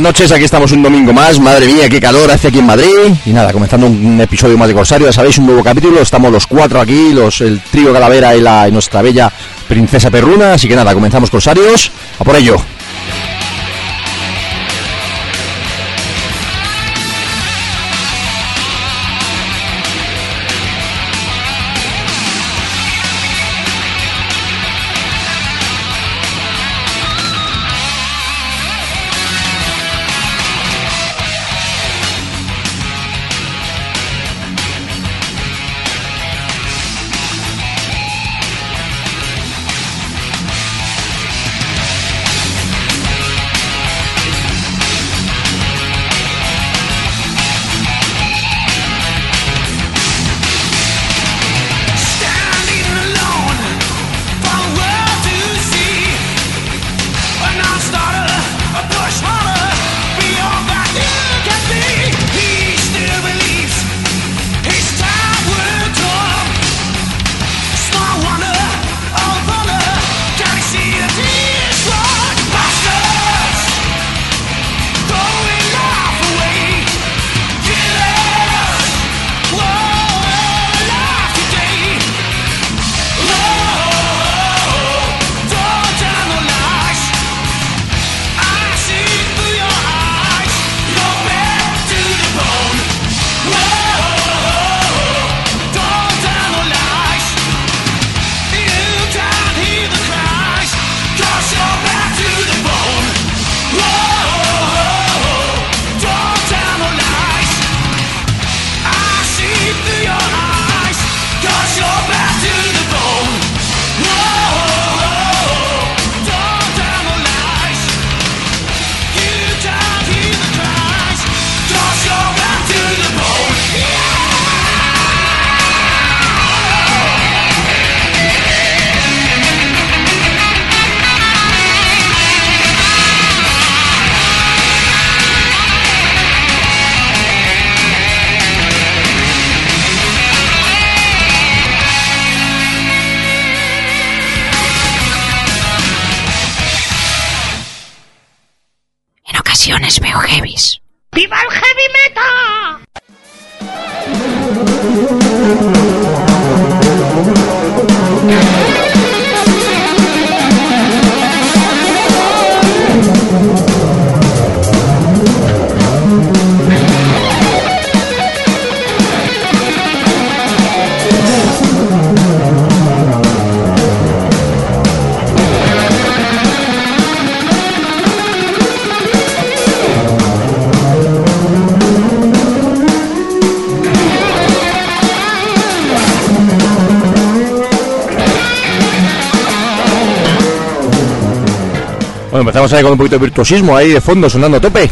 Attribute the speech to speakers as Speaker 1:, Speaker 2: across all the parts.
Speaker 1: Buenas noches, aquí estamos un domingo más. Madre mía, qué calor hace aquí en Madrid. Y nada, comenzando un episodio más de Corsario, ya sabéis, un nuevo capítulo. Estamos los cuatro aquí, los el trío Calavera y, la, y nuestra bella princesa perruna. Así que nada, comenzamos Corsarios. A por ello. Empezamos ahí con un poquito de virtuosismo ahí de fondo, sonando a tope.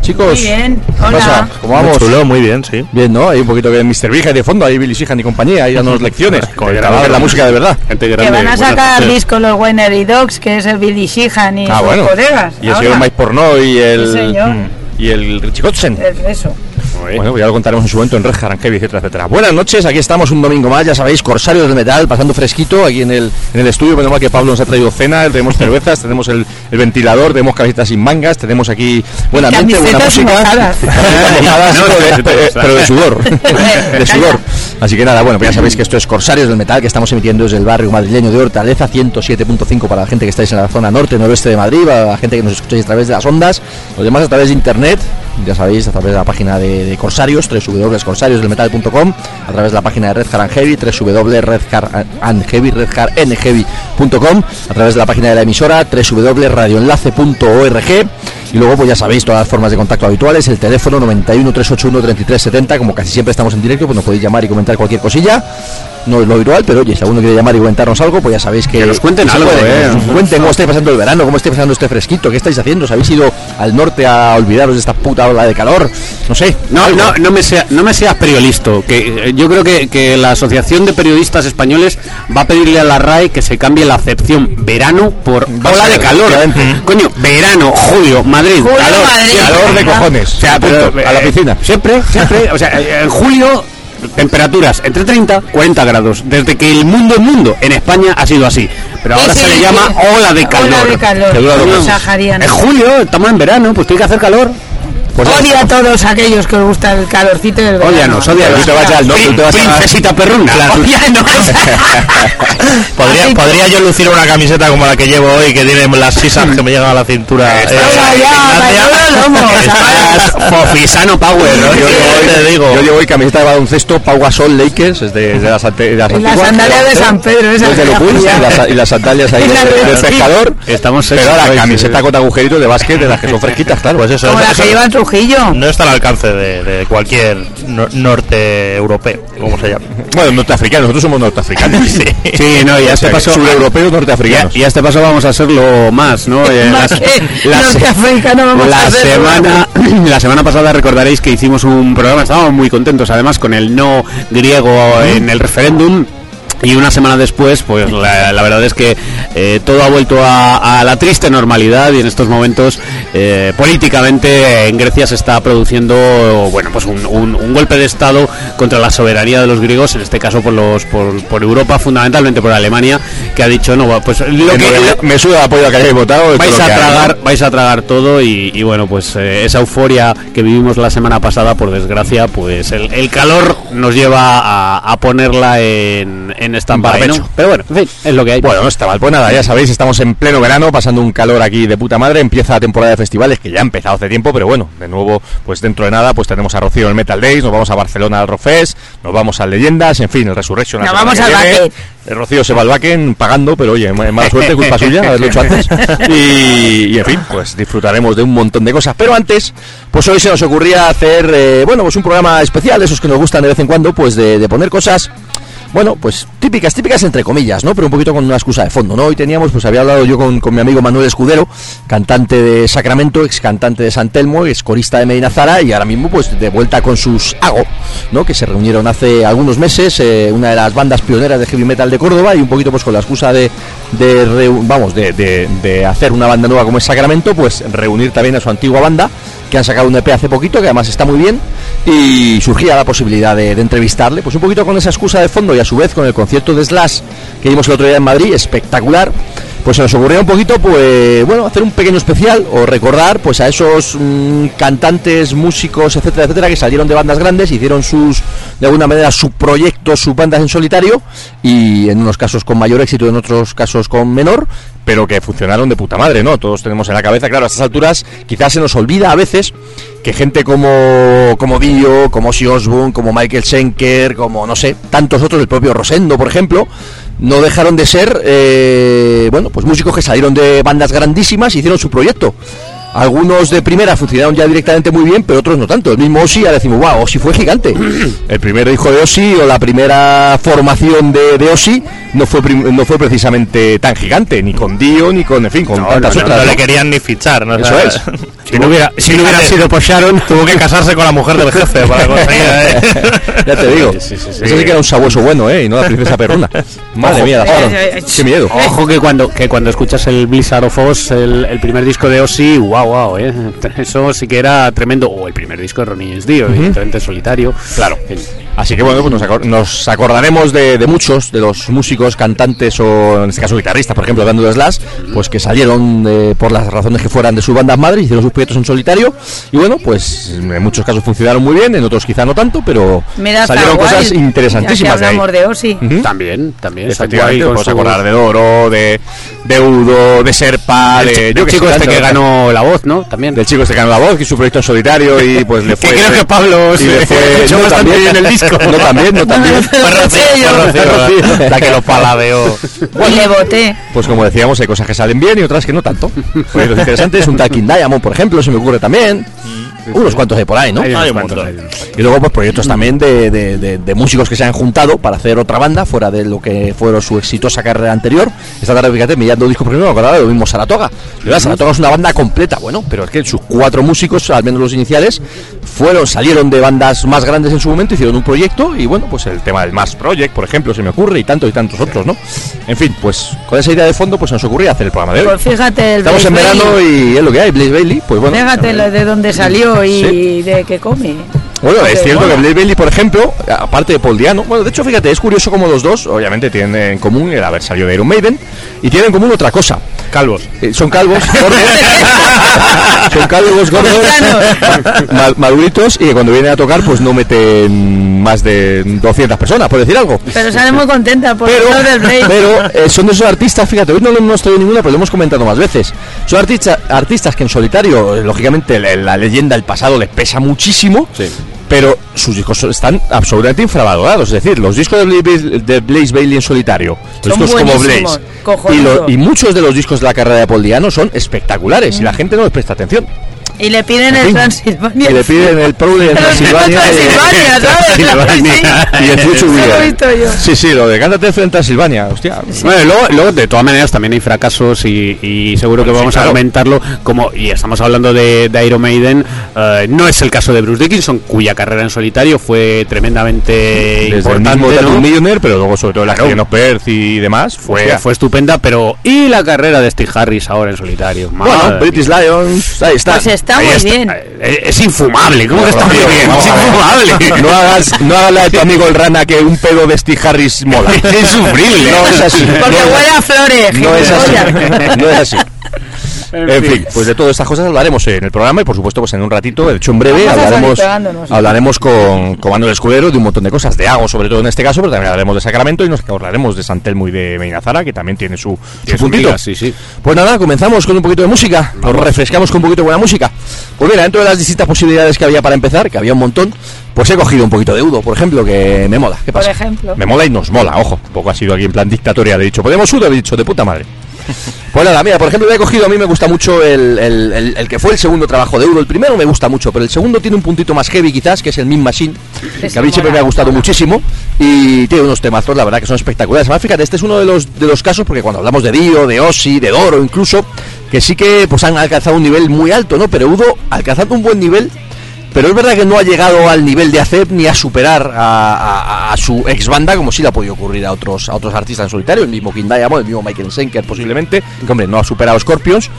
Speaker 1: Chicos,
Speaker 2: Muy bien,
Speaker 1: ¿qué
Speaker 2: hola.
Speaker 1: pasa? ¿Cómo vamos?
Speaker 3: Muy chulo, muy bien, sí.
Speaker 1: Bien, ¿no? Hay un poquito de Mr. Big ahí de fondo, ahí Billy Sheehan y compañía, ahí dándonos lecciones. Que es la música de verdad.
Speaker 3: Gente
Speaker 2: Que
Speaker 3: grande.
Speaker 2: van a sacar
Speaker 3: noches.
Speaker 2: disco los Winery Dogs, que es el Billy Sheehan y
Speaker 1: Ah,
Speaker 2: sus
Speaker 1: bueno.
Speaker 2: colegas.
Speaker 1: Y el
Speaker 2: ahora.
Speaker 1: señor Mike Porno y el.
Speaker 2: Sí, señor.
Speaker 1: Mm. y el Richie Kotzen.
Speaker 2: Es Eso.
Speaker 1: Bueno, pues ya lo contaremos en su momento en Red Heavy, etcétera, etcétera. Buenas noches, aquí estamos un domingo más, ya sabéis, Corsarios del Metal, pasando fresquito aquí en el, en el estudio. Menos mal que Pablo nos ha traído cena, tenemos cervezas, tenemos el, el ventilador, tenemos camisetas sin mangas, tenemos aquí ambiente, buena
Speaker 2: Camisetas
Speaker 1: música.
Speaker 2: mojadas.
Speaker 1: Camisetas mojadas,
Speaker 3: No,
Speaker 1: pero, de, pero sudor. de sudor. Así que nada, bueno, pues ya sabéis que esto es Corsarios del Metal, que estamos emitiendo desde el barrio madrileño de Hortaleza, 107.5 para la gente que estáis en la zona norte, noroeste de Madrid, para la gente que nos escucháis a través de las ondas, los demás a través de internet, ya sabéis, a través de la página de, de Corsarios, www.corsariosdelmetal.com, a través de la página de Red Car and Heavy, a través de la página de la emisora, www.radioenlace.org, y luego pues ya sabéis todas las formas de contacto habituales, el teléfono 91 381 3370, como casi siempre estamos en directo, pues nos podéis llamar y comentar cualquier cosilla. No es lo habitual, pero oye, si alguno quiere llamar y comentarnos algo, pues ya sabéis que.
Speaker 3: Que nos cuenten algo,
Speaker 1: puede,
Speaker 3: eh.
Speaker 1: nos cuenten cómo estáis pasando el verano, cómo estáis pasando este fresquito, qué estáis haciendo, ¿os habéis ido al norte a olvidaros de esta puta ola de calor? No sé.
Speaker 3: No,
Speaker 1: algo.
Speaker 3: no, no me, sea, no me seas periodista. Que eh, yo creo que, que la Asociación de Periodistas Españoles va a pedirle a la RAE que se cambie la acepción verano por
Speaker 1: Va
Speaker 3: ola
Speaker 1: ser,
Speaker 3: de calor.
Speaker 1: efectivamente.
Speaker 3: Coño, verano, julio, Madrid,
Speaker 2: Julio,
Speaker 3: calor.
Speaker 2: Madrid.
Speaker 1: Calor de cojones.
Speaker 3: O sea,
Speaker 1: Punto.
Speaker 3: pero,
Speaker 1: a la
Speaker 3: eh,
Speaker 1: piscina.
Speaker 3: Siempre, siempre. O sea, eh, en julio temperaturas entre 30 y 40 grados. Desde que el mundo es mundo, en España ha sido así. Pero ahora
Speaker 2: Sí,
Speaker 3: se
Speaker 2: sí,
Speaker 3: le llama
Speaker 2: sí.
Speaker 3: ola de calor.
Speaker 2: Ola de calor.
Speaker 3: Es julio, estamos en verano, pues tiene que hacer calor.
Speaker 1: Pues
Speaker 2: Odia a todos aquellos que os gusta el calorcito del verano.
Speaker 3: Ódianos, ódianos.
Speaker 1: Tú te vas al norte, tú te vas a-
Speaker 3: Princesita perruna.
Speaker 4: Podría, podría yo lucir una camiseta como la que llevo hoy, que tiene las sisas que me llegan a la cintura. Eh,
Speaker 3: fofisano power, ¿no?
Speaker 1: Yo llevo hoy,
Speaker 4: te digo.
Speaker 1: yo llevo hoy camiseta de baloncesto Pau Gasol Lakers, es de, de las, de las
Speaker 2: Y las
Speaker 1: antiguas,
Speaker 2: sandalias de
Speaker 1: ¿eh?
Speaker 2: San Pedro,
Speaker 1: Es de Lupus, y las, sandalias ahí del pescador.
Speaker 3: Estamos
Speaker 1: Pero
Speaker 3: sexy,
Speaker 1: camiseta con agujeritos de básquet de las que son fresquitas, claro.
Speaker 4: Pues eso,
Speaker 2: Como la que
Speaker 4: eso
Speaker 2: lleva en Trujillo.
Speaker 4: no está al alcance de, de cualquier no- norte europeo, como se llama.
Speaker 1: Bueno, norteafricanos, nosotros somos norteafricanos.
Speaker 4: Sí.
Speaker 3: Sí, no, y a este paso...
Speaker 1: Sureuropeos
Speaker 3: Y a,
Speaker 1: norteafricanos.
Speaker 3: y a este paso vamos a hacerlo más, ¿no? Eh,
Speaker 2: Más
Speaker 3: las-
Speaker 2: que
Speaker 3: las-
Speaker 2: norteafricano vamos a
Speaker 3: la semana la semana pasada recordaréis que hicimos un programa estábamos muy contentos además con el no griego en el referéndum y una semana después, pues la, la verdad es que eh, todo ha vuelto a, a la triste normalidad y en estos momentos eh, políticamente en Grecia se está produciendo bueno pues un, un- un golpe de estado contra la soberanía de los griegos, en este caso por los por, por Europa, fundamentalmente por Alemania, que ha dicho no, pues lo
Speaker 1: Que
Speaker 3: que,
Speaker 1: me- me suda el apoyo a que hayáis votado.
Speaker 3: vais a
Speaker 1: que hay, ¿no?
Speaker 3: tragar vais a tragar todo y, y bueno pues eh, esa euforia que vivimos la semana pasada por desgracia pues el, el calor nos lleva a, a ponerla en, en stand-by ¿no? Pero bueno en fin es lo que hay
Speaker 1: Bueno, no está mal. Pues nada, ya sabéis, estamos en pleno verano, pasando un calor aquí de puta madre. Empieza la temporada de festivales, que ya ha empezado hace tiempo, pero bueno, de nuevo, pues dentro de nada, pues tenemos a Rocío en el Metal Days, nos vamos a Barcelona al Rockfest, nos vamos a Leyendas, en fin, el Resurrection.
Speaker 2: Nos vamos al.
Speaker 1: El Rocío se va al Baquet pagando, pero oye, ma- mala suerte, culpa suya, haberlo hecho antes. Y, y, en fin, pues disfrutaremos de un montón de cosas. Pero antes, pues hoy se nos ocurría hacer, eh, bueno, pues un programa especial, esos que nos gustan de vez en cuando, pues de, de poner cosas bueno, pues típicas, típicas entre comillas, ¿no? Pero un poquito con una excusa de fondo, ¿no? Hoy teníamos, pues había hablado yo con, con mi amigo Manuel Escudero, cantante de Sacramento, ex cantante de San Telmo, ex corista de Medina Zara y ahora mismo pues de vuelta con sus Hago, ¿no? Que se reunieron hace algunos meses, eh, una de las bandas pioneras de heavy metal de Córdoba y un poquito pues con la excusa de, de vamos, de- de hacer una banda nueva como es Sacramento, pues reunir también a su antigua banda que han sacado un EP hace poquito, que además está muy bien, y surgía la posibilidad de, de entrevistarle, pues un poquito con esa excusa de fondo y a su vez con el concierto de Slash que vimos el otro día en Madrid, espectacular, pues se nos ocurrió un poquito, pues bueno, hacer un pequeño especial o recordar pues a esos mm, cantantes, músicos, etcétera, etcétera, que salieron de bandas grandes, hicieron sus, de alguna manera, su proyecto, sus bandas en solitario, y en unos casos con mayor éxito, en otros casos con menor, pero que funcionaron de puta madre, ¿no? Todos tenemos en la cabeza, claro, a estas alturas quizás se nos olvida a veces que gente como, como Dio, como Ozzy Osbourne, como Michael Schenker, como, no sé, tantos otros, el propio Rosendo, por ejemplo, no dejaron de ser, eh, bueno, pues músicos que salieron de bandas grandísimas y hicieron su proyecto. Algunos de primera funcionaron ya directamente muy bien, pero otros no tanto. El mismo Ozzy, ya decimos, wow, Ozzy fue gigante. El primer hijo de Ozzy o la primera formación de, de Ozzy no fue, no fue precisamente tan gigante, ni con Dio, ni con, en fin, con
Speaker 4: No,
Speaker 1: tantas
Speaker 4: no, no,
Speaker 1: otras.
Speaker 4: no
Speaker 1: ¿no?
Speaker 4: le querían ni fichar, ¿no?
Speaker 1: Eso es.
Speaker 3: si no hubiera si no hubiera sido por Sharon
Speaker 4: Tuvo que casarse con la mujer del jefe para conseguir. ¿eh?
Speaker 1: Ya te digo.
Speaker 3: Sí, sí, sí,
Speaker 1: Eso sí que era un sabueso bueno, ¿eh? Y no la princesa perruna. Madre mía, la Sharon.
Speaker 2: Eh, eh,
Speaker 1: Qué miedo.
Speaker 3: Ojo que cuando que cuando escuchas el Blizzard of Oz, el, el primer disco de Ozzy, wow, wow, eh. eso sí que era tremendo. O el primer disco de Ronnie James Dio, evidentemente en solitario.
Speaker 1: Claro. Así que bueno, pues nos, acor- nos acordaremos de, de muchos de los músicos, cantantes o en este caso guitarristas, por ejemplo, dando de Slash, pues que salieron por las razones que fueran de sus bandas madres, hicieron sus proyectos en solitario y bueno, pues en muchos casos funcionaron muy bien, en otros quizá no tanto, pero salieron
Speaker 2: guay,
Speaker 1: cosas
Speaker 2: Ya
Speaker 1: interesantísimas de ahí.
Speaker 2: de Ozzy.
Speaker 3: También, también.
Speaker 1: Efectivamente, podemos
Speaker 3: su-
Speaker 1: acordar de Doro, de, de Udo, de Serpa,
Speaker 3: el,
Speaker 1: de yo
Speaker 3: el
Speaker 1: que
Speaker 3: chico este que ganó la voz, ¿no? También.
Speaker 1: del chico este que ganó la voz, que hizo su proyecto en solitario y pues le
Speaker 3: Que
Speaker 1: fue.
Speaker 3: creo que Pablo
Speaker 1: y
Speaker 3: se
Speaker 1: le fue no,
Speaker 3: bastante
Speaker 1: también,
Speaker 3: bien el disco.
Speaker 1: No también, no también.
Speaker 4: Rocío, la que lo paladeó.
Speaker 2: Y le voté.
Speaker 1: Pues como decíamos, hay cosas que salen bien y otras que no tanto. Proyectos interesantes, un Talking Diamond, por ejemplo, se me ocurre también. Unos cuantos de por ahí, ¿no?
Speaker 3: Hay cuantos, hay.
Speaker 1: Y luego pues proyectos también de, de- de- de músicos que se han juntado para hacer otra banda fuera de lo que fueron su exitosa carrera anterior. Esta tarde, fíjate, mirando discos primero, me acordaba de lo mismo Saratoga. Saratoga es una banda completa, bueno, pero es que sus cuatro músicos, al menos los iniciales, fueron, salieron de bandas más grandes en su momento, hicieron un proyecto y bueno, pues el tema del Mars Project, por ejemplo, se me ocurre y tantos y tantos otros, ¿no? En fin, pues con esa idea de fondo pues se nos ocurría hacer el programa de hoy.
Speaker 2: Pues fíjate, el
Speaker 1: Estamos en
Speaker 2: Blaze
Speaker 1: verano
Speaker 2: Bailey.
Speaker 1: y es lo que hay, Blaze Bailey, pues bueno.
Speaker 2: Fíjate lo de dónde salió y
Speaker 1: Sí.
Speaker 2: de qué come.
Speaker 1: Bueno, es cierto que Blake Bailey, por ejemplo, aparte de Paul Diano, bueno, de hecho, fíjate, es curioso como los dos, obviamente, tienen en común el haber salido de Iron Maiden y tienen en común otra cosa.
Speaker 4: Calvos.
Speaker 1: Eh, son calvos, gordos, son calvos, gordos, mal- maduritos y cuando vienen a tocar, pues no meten más de 200 personas, por decir algo.
Speaker 2: Pero sale muy contenta por
Speaker 1: Pero,
Speaker 2: el del
Speaker 1: pero eh, son de esos artistas, fíjate, hoy no lo hemos traído ninguna, pero lo hemos comentado más veces. Son artistas, artistas que en solitario, eh, lógicamente, la, la leyenda, el pasado les pesa muchísimo, pero sus discos están absolutamente infravalorados. Es decir, los discos de Blaze, de Blaze Bailey en solitario, los
Speaker 2: Son
Speaker 1: discos como Blaze, y, lo- y muchos de los discos de la carrera de Paul Diano son espectaculares y la gente no les presta atención.
Speaker 2: Y le piden
Speaker 1: En
Speaker 2: el Transilvania.
Speaker 1: Y le piden el
Speaker 2: sí,
Speaker 1: Transilvania.
Speaker 2: Transilvania. Sí.
Speaker 1: Y el
Speaker 2: yo.
Speaker 1: Sí, sí, lo de Cántate en Transilvania, hostia.
Speaker 3: Bueno, y luego, luego, de todas maneras, también hay fracasos y, y seguro que vamos a comentarlo. Como, y estamos hablando de, de Iron Maiden, eh, no es el caso de Bruce Dickinson, cuya carrera en solitario fue tremendamente
Speaker 1: Desde el
Speaker 3: importante.
Speaker 1: mismo
Speaker 3: ¿no?
Speaker 1: Tattoo Millionaire, pero luego sobre todo la
Speaker 3: Claro.
Speaker 1: que nos Perth y demás,
Speaker 3: Fue,
Speaker 1: hostia.
Speaker 3: fue estupenda, pero. ¿Y la carrera de Steve Harris ahora en solitario?
Speaker 1: Bueno, British Lions, ahí está.
Speaker 2: Pues está
Speaker 3: Ahí
Speaker 2: muy
Speaker 3: está.
Speaker 2: bien.
Speaker 3: Eh, Es infumable, ¿cómo que está muy bien? Es infumable.
Speaker 1: No hagas, no hagas la de tu amigo el rana que un pedo de Steve Harris mola.
Speaker 3: Es insufrible.
Speaker 1: No es así.
Speaker 2: Porque
Speaker 1: no,
Speaker 2: huele a flores.
Speaker 1: no es así. No es así. En fin, pues de todas estas cosas hablaremos en el programa y por supuesto pues en un ratito, de hecho en breve
Speaker 2: Vamos
Speaker 1: hablaremos hablaremos con, con Manuel Escudero de un montón de cosas, de Ago sobre todo en este caso, pero también hablaremos de Sacramento y nos hablaremos de San Telmo y de Meinazara, que también tiene su, su
Speaker 3: Tiene su
Speaker 1: puntito.
Speaker 3: liga, sí, sí.
Speaker 1: Pues nada, comenzamos con un poquito de música, nos refrescamos con un poquito de buena música. Pues mira, dentro de las distintas posibilidades que había para empezar, que había un montón, pues he cogido un poquito de Udo, por ejemplo, que me mola. ¿Qué
Speaker 2: Por
Speaker 1: pasa?
Speaker 2: ejemplo.
Speaker 1: Me mola y nos mola, ojo. Un poco ha sido aquí en plan dictatorial. He dicho, ¿podemos Udo? He dicho, de puta madre. Pues nada, mira, por ejemplo, he cogido, a mí me gusta mucho el, el- el- el que fue el segundo trabajo de Udo. El primero me gusta mucho, pero el segundo tiene un puntito más heavy quizás, que es el Min Machine, que a mí siempre me ha gustado muchísimo. Y tiene unos temazos, la verdad, que son espectaculares. Además, fíjate, este es uno de los, de los casos, porque cuando hablamos de Dio, de Ossi, de Doro incluso, que sí que pues han alcanzado un nivel muy alto, ¿no? Pero Udo, alcanzando un buen nivel, pero es verdad que no ha llegado al nivel de ACEP ni a superar a, su ex banda, como sí le ha podido ocurrir a otros, a otros artistas en solitario, el mismo King el mismo Michael Schenker posiblemente, que hombre, no ha superado Scorpions.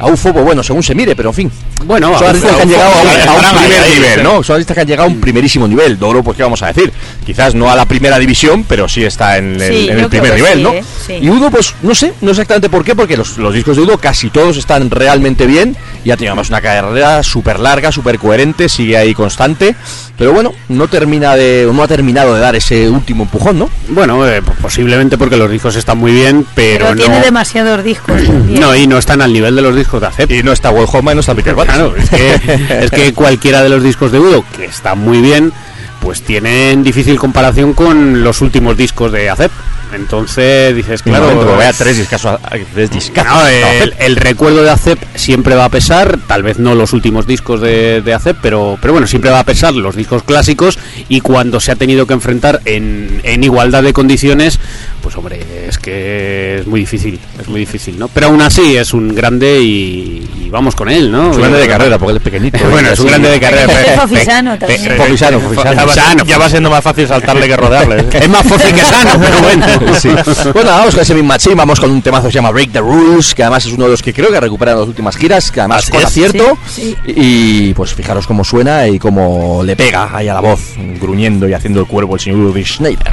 Speaker 1: A UFO, pues bueno, según se mire, pero en fin.
Speaker 3: Bueno,
Speaker 1: son artistas que han llegado a un, un primer
Speaker 3: ahí,
Speaker 1: nivel. ¿no? Son artistas que han llegado a un primerísimo nivel. Doro, pues qué vamos a decir. Quizás no a la primera división, pero sí está en, el-
Speaker 2: Sí,
Speaker 1: en el primer nivel,
Speaker 2: sí,
Speaker 1: ¿no?
Speaker 2: ¿eh? Sí.
Speaker 1: Y Udo, pues no sé, no exactamente por qué, porque los, los discos de Udo casi todos están realmente bien y ha tenido además una carrera súper larga, súper coherente, sigue ahí constante, pero bueno, no termina de, no ha terminado de dar ese último empujón, ¿no?
Speaker 3: Bueno, eh, posiblemente porque los discos están muy bien, pero,
Speaker 2: Pero
Speaker 3: no.
Speaker 2: tiene demasiados discos.
Speaker 3: No, y no están al nivel de los discos de ACEP.
Speaker 1: Y no está Will Hoffman y no está Peter Butt.
Speaker 3: Claro, es que, es que cualquiera de los discos de Udo, que están muy bien, pues tienen difícil comparación con los últimos discos de ACEP. Entonces dices,
Speaker 1: Claro, momento,
Speaker 3: es-
Speaker 1: tres discazos, tres discazos.
Speaker 3: No,
Speaker 1: No,
Speaker 3: el, el recuerdo de ACEP siempre va a pesar, tal vez no los últimos discos de, de ACEP, pero, pero bueno, siempre va a pesar los discos clásicos y cuando se ha tenido que enfrentar en, en igualdad de condiciones, pues hombre, es que es muy difícil, es muy difícil, ¿no? Pero aún así es un grande y, y vamos con él, ¿no?
Speaker 1: Es un grande de carrera, porque él es pequeñito.
Speaker 3: Bueno, es un grande de carrera.
Speaker 2: Fofisano también.
Speaker 1: Fofisano, Fofisano.
Speaker 4: Ya va, siendo más fácil saltarle que rodearle. ¿eh?
Speaker 3: Es más fácil que sano, pero bueno.
Speaker 1: Sí. Bueno, vamos con ese mismo machín, vamos con un temazo que se llama Break the Rules, que además es uno de los que creo que ha recuperado en las últimas giras, que además
Speaker 4: Así
Speaker 1: con
Speaker 4: es.
Speaker 1: acierto.
Speaker 2: Sí,
Speaker 1: Y pues fijaros cómo suena y cómo le pega ahí a la voz, gruñendo y haciendo el cuervo el señor Ulrich Schneider.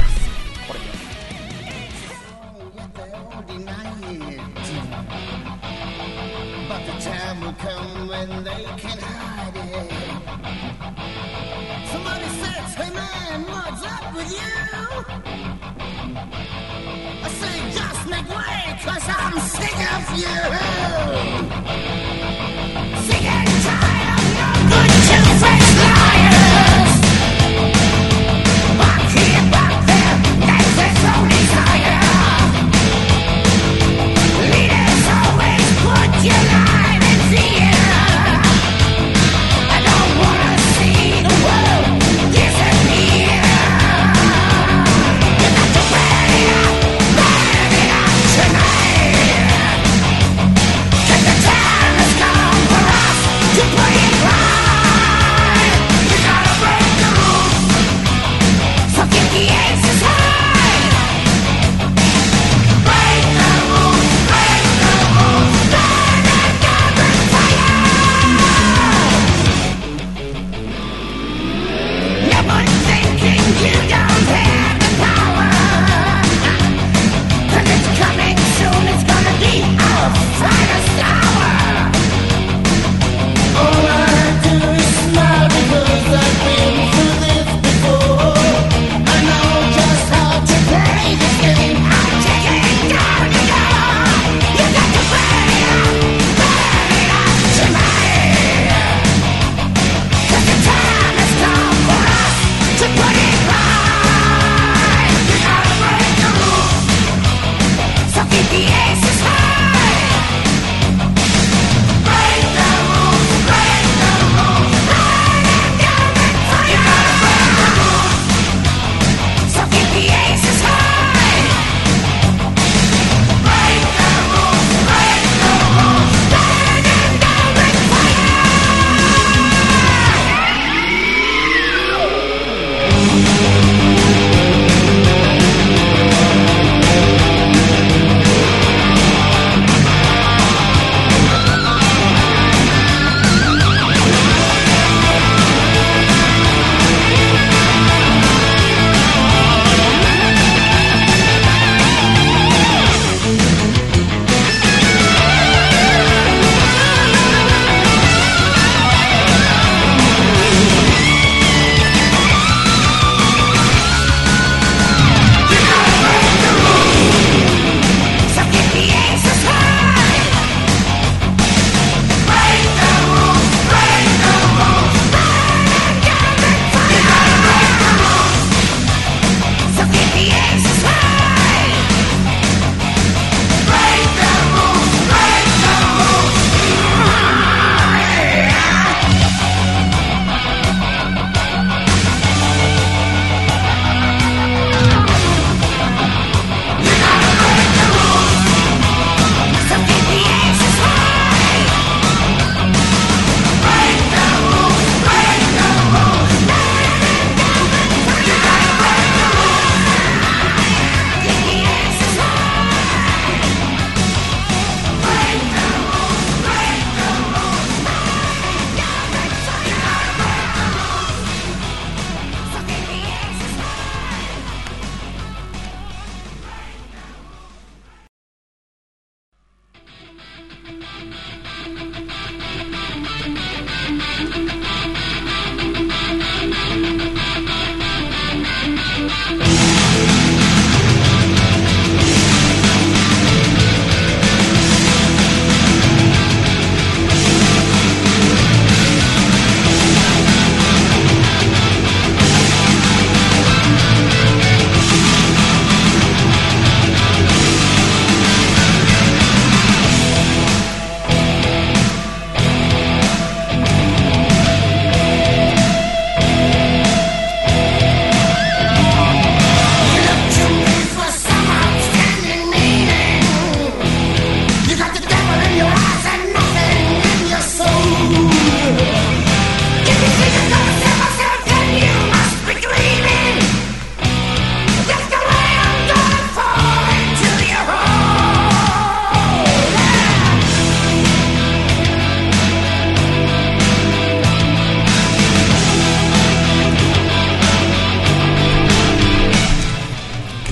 Speaker 5: Yeah!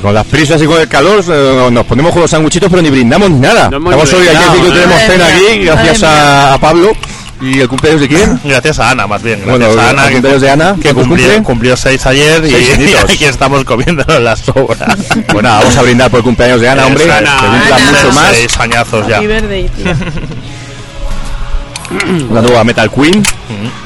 Speaker 1: Con las prisas y con el calor eh, nos ponemos con los sanguchitos, pero ni brindamos ni nada.
Speaker 3: No hemos
Speaker 1: Estamos
Speaker 3: ni
Speaker 1: hoy aquí,
Speaker 3: brindado,
Speaker 1: que tenemos cena
Speaker 2: mía,
Speaker 1: aquí, gracias a, a Pablo. ¿Y el cumpleaños de quién?
Speaker 4: Gracias a Ana, más bien. Gracias
Speaker 1: Bueno,
Speaker 4: a
Speaker 1: el
Speaker 4: Ana, que,
Speaker 1: cumpleaños de Ana,
Speaker 4: que
Speaker 1: ¿cuántos
Speaker 4: cumplió,
Speaker 1: cumple?
Speaker 4: cumplió seis ayer y, aquí estamos comiéndonos las sobras.
Speaker 1: Bueno, vamos a brindar por el cumpleaños de Ana, hombre.
Speaker 4: Es
Speaker 1: Que
Speaker 4: Ana.
Speaker 2: Ana.
Speaker 1: mucho más.
Speaker 4: Seis añazos ya.
Speaker 1: Una nueva Metal Queen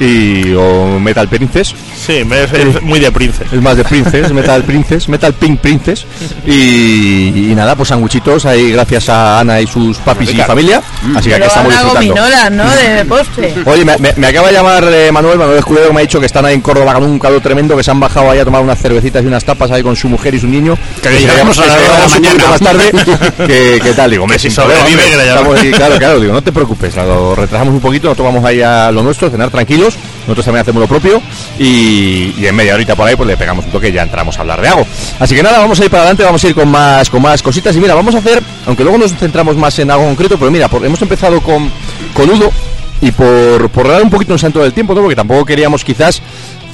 Speaker 1: y o Metal Princess.
Speaker 4: Sí, me- es, es muy de princes.
Speaker 1: Es más de Princess, Metal Princess, Metal Pink Princess. Y, y nada, pues sanguchitos ahí gracias a Ana y sus papis y familia. Así que aquí estamos disfrutando.
Speaker 2: gominolas, ¿no? De postre.
Speaker 1: Oye, me, me- me acaba de llamar eh, Manuel, Manuel Escudero, que me ha dicho que están ahí en Córdoba con un calor tremendo, que se han bajado ahí a tomar unas cervecitas y unas tapas ahí con su mujer y su niño.
Speaker 3: Que le
Speaker 1: Y
Speaker 3: llegamos a la
Speaker 1: que
Speaker 3: la
Speaker 1: poquito más
Speaker 3: mañana.
Speaker 1: tarde. que, ¿Qué tal? Digo, sin problema, hombre. Estamos claro, claro, digo, no te preocupes, lo retrasamos un poquito, nos tomamos ahí a lo nuestro, cenar tranquilos, nosotros también hacemos lo propio y, y en media horita por ahí pues le pegamos un toque y ya entramos a hablar de algo. Así que nada, vamos a ir para adelante, vamos a ir con más, con más cositas y mira, vamos a hacer, aunque luego nos centramos más en algo concreto, pero mira, por- hemos empezado con, con Udo y por, por dar un poquito un santo del tiempo, ¿no? porque tampoco queríamos quizás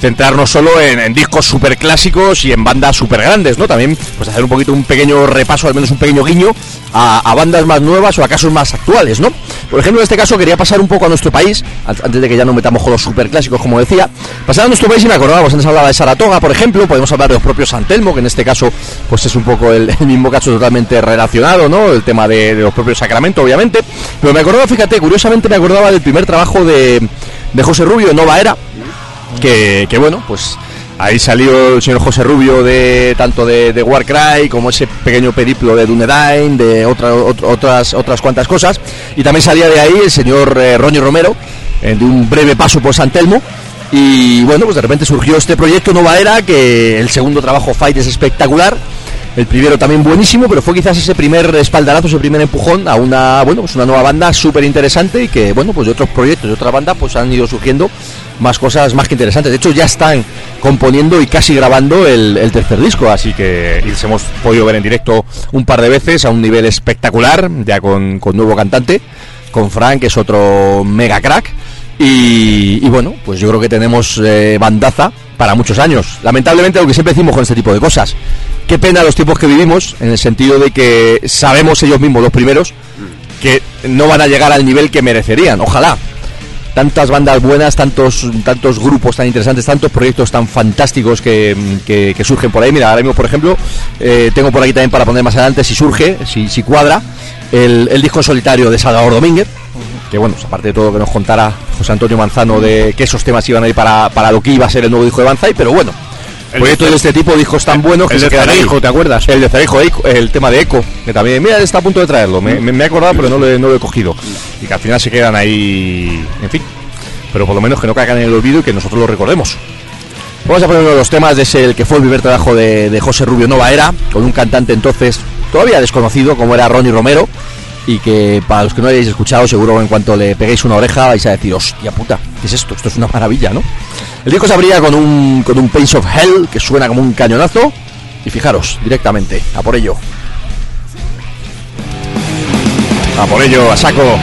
Speaker 1: centrarnos solo en, en discos súper clásicos y en bandas súper grandes, ¿no? También pues hacer un poquito un pequeño repaso, al menos un pequeño guiño a, bandas más nuevas o a casos más actuales, ¿no? Por ejemplo, en este caso quería pasar un poco a nuestro país, an- antes de que ya no metamos los súper clásicos, como decía, pasar a nuestro país y me acordábamos, antes hablaba de Saratoga, por ejemplo, podemos hablar de los propios Santelmo, que en este caso pues es un poco el, mismo caso totalmente relacionado, ¿no? El tema de, los propios Sacramento, obviamente, pero me acordaba, fíjate, curiosamente me acordaba del primer trabajo de, de José Rubio, de Nova Era, que, bueno, pues ahí salió el señor José Rubio de tanto de, Warcry como ese pequeño periplo de Dunedain, de otra, ot- otras otras cuantas cosas, y también salía de ahí el señor eh, Ronnie Romero, eh, de un breve paso por San Telmo. Y bueno, pues de repente surgió este proyecto Nova Era, que el segundo trabajo Fight es espectacular. El primero también buenísimo, pero fue quizás ese primer espaldarazo, ese primer empujón a una, bueno, pues una nueva banda súper interesante y que, bueno, pues de otros proyectos, de otra banda, pues han ido surgiendo más cosas más que interesantes. De hecho, ya están componiendo y casi grabando el, tercer disco, así que les hemos podido ver en directo un par de veces a un nivel espectacular, ya con, con nuevo cantante, con Frank, que es otro mega crack. Y, bueno, pues yo creo que tenemos eh, bandaza para muchos años. Lamentablemente, lo que siempre decimos con este tipo de cosas, qué pena los tiempos que vivimos, en el sentido de que sabemos ellos mismos, los primeros, que no van a llegar al nivel que merecerían. Ojalá. Tantas bandas buenas, tantos, tantos grupos tan interesantes, tantos proyectos tan fantásticos que, que- surgen por ahí. Mira, ahora mismo, por ejemplo, eh, tengo por aquí también para poner más adelante, si surge, si, si cuadra, el, el disco solitario de Salvador Domínguez, que bueno, pues aparte de todo que nos contara José Antonio Manzano de que esos temas iban a ir para, para lo que iba a ser el nuevo disco de Banzai, pero bueno,
Speaker 3: El
Speaker 1: proyectos
Speaker 3: de-
Speaker 1: este tipo, discos tan buenos que
Speaker 3: el
Speaker 1: se
Speaker 3: de. Cereijo, ¿te acuerdas?
Speaker 1: El de Cereijo, Eco- el tema de Eco, que también, mira, está a punto de traerlo, me, me- me he acordado, pero no lo, he- no lo he cogido. Y que al final se quedan ahí, en fin, pero por lo menos que no caigan en el olvido y que nosotros lo recordemos. Vamos a poner uno de los temas de ese, el que fue el primer trabajo de, de José Rubio Nova Era, con un cantante entonces todavía desconocido como era Ronnie Romero, y que para los que no hayáis escuchado, seguro en cuanto le peguéis una oreja vais a decir, hostia puta, ¿qué es esto? Esto es una maravilla, ¿no? El disco se abría con un, con un Pace of Hell que suena como un cañonazo, y fijaros, directamente, a por ello. A por ello, a saco.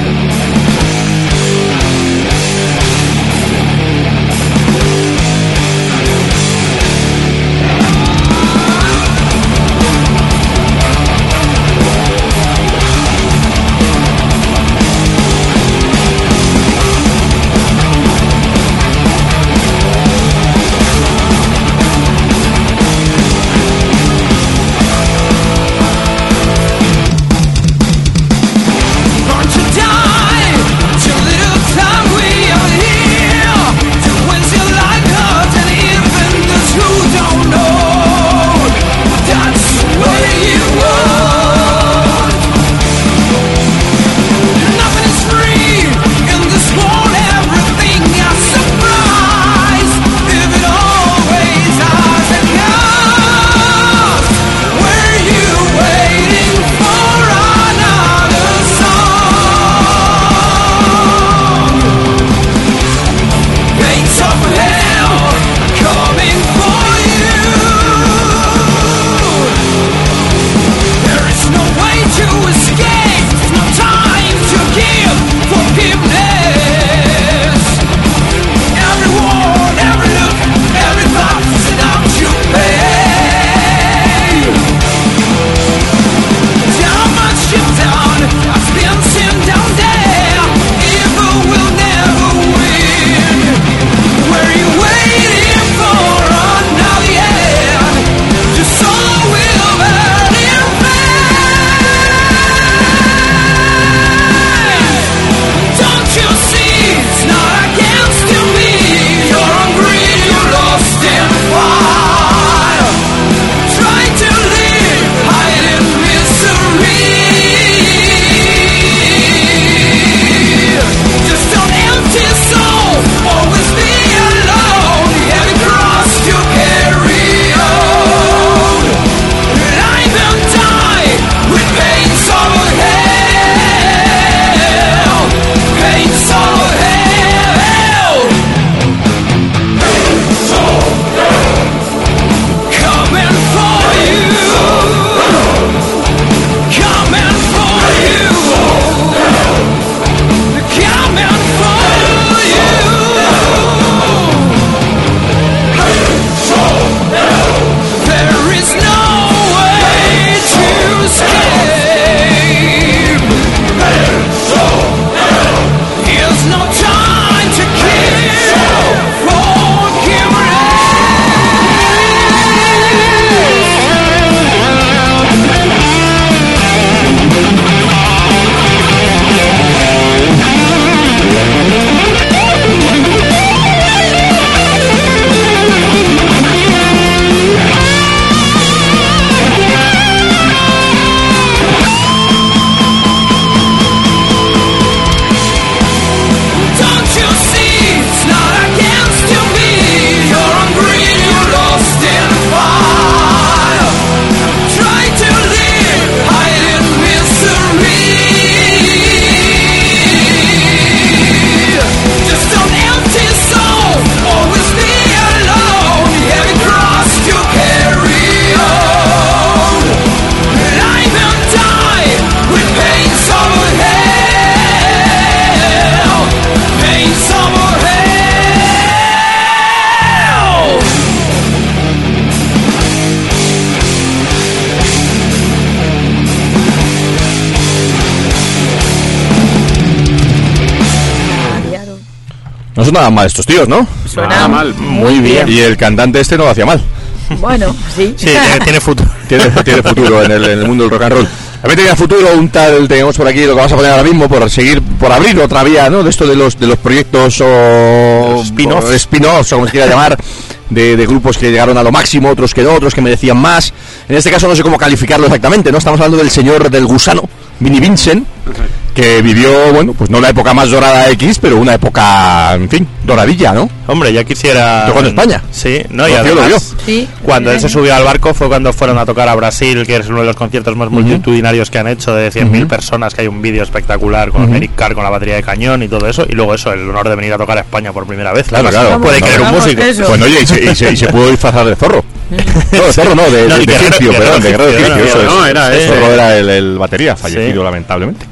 Speaker 1: No son nada mal estos tíos, ¿no?
Speaker 2: Suena
Speaker 3: mal,
Speaker 2: muy bien.
Speaker 1: Y el cantante este no lo hacía mal.
Speaker 2: Bueno, sí.
Speaker 4: Sí, tiene, tiene futuro.
Speaker 1: Tiene, tiene futuro en el, en el mundo del rock and roll. También tenía futuro un tal, tenemos por aquí lo que vamos a poner ahora mismo, por seguir, por abrir otra vía, ¿no? De esto de los de los proyectos o
Speaker 4: spin-offs.
Speaker 1: o spin-offs, o como se quiera llamar, de, de grupos que llegaron a lo máximo, otros que no, otros que merecían más. En este caso no sé cómo calificarlo exactamente, ¿no? Estamos hablando del señor del gusano, Vinnie Vincent, que vivió, bueno, pues no la época más dorada de X, pero una época, en fin, doradilla, ¿no?
Speaker 4: Hombre, ya quisiera.
Speaker 1: Tocó en España.
Speaker 4: Sí, no, y
Speaker 1: Lo vio, lo
Speaker 4: además,
Speaker 2: Sí.
Speaker 4: Cuando él se subió al barco fue cuando fueron a tocar a Brasil, que es uno de los conciertos más multitudinarios que han hecho, de 100.000 personas, que hay un vídeo espectacular con Eric Carr con la batería de cañón y todo eso, y luego eso, el honor de venir a tocar a España por primera vez.
Speaker 1: Claro.
Speaker 4: Puede
Speaker 1: Vamos,
Speaker 4: un músico.
Speaker 2: eso.
Speaker 1: Bueno, oye, y se, y se- y se pudo disfrazar de zorro. No, de zorro no, de,
Speaker 4: No,
Speaker 1: de, de perdón, de
Speaker 4: no,
Speaker 1: es.
Speaker 3: era
Speaker 1: zorro era el, el batería, fallecido
Speaker 4: Sí.
Speaker 1: lamentablemente.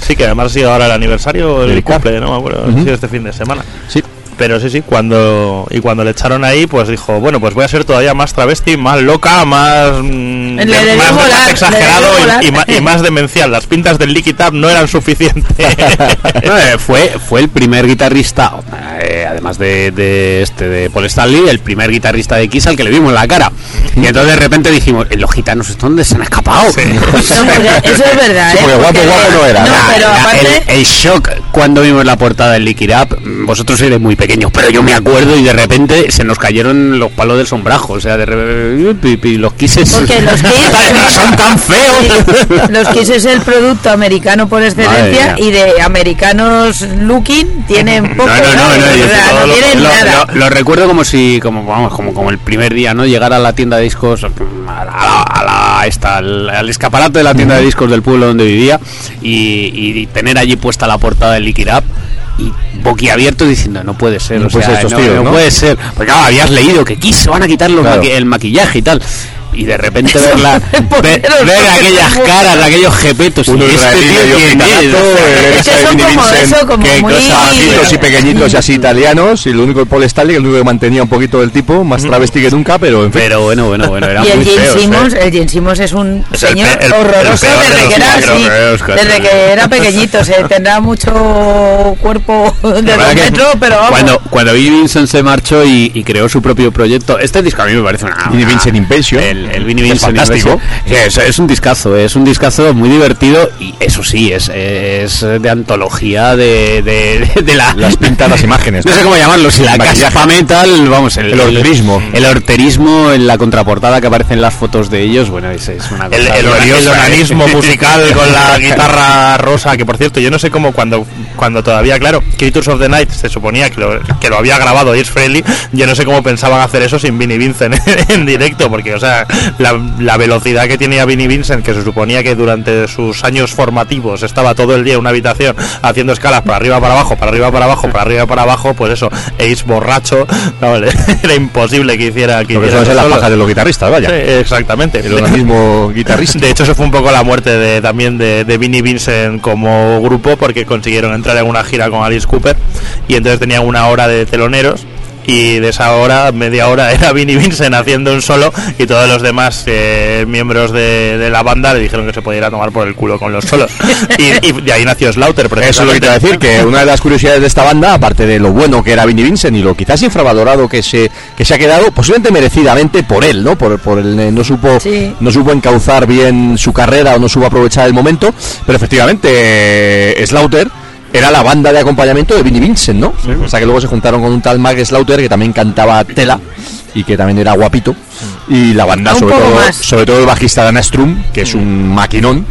Speaker 4: Sí, que además ha sido ahora el aniversario, el cumple, no me acuerdo, este fin de semana.
Speaker 1: Sí.
Speaker 4: Pero sí, sí, cuando y cuando le echaron ahí, pues dijo, bueno, pues voy a ser todavía más travesti, más loca, más, mm,
Speaker 2: Le
Speaker 4: de- más,
Speaker 2: molar,
Speaker 4: más exagerado y, y ma- y más demencial. Las pintas del Licky Tap no eran suficientes.
Speaker 3: No, eh, fue, fue el primer guitarrista, eh, además de, de este de Paul Stanley, el primer guitarrista de Kiss al que le vimos la cara. Y entonces de repente dijimos, "Eh, los gitanos, ¿estos ¿dónde se han escapado?
Speaker 2: No, porque eso es verdad,
Speaker 1: Sí,
Speaker 2: ¿eh?
Speaker 1: porque guapo, guapo no era,
Speaker 2: No, pero aparte...
Speaker 3: el, el shock cuando vimos la portada del Lick It Up, mm, vosotros eres muy pequeños, pero yo me acuerdo y de repente se nos cayeron los palos del sombrajo, o sea, de los quises
Speaker 2: Porque los Kiss
Speaker 3: son tan feos.
Speaker 2: Los Kiss es el producto americano por excelencia y de americanos looking tienen poco,
Speaker 3: No, no,
Speaker 2: tienen nada.
Speaker 3: lo- recuerdo como si, como vamos, como, como el primer día, ¿no? Llegar a la tienda de discos, a esta, al, escaparate de la tienda de discos del pueblo donde vivía y, y tener allí puesta la portada del Lick It Up y boquiabierto diciendo no puede ser,
Speaker 1: No
Speaker 3: o
Speaker 1: puede
Speaker 3: sea,
Speaker 1: ser
Speaker 3: no,
Speaker 1: tíos,
Speaker 3: no
Speaker 1: ¿no?
Speaker 3: puede ser, porque claro, habías leído que se van a quitar los
Speaker 1: Claro.
Speaker 3: maqui- el maquillaje y tal. Y de repente ver, la, ver, ver aquellas caras, aquellos jepetos,
Speaker 1: Uno
Speaker 3: y
Speaker 1: israelí el
Speaker 2: que
Speaker 1: bajitos y pequeñitos y así italianos, y lo único el Paul Stanley, el único que mantenía un poquito del tipo, más travesti que nunca, pero en fin.
Speaker 3: Pero bueno, bueno, bueno, era
Speaker 2: Y el
Speaker 3: muy feo.
Speaker 2: El Gene Simmons es un
Speaker 4: Es el
Speaker 2: señor
Speaker 4: pe- el-
Speaker 2: horroroso
Speaker 4: el
Speaker 2: desde que era
Speaker 3: claro.
Speaker 2: desde que era pequeñito, se tendrá mucho cuerpo de dos
Speaker 3: que
Speaker 2: metros, pero vamos.
Speaker 3: Cuando, cuando Vincent se marchó y, y creó su propio proyecto, este disco a mí me parece una. Una-
Speaker 1: Vincent Invention.
Speaker 3: El, el Vinnie
Speaker 1: Es fantástico.
Speaker 3: Es, es un discazo, es un discazo muy divertido y eso sí, es, es de antología de, de, de la.
Speaker 1: Las pintas, las imágenes.
Speaker 3: No sé cómo llamarlo, si la
Speaker 1: El
Speaker 3: caspa metal, vamos, el,
Speaker 1: El horterismo.
Speaker 3: El, horterismo en la contraportada que aparecen las fotos de ellos, bueno, es, es una cosa
Speaker 4: el, el, el
Speaker 3: ¿eh?
Speaker 4: musical con la guitarra rosa, que por cierto, yo no sé cómo cuando, cuando todavía, claro, Creatures of the Night se suponía que lo, que lo había grabado Ace Frehley, yo no sé cómo pensaban hacer eso sin Vinnie Vincent en directo, porque, o sea, la, la velocidad que tenía Vinnie Vincent, que se suponía que durante sus años formativos estaba todo el día en una habitación haciendo escalas para arriba, para abajo, para arriba, para abajo, para arriba, para abajo, pues eso, Ace borracho, no, era imposible que hiciera que hiciera eso
Speaker 1: las
Speaker 4: solo.
Speaker 1: pajas de los guitarristas, vaya.
Speaker 4: Sí, exactamente.
Speaker 1: El organismo guitarrista.
Speaker 4: De hecho, eso fue un poco la muerte de, también de, de Vinnie Vincent como grupo, porque consiguieron entrar en una gira con Alice Cooper y entonces tenían una hora de teloneros. Y de esa hora, media hora, era Vinnie Vincent haciendo un solo y todos los demás eh, miembros de, de la banda le dijeron que se podía ir a tomar por el culo con los solos. Y, y de ahí nació Slaughter,
Speaker 1: Eso es lo que te iba a decir, que una de las curiosidades de esta banda, aparte de lo bueno que era Vinnie Vincent y lo quizás infravalorado que se que se ha quedado, posiblemente merecidamente por él, ¿no? Por, por el eh, no supo
Speaker 2: Sí.
Speaker 1: no supo encauzar bien su carrera o no supo aprovechar el momento, pero efectivamente eh, Slaughter era la banda de acompañamiento de Vinnie Vincent, ¿no? O sea que luego se juntaron con un tal Mark Slaughter que también cantaba tela y que también era guapito y la banda sobre todo
Speaker 2: más.
Speaker 1: sobre todo el bajista Dana Strum, que es un maquinón,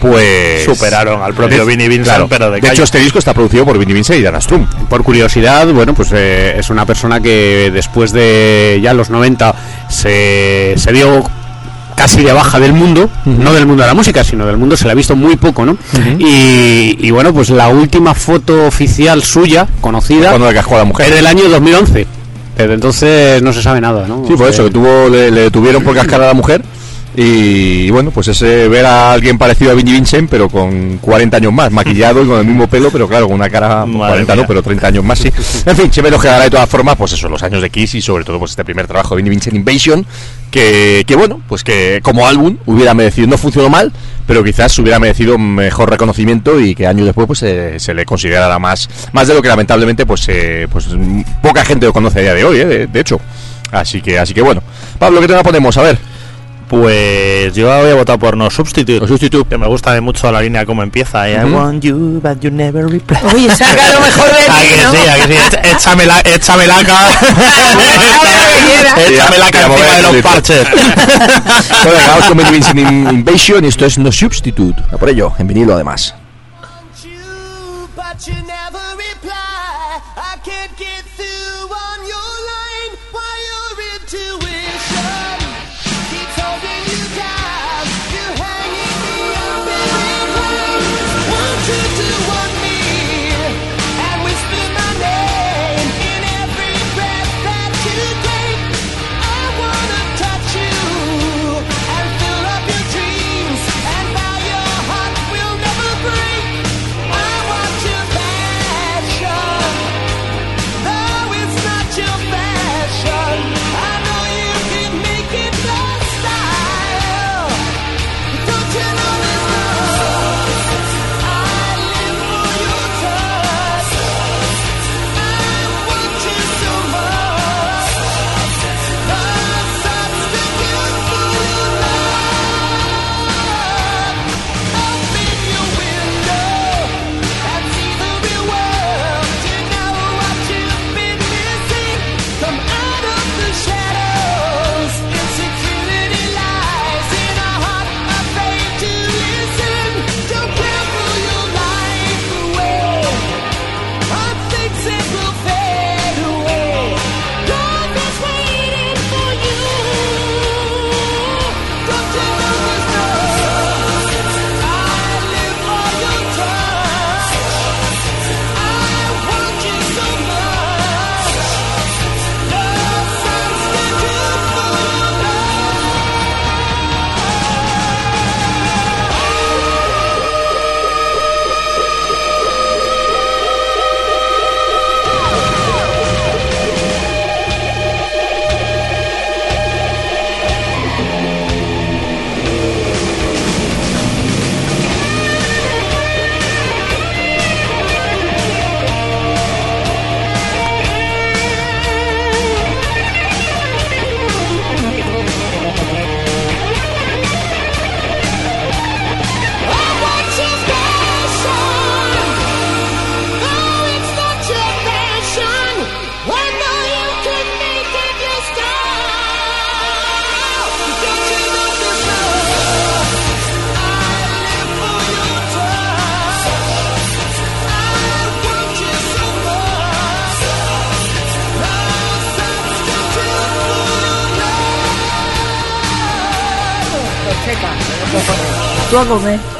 Speaker 1: pues
Speaker 4: Superaron al propio Vinnie Vincent, pero de
Speaker 1: de hecho, este disco está producido por Vinnie Vincent y Dana Strum.
Speaker 3: Por curiosidad, bueno, pues eh, es una persona que después de ya los 90 se, se dio casi de baja del mundo, no del mundo de la música, sino del mundo se la ha visto muy poco, ¿no? y, y bueno, pues la última foto oficial suya, conocida,
Speaker 1: Cuando le cascó a la mujer.
Speaker 3: es del año 2011. Desde entonces no se sabe nada, ¿no?
Speaker 1: Sí, por eso, que tuvo, le, le detuvieron por cascar a la mujer Y bueno, pues ese ver a alguien parecido a Vinnie Vincent, pero con 40 años más, maquillado y con el mismo pelo, pero claro, con una cara pues,
Speaker 4: Madre
Speaker 1: 40 no,
Speaker 4: mía.
Speaker 1: pero 30 años más, sí. En fin, siempre nos quedará de todas formas, pues eso, los años de Kiss y sobre todo pues este primer trabajo de Vinnie Vincent Invasion, que, que bueno, pues que como álbum hubiera merecido, no funcionó mal, pero quizás hubiera merecido mejor reconocimiento y que años después pues se, se le considerara más, más de lo que lamentablemente pues, eh, pues poca gente lo conoce a día de hoy, eh, de, de hecho. Así que, así que bueno. Pablo, ¿qué tema ponemos? A ver.
Speaker 4: Pues yo voy a votar por No Substitute.
Speaker 1: No Substitute.
Speaker 4: Que me gusta mucho la línea como empieza. I
Speaker 1: Ujú.
Speaker 4: want you, but you never reply.
Speaker 2: Oye, saca lo mejor de
Speaker 4: ¿A
Speaker 2: ti,
Speaker 4: que
Speaker 2: ¿no?
Speaker 4: sí, a que sí? Echa- Échame la, échame la ca. échame la
Speaker 1: Ya,
Speaker 4: ca
Speaker 1: ya me voy
Speaker 4: encima de los parches.
Speaker 1: Bueno, venga, vamos con Vincent Invasion y esto es No Substitute. A por ello, en vinilo además.
Speaker 5: you, but you never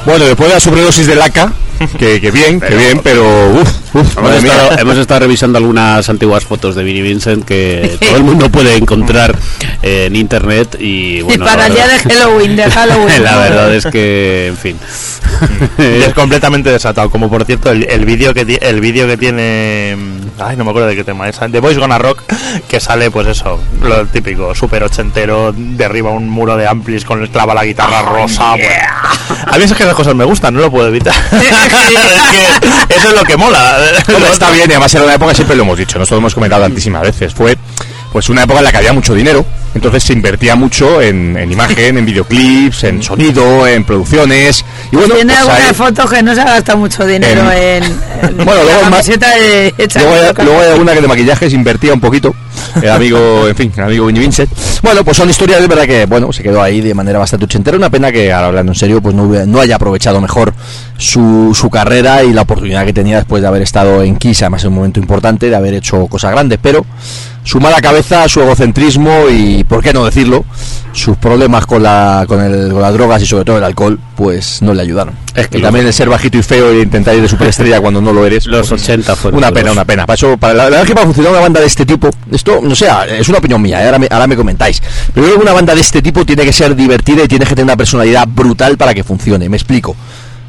Speaker 1: Bueno, después de la sobredosis de laca, que, que bien, que bien, pero uff, uf,
Speaker 3: Hemos estado, hemos estado revisando algunas antiguas fotos de Vinnie Vincent que todo el mundo puede encontrar eh, en internet y bueno,
Speaker 2: Para el día de Halloween, de Halloween.
Speaker 3: la verdad es que, en fin.
Speaker 4: Y es completamente desatado. Como por cierto, el, el vídeo que el vídeo que tiene. Ay, no me acuerdo de qué tema es. The Boys Gonna Rock. Que sale, pues eso, lo típico, súper ochentero. Derriba un muro de amplis con clava la guitarra rosa. bueno. A mí que esas cosas me gustan, no lo puedo evitar. es que eso es lo que mola.
Speaker 1: Hombre, está bien, y además era una época, siempre lo hemos dicho, nosotros lo hemos comentado tantísimas veces, fue pues una época en la que había mucho dinero, entonces se invertía mucho en, en imagen, en videoclips, en sonido, en producciones, y bueno,
Speaker 2: Tiene
Speaker 1: pues
Speaker 2: algunas
Speaker 1: ahí-
Speaker 2: fotos que no se ha gastado mucho dinero en, en
Speaker 1: Bueno, luego
Speaker 2: la
Speaker 1: más-
Speaker 2: camiseta de
Speaker 1: Luego hay, luego hay alguna que de maquillaje se invertía un poquito. El amigo, en fin, el amigo Vinnie Vincent. Bueno, pues son historias de verdad que, bueno, se quedó ahí de manera bastante ochentera. Una pena que, ahora hablando en serio, pues no, hubiera- no haya aprovechado mejor su, su carrera y la oportunidad que tenía después de haber estado en Kiss, además en un momento importante, de haber hecho cosas grandes. Pero, su mala cabeza, su egocentrismo y, ¿por qué no decirlo? Sus problemas con, la, con, el, con las drogas y sobre todo el alcohol, pues no le ayudaron.
Speaker 3: Es que
Speaker 1: y también el ser bajito y feo e intentar ir de superestrella cuando no lo eres.
Speaker 3: Los
Speaker 1: pues,
Speaker 3: 80 fueron
Speaker 1: Una pena, una pena. Para eso, para la, la verdad es que para funcionar una banda de este tipo, esto, no sé, es una opinión mía, ¿eh? ahora, me, ahora me comentáis. Pero creo que una banda de este tipo tiene que ser divertida y tiene que tener una personalidad brutal para que funcione. Me explico.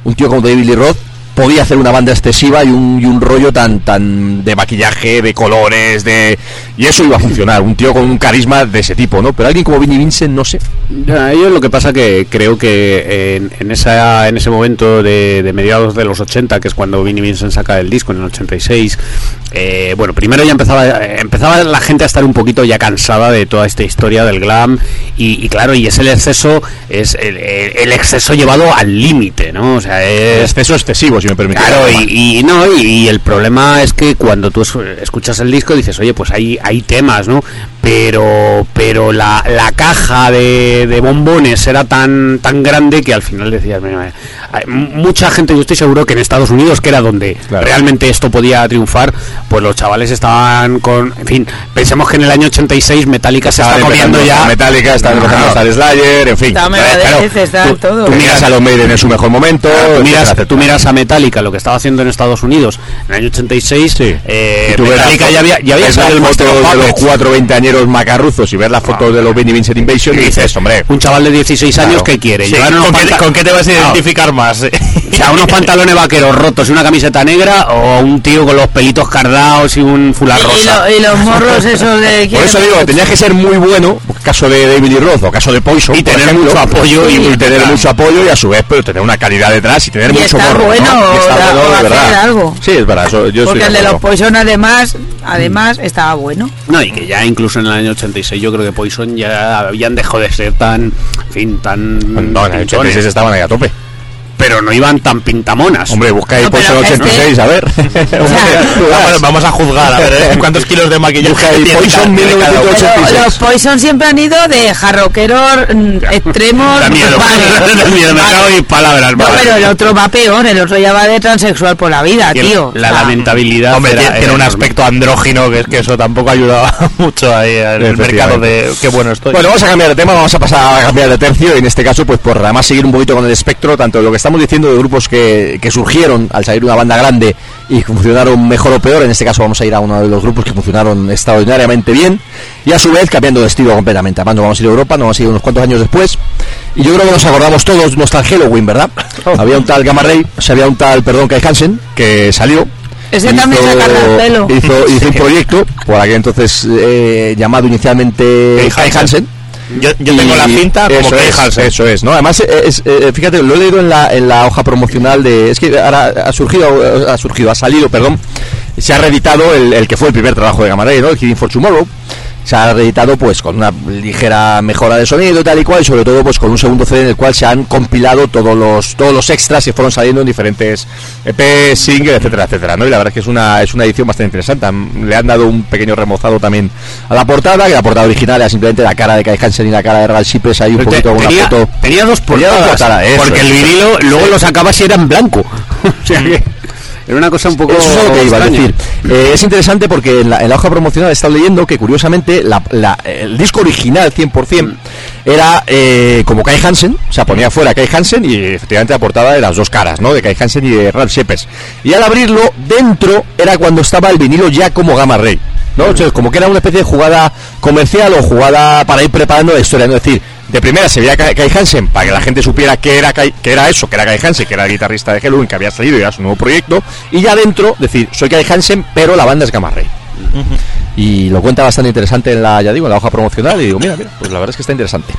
Speaker 1: Un tío como David Lee Roth podía hacer una banda excesiva y un, y un rollo tan tan de maquillaje, de colores, de y eso iba a funcionar. Un tío con un carisma de ese tipo, ¿no? Pero alguien como Vinnie Vincent, no sé.
Speaker 3: Ya, Yo lo que pasa que creo que en, en esa, en ese momento de, de mediados de los 80, que es cuando Vinnie Vincent saca el disco en el 86, eh, bueno, primero ya empezaba, empezaba la gente a estar un poquito ya cansada de toda esta historia del glam y, y claro, y es el exceso, es el, el- el exceso llevado al límite, ¿no? O sea, es...
Speaker 1: Exceso excesivo, si me permite.
Speaker 3: Claro, y, y no, y, y el problema es que cuando tú es- escuchas el disco dices, oye, pues hay, hay temas, ¿no? Pero, pero la, la caja de, de bombones era tan, tan grande que al final decías, mira, mucha gente, yo estoy seguro que en Estados Unidos, que era donde
Speaker 1: Claro.
Speaker 3: realmente esto podía triunfar, pues los chavales estaban con, en fin, pensemos que en el año 86 Metallica se está comiendo ya...
Speaker 1: a Metallica, estaban empezando a estar Slayer, en fin.
Speaker 2: Está
Speaker 1: claro,
Speaker 2: está
Speaker 1: tú- miras a los Maiden en su mejor momento.
Speaker 3: Tú miras, tú miras a Metallica, lo que estaba haciendo en Estados Unidos en el año 86.
Speaker 1: Sí.
Speaker 3: eh,
Speaker 1: Y tú ves
Speaker 3: Metallica ya había, ya había
Speaker 1: ves las fotos de los cuatro veinteañeros macarruzos y ver las fotos de los Vinnie Vincent Invasion y dices, hombre,
Speaker 3: Un chaval de 16 años
Speaker 1: Claro.
Speaker 3: que quiere
Speaker 4: Sí, ¿con, qué,
Speaker 3: panta-
Speaker 4: con qué te vas a
Speaker 3: Claro.
Speaker 4: identificar más?
Speaker 3: O sea, unos pantalones vaqueros rotos y una camiseta negra o un tío con los pelitos cardados y un fular
Speaker 2: Y,
Speaker 3: rosa.
Speaker 2: lo- y los morros esos de...
Speaker 1: por eso digo que tenías que ser muy bueno, caso de David Lee Roth o caso de Poison,
Speaker 3: Y tener
Speaker 1: ejemplo,
Speaker 3: mucho apoyo
Speaker 1: y,
Speaker 3: y-
Speaker 1: tener
Speaker 3: claro.
Speaker 1: mucho apoyo y a su vez pero tener una calidad detrás y tener
Speaker 2: Y
Speaker 1: mucho morro,
Speaker 2: bueno,
Speaker 1: ¿no?
Speaker 2: O-
Speaker 1: bueno,
Speaker 2: o
Speaker 1: de
Speaker 2: hacer
Speaker 1: verdad.
Speaker 2: algo.
Speaker 1: Sí, es verdad, eso, yo estoy
Speaker 2: Porque el de los. Poison además, además estaba bueno.
Speaker 3: No, y que ya incluso en el año 86 yo creo que Poison ya habían dejado de ser tan, en fin, tan...
Speaker 1: No, en el
Speaker 3: pinchones.
Speaker 1: 86 estaban ahí a tope.
Speaker 3: Pero no iban tan pintamonas.
Speaker 1: Hombre, busca ahí
Speaker 2: No,
Speaker 1: Poison
Speaker 2: pero
Speaker 1: 86,
Speaker 2: este-
Speaker 1: a ver.
Speaker 4: vamos, vamos a juzgar, a ver ¿eh? cuántos kilos de maquillaje
Speaker 1: Poison
Speaker 4: cada- tiene cada uno.
Speaker 1: 1986.
Speaker 2: Pero los Poison siempre han ido de jarroqueros mm, extremos.
Speaker 3: Da miedo,
Speaker 2: vale.
Speaker 3: da miedo, me
Speaker 2: Vale.
Speaker 3: cago en palabras.
Speaker 2: No,
Speaker 3: vale.
Speaker 2: pero el otro va peor, el otro ya va de transexual por la vida,
Speaker 3: el-
Speaker 2: tío.
Speaker 3: La
Speaker 2: O sea,
Speaker 3: lamentabilidad.
Speaker 4: Hombre,
Speaker 3: era-
Speaker 4: tiene, un aspecto andrógino que es que eso tampoco ayudaba mucho ahí en el mercado de qué bueno estoy.
Speaker 1: Bueno, vamos a cambiar de tema, vamos a pasar a cambiar de tercio y en este caso, pues por además seguir un poquito con el espectro, tanto de lo que estamos diciendo de grupos que, que surgieron al salir una banda grande y que funcionaron mejor o peor, en este caso vamos a ir a uno de los grupos que funcionaron extraordinariamente bien y a su vez cambiando de estilo completamente. Además, nos vamos a ir a Europa, nos vamos a ir unos cuantos años después y yo creo que nos acordamos todos, no está el Halloween, ¿verdad? Había un tal Gamma Ray, o sea, había un tal, perdón, Kai Hansen, que salió
Speaker 2: Ese también se carga el pelo.
Speaker 1: Hizo, hizo un proyecto, por aquel entonces eh, llamado inicialmente
Speaker 4: Kai
Speaker 1: Kai Hansen.
Speaker 4: Yo, yo tengo la cinta como que
Speaker 1: es, Eso es, ¿no? Además, eh, es, eh, fíjate, lo he leído en la, en la hoja promocional de... Es que ahora ha surgido, ha surgido, ha salido, perdón, se ha reeditado el, el que fue el primer trabajo de Gamaré, ¿no? El Killing for Tomorrow. Se ha reeditado pues con una ligera mejora de sonido y tal y cual, y sobre todo pues con un segundo CD en el cual se han compilado todos los todos los extras que fueron saliendo en diferentes EP, singles, etcétera, etcétera, ¿no? Y la verdad es que es una es una edición bastante interesante. Le han dado un pequeño remozado también a la portada, que la portada original era simplemente la cara de Kai Hansen y la cara de Regal Shipes ahí un poquito con una
Speaker 3: tenía,
Speaker 1: foto.
Speaker 3: tenía dos
Speaker 1: Tenía dos
Speaker 3: portadas,
Speaker 1: eso
Speaker 3: porque el vinilo luego lo sacabas y era en blanco. o sea que era una cosa un poco
Speaker 1: Eso es lo que iba a decir. Eh, es interesante porque en la, en la hoja promocional he estado leyendo que curiosamente la- la- el disco original 100% era eh, como Kai Hansen, o sea, ponía fuera Kai Hansen y efectivamente la portada de las dos caras, ¿no? De Kai Hansen y de Ralph Shepard. Y al abrirlo, dentro era cuando estaba el vinilo ya como Gamma Ray. ¿no? O sea, como que era una especie de jugada comercial o jugada para ir preparando la historia, ¿no? Es decir, de primera se veía Kai Hansen para que la gente supiera que era, que era eso, que era Kai Hansen, que era el guitarrista de Halloween, que había salido y era su nuevo proyecto, y ya dentro decir, soy Kai Hansen, pero la banda es Gamma. Y lo cuenta bastante interesante en la, ya digo, en la hoja promocional y digo, mira, mira, pues la verdad es que está interesante.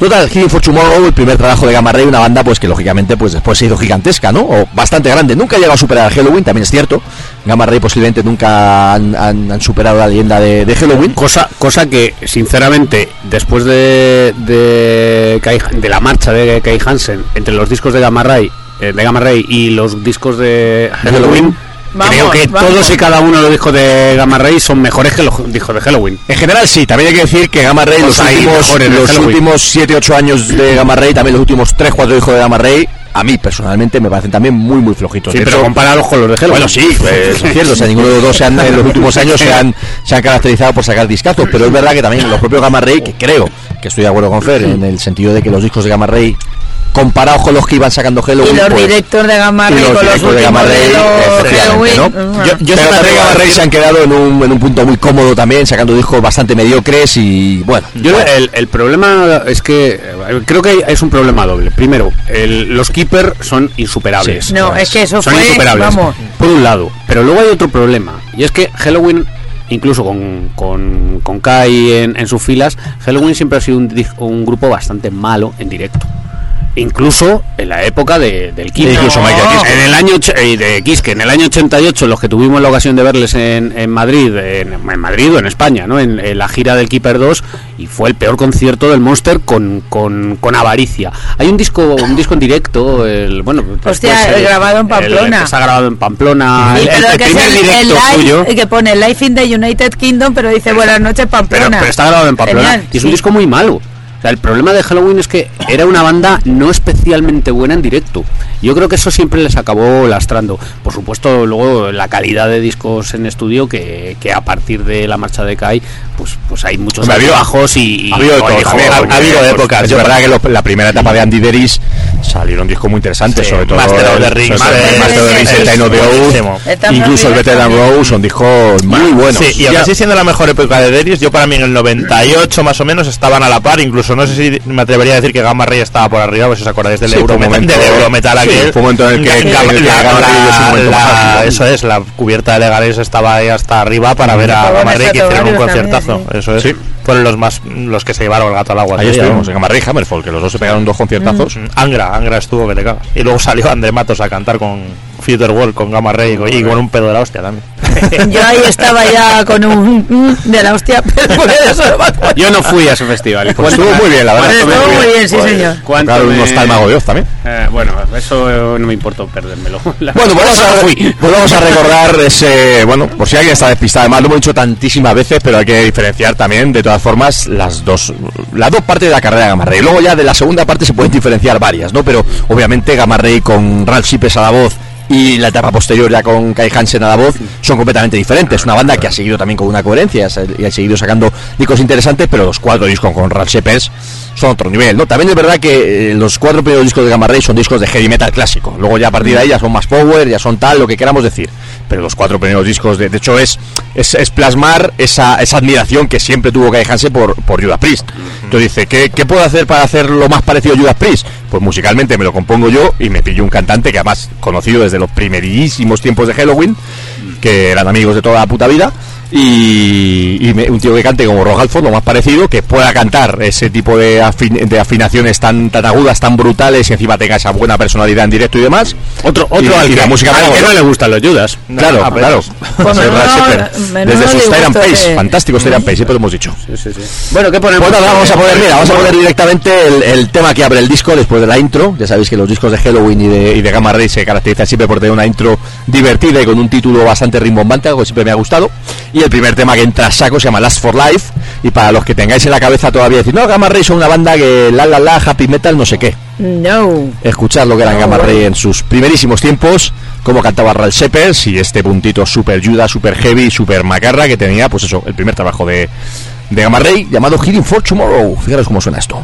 Speaker 1: Total, Killing for Tomorrow, el primer trabajo de Gamma Ray, una banda pues que lógicamente pues después se hizo gigantesca, ¿no? O bastante grande, nunca llegó a superar a Halloween, también es cierto. Gamma Ray posiblemente nunca han, han- han superado la leyenda de, de Halloween.
Speaker 3: Cosa, cosa que, sinceramente, después de, de, Kai- de la marcha de Kai Hansen entre los discos de Gamma Ray, eh, de Gamma Ray y los discos de Halloween,
Speaker 2: Vamos,
Speaker 3: creo que
Speaker 2: vamos.
Speaker 3: todos y cada uno de los discos de Gamma Ray son mejores que los discos de Halloween.
Speaker 1: En general sí, también hay que decir que Gamma Ray
Speaker 3: Los
Speaker 1: los últimos, los
Speaker 3: Halloween.
Speaker 1: últimos 7-8 años de Gamma Ray, también los últimos 3-4 hijos de Gamma Ray, a mí personalmente me parecen también muy muy flojitos.
Speaker 3: Sí,
Speaker 1: De
Speaker 3: pero
Speaker 1: hecho,
Speaker 3: comparados con los de Halloween.
Speaker 1: Bueno, sí, pues, es cierto, o sea, ninguno de los dos se han- en los últimos años se han, se han caracterizado por sacar discazos, pero es verdad que también los propios Gamma Ray, que creo que estoy de acuerdo con Fer, en el sentido de que los discos de Gamma Ray, comparados con los que iban sacando
Speaker 2: Y
Speaker 1: Halloween,
Speaker 2: los
Speaker 1: pues,
Speaker 2: directos de Gamma
Speaker 1: y
Speaker 2: Ray
Speaker 1: los
Speaker 2: con los
Speaker 1: de Gamma Ray,
Speaker 2: de los
Speaker 1: efectivamente,
Speaker 2: Halloween.
Speaker 1: ¿no?
Speaker 2: Bueno.
Speaker 4: Yo- yo
Speaker 1: pero también Gamma Ray se han quedado en un, en un punto muy cómodo también, sacando discos bastante mediocres y bueno.
Speaker 3: Yo el, el problema es que creo que es un problema doble. Primero, el- los keeper son insuperables.
Speaker 1: Sí,
Speaker 2: No, es que eso
Speaker 3: son
Speaker 2: fue,
Speaker 3: insuperables.
Speaker 2: vamos.
Speaker 3: Por un lado, pero luego hay otro problema y es que Halloween incluso con, con, con Kai en, en sus filas, Halloween siempre ha sido un, un grupo bastante malo en directo. Incluso en la época de, del Kiss.
Speaker 1: Incluso Michael Kiske.
Speaker 3: En el año eh, de Kiske, en el año 88, los que tuvimos la ocasión de verles en, en Madrid, en, en Madrid o en España, ¿no? En, en la gira del Keeper 2 y fue el peor concierto del Monster con, con, con avaricia. Hay un disco un disco en directo, el bueno,
Speaker 2: Hostia,
Speaker 3: después
Speaker 2: el grabado en
Speaker 3: el
Speaker 2: Pamplona.
Speaker 3: se ha grabado en Pamplona.
Speaker 2: Sí,
Speaker 3: el,
Speaker 2: que es
Speaker 3: primer
Speaker 2: el,
Speaker 3: directo
Speaker 2: el live,
Speaker 3: suyo.
Speaker 2: el que pone Life in the United Kingdom, pero dice buenas noches
Speaker 3: Pero,
Speaker 2: Pamplona.
Speaker 3: pero está grabado en Pamplona
Speaker 2: Genial,
Speaker 3: y es un
Speaker 2: sí.
Speaker 3: disco muy malo. O sea, el problema de Halloween es que era una banda no especialmente buena en directo. Yo creo que eso siempre les acabó lastrando. Por supuesto, luego la calidad de discos en estudio, que, que a partir de la marcha de Kai, pues, pues hay muchos
Speaker 1: Hombre, ha habido-
Speaker 3: bajos y,
Speaker 1: Ha habido de pues,
Speaker 3: épocas.
Speaker 1: Es
Speaker 3: Yo-
Speaker 1: verdad que lo- la primera etapa de Andy Deris salieron discos muy interesantes,
Speaker 4: Sí,
Speaker 1: sobre todo
Speaker 4: Master of the Rings,
Speaker 1: Master incluso el Veteran. Row son discos muy buenos.
Speaker 4: Sí, y aún así siendo la mejor época de Darius, yo para mí en el 98 más o menos estaban a la par, incluso no sé si me atrevería a decir que Gamma Ray estaba por arriba, pues si os acordáis del
Speaker 1: Sí, momento-
Speaker 4: del Eurometal
Speaker 1: sí,
Speaker 4: aquel.
Speaker 1: fue un momento en el que-
Speaker 4: Gamma-
Speaker 1: Ray.
Speaker 4: Eso es, la cubierta de Legales estaba ahí hasta arriba para ver a Gamma Ray que hicieron un conciertazo.
Speaker 2: también,
Speaker 4: Eso es.
Speaker 1: Sí.
Speaker 4: Fueron los más los que se llevaron el gato al agua.
Speaker 1: Ahí estuvimos, en Gamma Ray y Hammerfall, que los dos se pegaron dos conciertazos.
Speaker 4: Mm, Angra, Angra estuvo que te cagas. Y luego salió André Matos a cantar con Future World, con Gamma Ray y con- y con un pedo de la hostia también.
Speaker 2: Yo ahí estaba ya con un mm, de la hostia, pero por eso no me acuerdo.
Speaker 3: Yo no fui a ese festival.
Speaker 1: Pues estuvo muy bien, la verdad.
Speaker 3: ¿Cuánto me-
Speaker 2: Estuvo muy bien, sí,
Speaker 1: Pues,
Speaker 2: señor.
Speaker 3: me-
Speaker 1: unos tal Mago de Oz también.
Speaker 3: Eh, bueno, eso eh, no me importó perdérmelo. La-
Speaker 1: Bueno, pues vamos, a, pues vamos a recordar ese, bueno, por si alguien está despistado, además lo hemos dicho tantísimas veces, pero hay que diferenciar también, de todas formas, las dos, las dos partes de la carrera de Gamma Ray. Luego ya de la segunda parte se pueden diferenciar varias, ¿no? Pero obviamente Gamma Ray con Ralph Shippes a la voz y la etapa posterior ya con Kai Hansen a la voz son completamente diferentes. Una banda que ha seguido también con una coherencia y ha seguido sacando discos interesantes, pero los cuatro discos con Ralph Shippes son otro nivel, ¿no? También es verdad que eh, los cuatro primeros discos de Gamma Ray son discos de heavy metal clásico. Luego ya a partir de ahí ya son más power, ya son tal, lo que queramos decir. Pero los cuatro primeros discos, de, de hecho, es, es, es plasmar esa, esa admiración que siempre tuvo Kai Hansen por, por Judas Priest. Entonces dice, ¿qué, ¿qué puedo hacer para hacer lo más parecido a Judas Priest? Pues musicalmente me lo compongo yo y me pillo un cantante que además conocido desde los primerísimos tiempos de Halloween, que eran amigos de toda la puta vida. Y, y me- un tío que cante como Rock Halford, lo más parecido, que pueda cantar ese tipo de, afin- de afinaciones tan, tan agudas, tan brutales y encima tenga esa buena personalidad en directo y demás.
Speaker 3: Otro, otro
Speaker 1: Y-
Speaker 3: al
Speaker 1: y
Speaker 3: que,
Speaker 1: la música
Speaker 3: al
Speaker 1: me
Speaker 3: que no le gustan los Judas.
Speaker 1: Claro,
Speaker 4: apenas.
Speaker 1: claro.
Speaker 2: Pues
Speaker 1: Desde sus Tyrant Pace,
Speaker 2: de-
Speaker 1: fantásticos Tyrant Pace, siempre lo hemos dicho.
Speaker 3: Bueno, ¿qué ponemos?
Speaker 1: Pues nada, vamos a poner, mira, vamos a poner directamente el, el tema que abre el disco después de la intro. Ya sabéis que los discos de Halloween y de, y de Gamma Ray se caracterizan siempre por tener una intro divertida y con un título bastante rimbombante, algo que siempre me ha gustado. Y el primer tema que entra a saco se llama Last for Life. Y para los que tengáis en la cabeza todavía decir, no, Gamma Ray son una banda que la la la, happy metal, no sé qué.
Speaker 2: No.
Speaker 1: Escuchad lo que eran
Speaker 2: No,
Speaker 1: Gamma. Ray en sus primerísimos tiempos, cómo cantaba Ralph Shepard y este puntito super Judas, super heavy, super macarra que tenía, pues eso, el primer trabajo de, de Gamma Ray llamado Healing for Tomorrow. Fijaros cómo suena esto.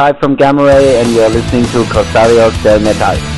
Speaker 6: Kai from Gamma Ray, and you're listening to Corsarios del Metal.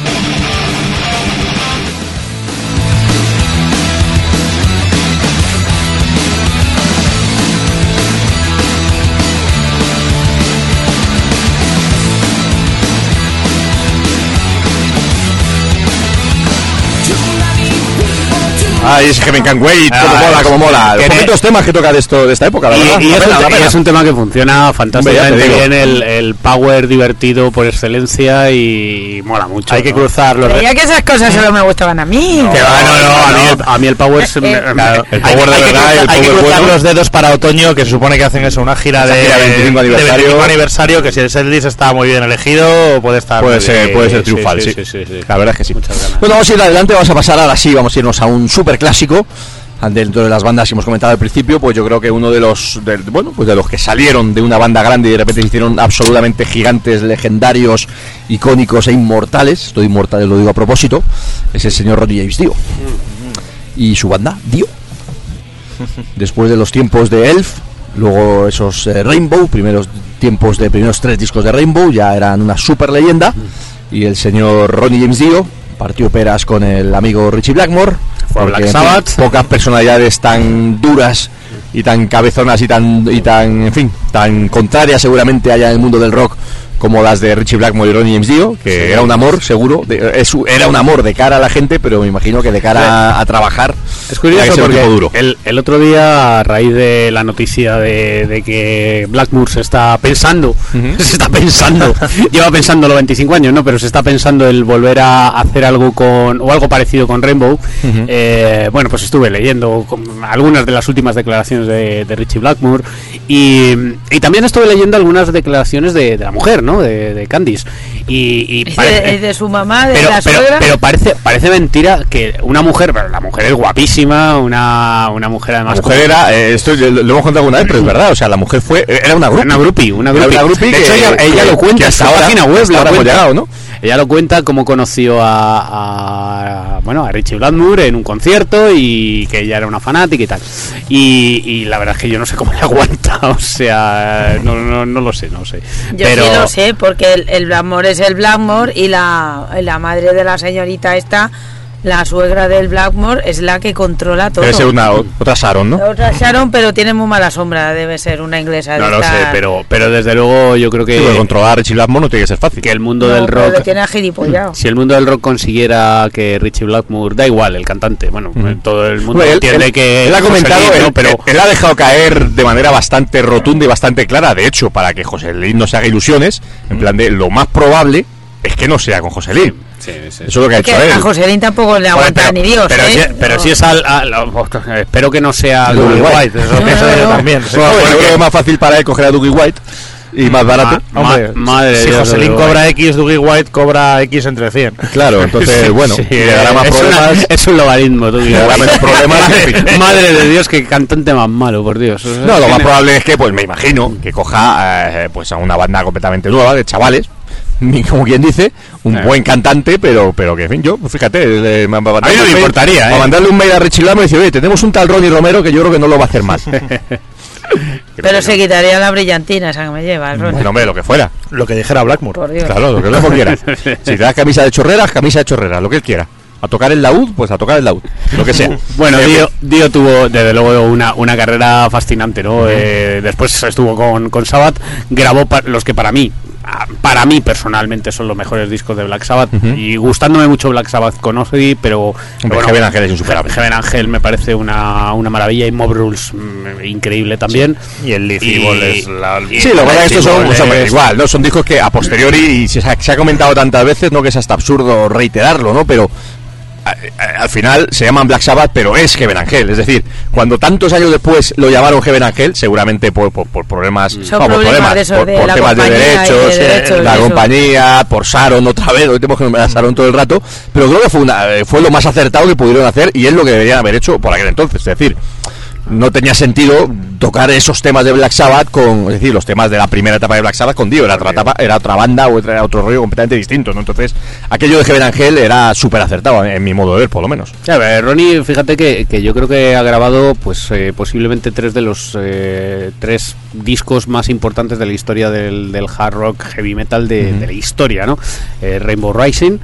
Speaker 1: Ay, ese Heaven Can Wait, como mola, como mola.
Speaker 3: que-
Speaker 1: Poquitos temas que toca de esto de esta época, la verdad.
Speaker 3: Y, y
Speaker 1: La
Speaker 3: es,
Speaker 1: pena,
Speaker 3: un,
Speaker 1: la
Speaker 3: y
Speaker 1: pena.
Speaker 3: es un tema que funciona fantásticamente
Speaker 1: ya
Speaker 3: bien, el, el power divertido por excelencia y mola mucho.
Speaker 4: Hay que
Speaker 3: ¿no?
Speaker 4: cruzar los
Speaker 2: Creía que esas cosas solo me gustaban a mí.
Speaker 3: Que va, no, no, a mí, el- a mí el power se me-
Speaker 4: Claro.
Speaker 1: El
Speaker 4: hay,
Speaker 1: power de
Speaker 4: hay que
Speaker 1: verdad,
Speaker 4: cruzar-
Speaker 1: el
Speaker 4: hay que
Speaker 1: power
Speaker 4: cruzar
Speaker 1: bueno.
Speaker 4: los dedos para otoño, que se supone que hacen eso, una gira de,
Speaker 1: gira de 25
Speaker 4: de
Speaker 1: aniversario.
Speaker 4: 25 aniversario, que si el setlist está muy bien elegido, puede estar
Speaker 1: Puede ser,
Speaker 4: bien.
Speaker 1: puede ser triunfal, sí,
Speaker 3: sí, sí, sí, sí.
Speaker 1: La verdad es que sí.
Speaker 3: Muchas ganas.
Speaker 1: Bueno, vamos a ir adelante, vamos a pasar ahora sí, vamos a irnos a un super clásico. Dentro de las bandas que hemos comentado al principio, pues yo creo que uno de los, del- bueno, pues de los que salieron de una banda grande y de repente se hicieron absolutamente gigantes, legendarios, icónicos e inmortales, esto de inmortales lo digo a propósito, es el señor Ronnie James Dio. Y su banda, Dio. Después de los tiempos de Elf, luego esos eh, Rainbow, primeros tiempos de primeros tres discos de Rainbow, ya eran una super leyenda. Y el señor Ronnie James Dio partió peras con el amigo Richie Blackmore.
Speaker 3: Fue a Black
Speaker 1: en fin,
Speaker 3: Sabbath.
Speaker 1: pocas personalidades tan duras y tan cabezonas y tan, y tan, en fin, tan contrarias seguramente haya en el mundo del rock como las de Richie Blackmore y Ronnie James Dio, que era un amor seguro, de- es u- era un amor de cara a la gente, pero me imagino que de cara a, a trabajar
Speaker 3: Es curioso porque
Speaker 1: duro.
Speaker 3: el, el otro día, a raíz de la noticia de, de que Blackmoor se está pensando, se está pensando, lleva pensándolo 25 años, ¿no? Pero se está pensando el volver a hacer algo con, o algo parecido con Rainbow. Eh, bueno, pues estuve leyendo algunas de las últimas declaraciones de, de Richie Blackmore y, y también estuve leyendo algunas declaraciones de, de la mujer, ¿no? De, de Candice. Y, y
Speaker 2: Es
Speaker 3: parece-
Speaker 2: de, es de su mamá, de
Speaker 3: pero,
Speaker 2: la
Speaker 3: pero,
Speaker 2: suegra.
Speaker 3: pero parece parece mentira que una mujer, pero la mujer es guapísima, una, una mujer
Speaker 1: La
Speaker 3: además
Speaker 1: mujer era, eh, esto lo, lo hemos contado alguna vez, pero es verdad, o sea, la mujer fue, era una groupie.
Speaker 3: una groupie, una groupie de
Speaker 1: que-
Speaker 3: hecho, ella,
Speaker 1: que-
Speaker 3: ella lo cuenta en su
Speaker 1: ahora-
Speaker 3: página web,
Speaker 1: hasta
Speaker 3: lo
Speaker 1: ahora hemos llegado, ¿no?
Speaker 3: Ella lo cuenta cómo conoció a, a- bueno a Richie Blackmore en un concierto y que ella era una fanática y tal. Y, y la verdad es que yo no sé cómo le aguanta, o sea, no, no, no lo sé, no sé.
Speaker 2: Yo
Speaker 3: pero
Speaker 2: sí lo sé, porque el, el Blackmore es el Blackmore y la, la madre de la señorita esta, la suegra del Blackmore, es la que controla todo.
Speaker 1: Debe ser una, otra Sharon, ¿no?
Speaker 2: Otra Sharon, pero tiene muy mala sombra, debe ser una inglesa.
Speaker 3: no lo sé, pero pero desde luego yo creo que
Speaker 1: Sí, controlar a Richie Blackmore no tiene que ser fácil.
Speaker 3: que el mundo
Speaker 2: No,
Speaker 3: del
Speaker 2: pero
Speaker 3: rock
Speaker 2: le tiene.
Speaker 3: Si el mundo del rock consiguiera que Richie Blackmore, da igual, el cantante, bueno, todo el mundo
Speaker 1: él,
Speaker 3: entiende
Speaker 1: él-
Speaker 3: que
Speaker 1: él ha comentado,
Speaker 3: Luis, ¿no? pero
Speaker 1: él- él ha dejado caer de manera bastante rotunda y bastante clara, de hecho, para que José Luis no se haga ilusiones, en plan de lo más probable es que no sea con José Luis.
Speaker 3: Sí, sí.
Speaker 1: Eso es lo que ha
Speaker 2: Que
Speaker 1: hecho él.
Speaker 2: a Joselín tampoco le
Speaker 3: Joder,
Speaker 2: aguanta ni Dios,
Speaker 3: pero,
Speaker 2: ¿eh?
Speaker 3: si, pero
Speaker 2: No.
Speaker 3: si es al, al- al- espero que no sea
Speaker 1: Dougie White,
Speaker 3: White, eso
Speaker 2: No,
Speaker 3: pienso
Speaker 2: no,
Speaker 3: también.
Speaker 1: Pues yo creo que es más fácil para él coger a Dougie White y más barato.
Speaker 3: Ma-
Speaker 4: Hombre,
Speaker 3: madre
Speaker 4: si
Speaker 3: de Dios,
Speaker 4: Joselín cobra. X, Dougie White cobra X entre 100.
Speaker 1: Claro, entonces, bueno,
Speaker 3: Sí,
Speaker 1: le dará más
Speaker 3: es, una-
Speaker 1: problemas.
Speaker 3: es un logaritmo, Dougie
Speaker 1: Le dará
Speaker 3: White.
Speaker 1: menos problemas.
Speaker 3: madre, madre de Dios, qué cantante más malo, por Dios.
Speaker 1: No, lo más probable es que, pues me imagino, que coja eh, pues a una banda completamente nueva de chavales, ni como quien dice, un
Speaker 3: Eh.
Speaker 1: buen cantante, pero pero que, en fin, yo, pues fíjate, le- me- me-
Speaker 3: A mí no me
Speaker 1: mail-
Speaker 3: importaría,
Speaker 1: a
Speaker 3: ¿eh?
Speaker 1: mandarle un mail a Richie Lamo y decir, oye, tenemos un tal Ronnie Romero que yo creo que no lo va a hacer mal.
Speaker 2: Pero se quitaría la brillantina esa que me lleva, el Ronnie.
Speaker 1: Bueno, hombre, lo que fuera.
Speaker 4: Lo que dijera Blackmore.
Speaker 2: Por Dios.
Speaker 1: Claro, lo que Blackmore quiera. Si te das camisa de chorreras, camisa de chorreras, lo que él quiera. A tocar el laúd, pues a tocar el laúd, lo que sea.
Speaker 3: Bueno,
Speaker 1: Eh,
Speaker 3: Dio, Dio tuvo desde luego una, una carrera fascinante, ¿no? Eh, después estuvo con, con Sabbath, grabó pa- los que para mí, para mí personalmente son los mejores discos de Black Sabbath y gustándome mucho Black Sabbath con Ozzy, pero pero
Speaker 1: Heaven Angel es insuperable.
Speaker 3: Heaven Angel me parece una, una maravilla y Mob Rules mm, increíble también.
Speaker 4: Y el Leaf
Speaker 3: Y-
Speaker 4: Evil es la...
Speaker 1: Sí, lo que pasa es que estos son,
Speaker 3: Goles.
Speaker 1: pues, igual, ¿no? Son discos que a posteriori, y se ha, se ha comentado tantas veces, ¿no? Que es hasta absurdo reiterarlo, ¿no? Pero al final se llaman Black Sabbath, pero es Heaven Angel. Es decir, cuando tantos años después lo llamaron Heaven Angel, seguramente por, por, por problemas,
Speaker 2: Son
Speaker 1: vamos,
Speaker 2: problemas de
Speaker 1: por,
Speaker 2: de
Speaker 1: por temas de derechos, eh, la compañía, por Sharon otra vez, hoy tenemos que nombrar a Sharon todo el rato, pero creo que fue, una, eh, fue lo más acertado que pudieron hacer y es lo que deberían haber hecho por aquel entonces. Es decir, no tenía sentido tocar esos temas de Black Sabbath con, es decir, los temas de la primera etapa de Black Sabbath con Dio, era otra etapa, era otra banda o era otro rollo completamente distinto, ¿no? Entonces, aquello de Heaven Angel era súper acertado en mi modo de ver, por lo menos.
Speaker 3: A ver, Ronnie, fíjate que, que yo creo que ha grabado pues eh, posiblemente tres de los eh, tres discos más importantes de la historia del, del hard rock heavy metal de, de la historia, ¿no? Eh, Rainbow Rising,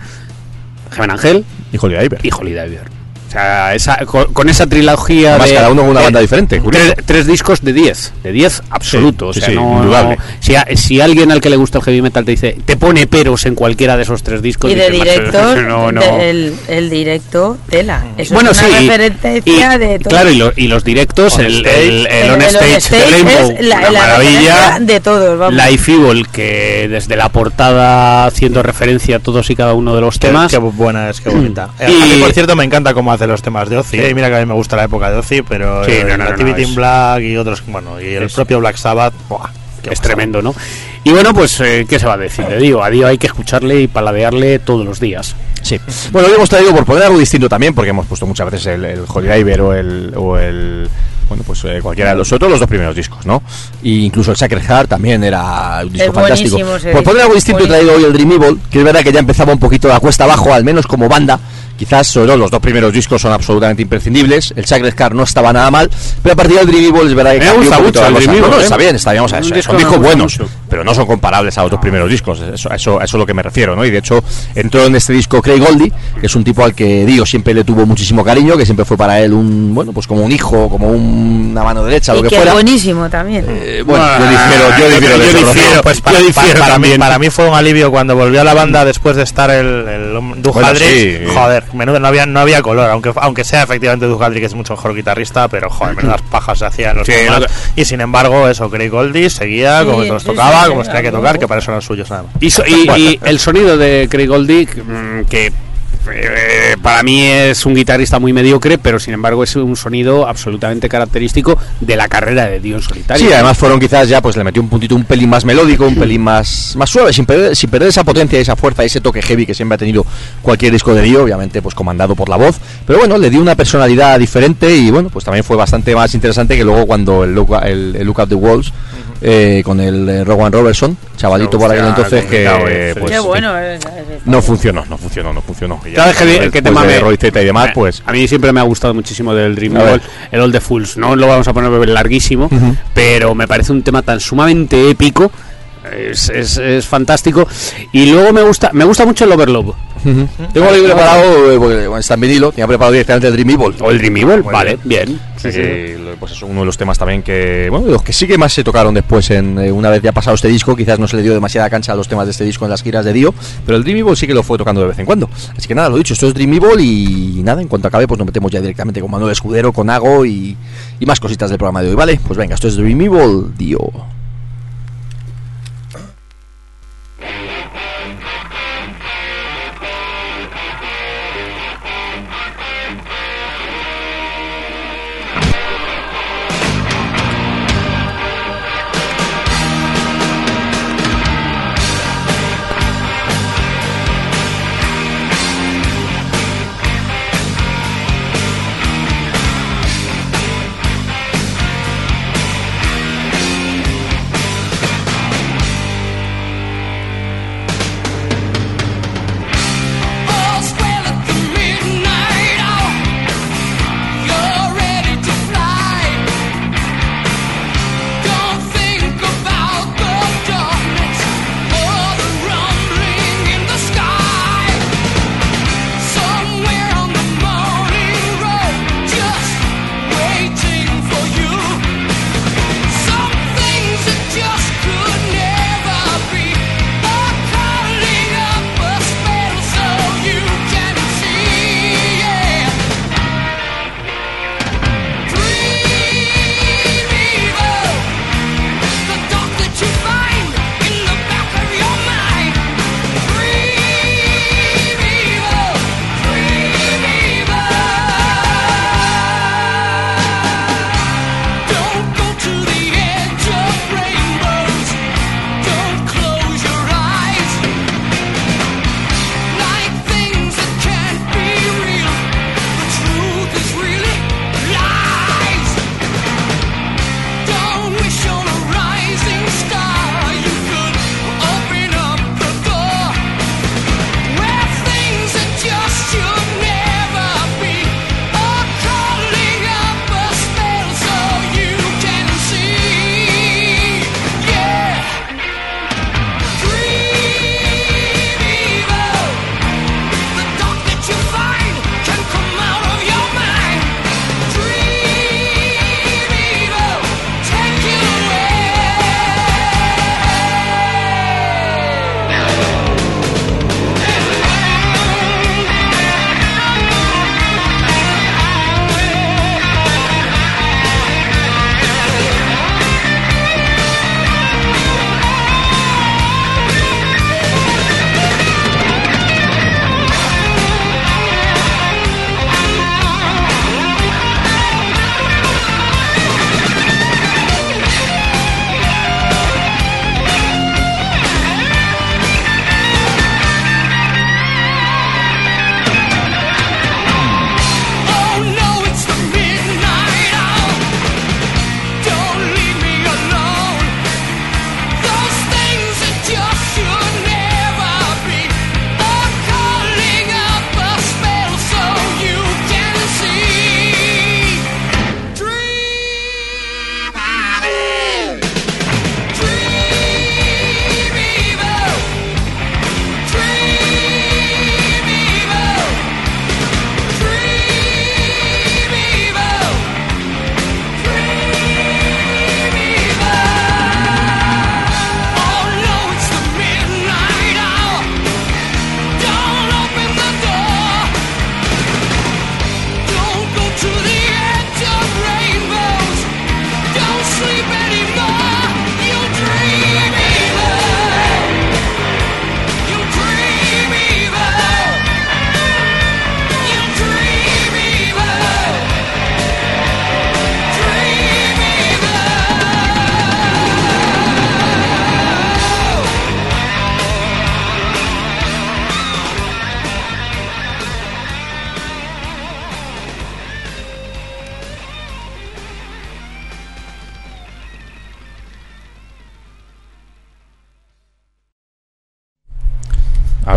Speaker 3: Heaven Angel
Speaker 1: Y Holy Diver.
Speaker 3: y Holy Diver. O sea, esa, con, con esa trilogía
Speaker 1: Además,
Speaker 3: de,
Speaker 1: cada uno con una
Speaker 3: de-
Speaker 1: banda diferente.
Speaker 3: Tres, tres discos de 10, de 10 absoluto.
Speaker 1: Sí,
Speaker 3: o sea,
Speaker 1: sí,
Speaker 3: no- no- si, a- si alguien al que le gusta el heavy metal te dice, te pone peros en cualquiera de esos tres discos,
Speaker 2: Y de
Speaker 3: dices, "Macho,
Speaker 2: director,
Speaker 3: no, no".
Speaker 2: de- el, el directo, tela. Eso
Speaker 3: bueno,
Speaker 2: es una
Speaker 3: sí, y-
Speaker 2: referencia
Speaker 3: y-
Speaker 2: de todo.
Speaker 3: Claro, y, lo- y los directos,
Speaker 4: On
Speaker 3: el,
Speaker 4: stage.
Speaker 3: el, el
Speaker 2: El-
Speaker 3: on
Speaker 2: el
Speaker 3: stage,
Speaker 2: on
Speaker 3: de
Speaker 2: stage
Speaker 3: Rainbow,
Speaker 2: es la- la
Speaker 3: maravilla.
Speaker 2: de todos, vamos.
Speaker 3: Life Evil, que desde la portada haciendo referencia a todos y cada uno de los
Speaker 4: Qué,
Speaker 3: temas.
Speaker 4: qué buena es, qué bonita. Eh,
Speaker 3: Y-
Speaker 4: A mí, por cierto, me encanta cómo hace los temas de Ozzy. eh, y mira que a mí me gusta la época de Ozzy, pero
Speaker 3: Sí, no, no, no,
Speaker 4: Nativity
Speaker 3: es-
Speaker 4: in Black y otros, bueno, y el
Speaker 3: Es-
Speaker 4: propio Black Sabbath, ¡buah! qué
Speaker 3: es tremendo, ¿no? Y bueno, pues, eh, ¿qué se va a decir? Le digo, a Dio hay que escucharle y paladearle todos los días.
Speaker 1: Sí. Bueno, hoy hemos traído por poner algo distinto también, porque hemos puesto muchas veces el, el Holy Diver o el, o el bueno, pues eh, cualquiera de los otros los dos primeros discos, ¿no? Y incluso el Sacred Heart también era un disco
Speaker 2: Es
Speaker 1: fantástico. Por poner algo distinto he traído hoy el Dream Evil, que es verdad que ya empezaba un poquito la cuesta abajo, al menos como banda. Quizás todo los dos primeros discos son absolutamente imprescindibles. El Sacred Heart no estaba nada mal, pero a partir del Dream Evil es verdad que
Speaker 3: Me gusta mucho el. Dream
Speaker 1: No,
Speaker 3: Evil,
Speaker 1: no,
Speaker 3: ¿eh?
Speaker 1: está bien, está bien, vamos a
Speaker 3: Un
Speaker 1: eso,
Speaker 3: disco
Speaker 1: son discos buenos,
Speaker 3: mucho.
Speaker 1: Pero no son comparables a los dos primeros discos. Eso, eso, eso es lo que me refiero, ¿no? Y de hecho entró en este disco Craig Goldie, que es un tipo al que Dio siempre le tuvo muchísimo cariño, que siempre fue para él un, bueno, pues como un hijo, como un- una mano derecha, lo
Speaker 2: y
Speaker 1: que
Speaker 2: que es
Speaker 1: fuera.
Speaker 2: buenísimo también.
Speaker 1: Eh, bueno, yo difiero, yo difiero
Speaker 4: Yo difiero, pues para,
Speaker 3: Yo
Speaker 4: para-
Speaker 3: difiero
Speaker 4: para mí,
Speaker 3: también.
Speaker 4: para mí fue un alivio cuando volvió a la banda después de estar el, el Doug
Speaker 1: Bueno, sí.
Speaker 4: Joder, menudo, no había, no había color, aunque, aunque sea efectivamente Doug Aldrich que es mucho mejor guitarrista, pero joder, menudas pajas se hacían los
Speaker 3: Sí, lo
Speaker 4: Y sin embargo, eso, Craig Goldie seguía
Speaker 2: Sí,
Speaker 4: como los
Speaker 2: sí,
Speaker 4: tocaba,
Speaker 2: sí,
Speaker 4: como tenía que tocar, que para eso eran suyos nada más.
Speaker 3: Y, so- y- y el sonido de Craig Goldie, mm, que eh, para mí es un guitarrista muy mediocre, pero sin embargo es un sonido absolutamente característico de la carrera de Dio en solitario.
Speaker 1: Sí, además fueron quizás ya, pues le metió un puntito un pelín más melódico, un pelín más, más suave, sin perder, sin perder esa potencia, esa fuerza, ese toque heavy que siempre ha tenido cualquier disco de Dio, obviamente pues comandado por la voz. Pero bueno, le dio una personalidad diferente y bueno, pues también fue bastante más interesante que luego cuando el Look, el, el Look at the Walls, eh, con el eh, Rowan Robertson, chavalito por aquel entonces que
Speaker 3: eh,
Speaker 1: pues,
Speaker 2: Qué bueno. es- es- es-
Speaker 1: no funcionó, no funcionó, no funcionó.
Speaker 3: ¿Sabes qué, tema me-
Speaker 1: y demás, pues
Speaker 3: A mí siempre me ha gustado muchísimo del Dream. Evil, el All the Fools. No lo vamos a poner larguísimo, pero me parece un tema tan sumamente épico. Es, es- es fantástico. Y luego me gusta me gusta mucho el Overlove.
Speaker 1: Tengo ahí preparado, eh, porque bueno, está en vinilo, tenía preparado directamente el Dream Evil.
Speaker 3: O el Dream Evil, vale, bien. Sí, sí.
Speaker 1: Eh, pues es uno de los temas también que, bueno, de los que sí que más se tocaron después, en eh, una vez ya pasado este disco, quizás no se le dio demasiada cancha a los temas de este disco en las giras de Dio, pero el Dream Evil sí que lo fue tocando de vez en cuando. Así que nada, lo dicho, esto es Dream Evil y nada, en cuanto acabe, pues nos metemos ya directamente con Manuel Escudero, con Ago y, y más cositas del programa de hoy, ¿vale? Pues venga, esto es Dream Evil, Dio.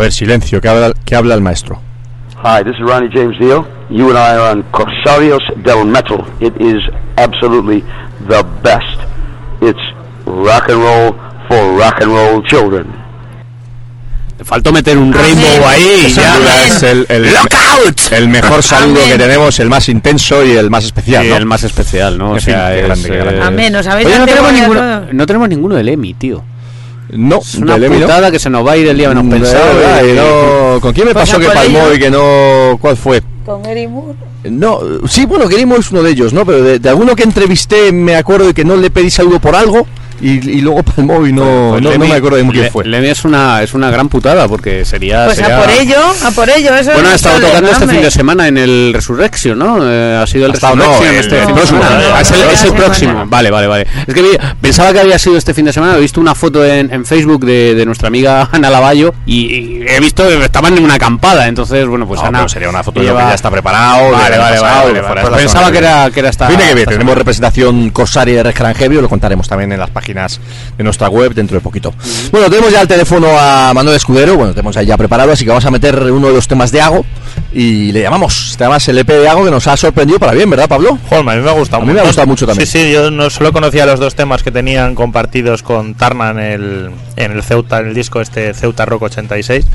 Speaker 1: Ver, silencio, que habla, que habla el maestro.
Speaker 6: Hi, this is Ronnie James Dio. You and I are on Corsarios del Metal. It is absolutely the best. It's rock and roll for rock and roll children.
Speaker 3: Faltó meter un rainbow ahí y ya.
Speaker 1: es el, el-
Speaker 3: ¡Lockout!
Speaker 1: el mejor saludo
Speaker 2: Amén.
Speaker 1: que tenemos, el más intenso y el más especial. ¿no?
Speaker 3: el más especial, ¿no? O sea, es,
Speaker 1: grande, qué grande.
Speaker 3: eh,
Speaker 2: Amén, ¿os habéis
Speaker 3: Oye, no tenemos, ninguno, no tenemos ninguno del EMI, tío.
Speaker 1: No,
Speaker 3: Es una
Speaker 1: Emi, ¿no?
Speaker 3: putada que se nos va a ir el día menos
Speaker 1: Mm,
Speaker 3: pensado.
Speaker 1: verdad,
Speaker 3: y-
Speaker 1: y no- ¿Con quién me pasó
Speaker 2: a
Speaker 1: que palmó y que no... ¿Cuál fue?
Speaker 2: Con Gary Moore.
Speaker 1: No, sí, bueno, Grimo es uno de ellos, ¿no? Pero de, de alguno que entrevisté me acuerdo de que no le pedí saludo por algo y, y luego palmó y no,
Speaker 3: Pues
Speaker 1: no, no
Speaker 3: Lemmy-
Speaker 1: me acuerdo de quién
Speaker 3: Le-
Speaker 1: fue.
Speaker 3: Lemmy es una, es una gran putada porque sería.
Speaker 2: Pues
Speaker 3: sería-
Speaker 2: a por ello, a por ello. Eso
Speaker 3: Bueno,
Speaker 2: no
Speaker 3: ha estado tocando este fin de semana en el Resurrection, ¿no? Eh, ha sido el
Speaker 1: Ha estado, no,
Speaker 3: Resurrection
Speaker 1: el-
Speaker 3: este
Speaker 1: el próximo. No,
Speaker 3: Ah, es el, es próximo. Vale, vale, vale. Es que pensaba que había sido este fin de semana. He visto una foto en, en Facebook de, de nuestra amiga Ana Lavalle y, y he visto que estaban en una acampada. Entonces, bueno, pues
Speaker 1: No,
Speaker 3: Ana.
Speaker 1: sería una foto de lo
Speaker 3: lleva-
Speaker 1: que ya está preparado.
Speaker 3: Vale, vale,
Speaker 1: pasado,
Speaker 3: vale,
Speaker 1: esta
Speaker 3: Pensaba que era, que era esta.
Speaker 1: Que tenemos representación Corsair de Heavy, lo contaremos también en las páginas de nuestra web dentro de poquito. Bueno, tenemos ya el teléfono a Manuel Escudero, bueno, tenemos ahí ya preparado, así que vamos a meter uno de los temas de Ago y le llamamos. Además, el EP de Ago que nos ha sorprendido para bien, ¿verdad, Pablo?
Speaker 4: Joder, a mí me ha gustado
Speaker 1: A mí me ha gustado mucho también.
Speaker 4: Sí, sí, yo no solo conocía los dos temas que tenían compartidos con Tarna en el, en el Ceuta, en el disco este Ceuta Rock 86.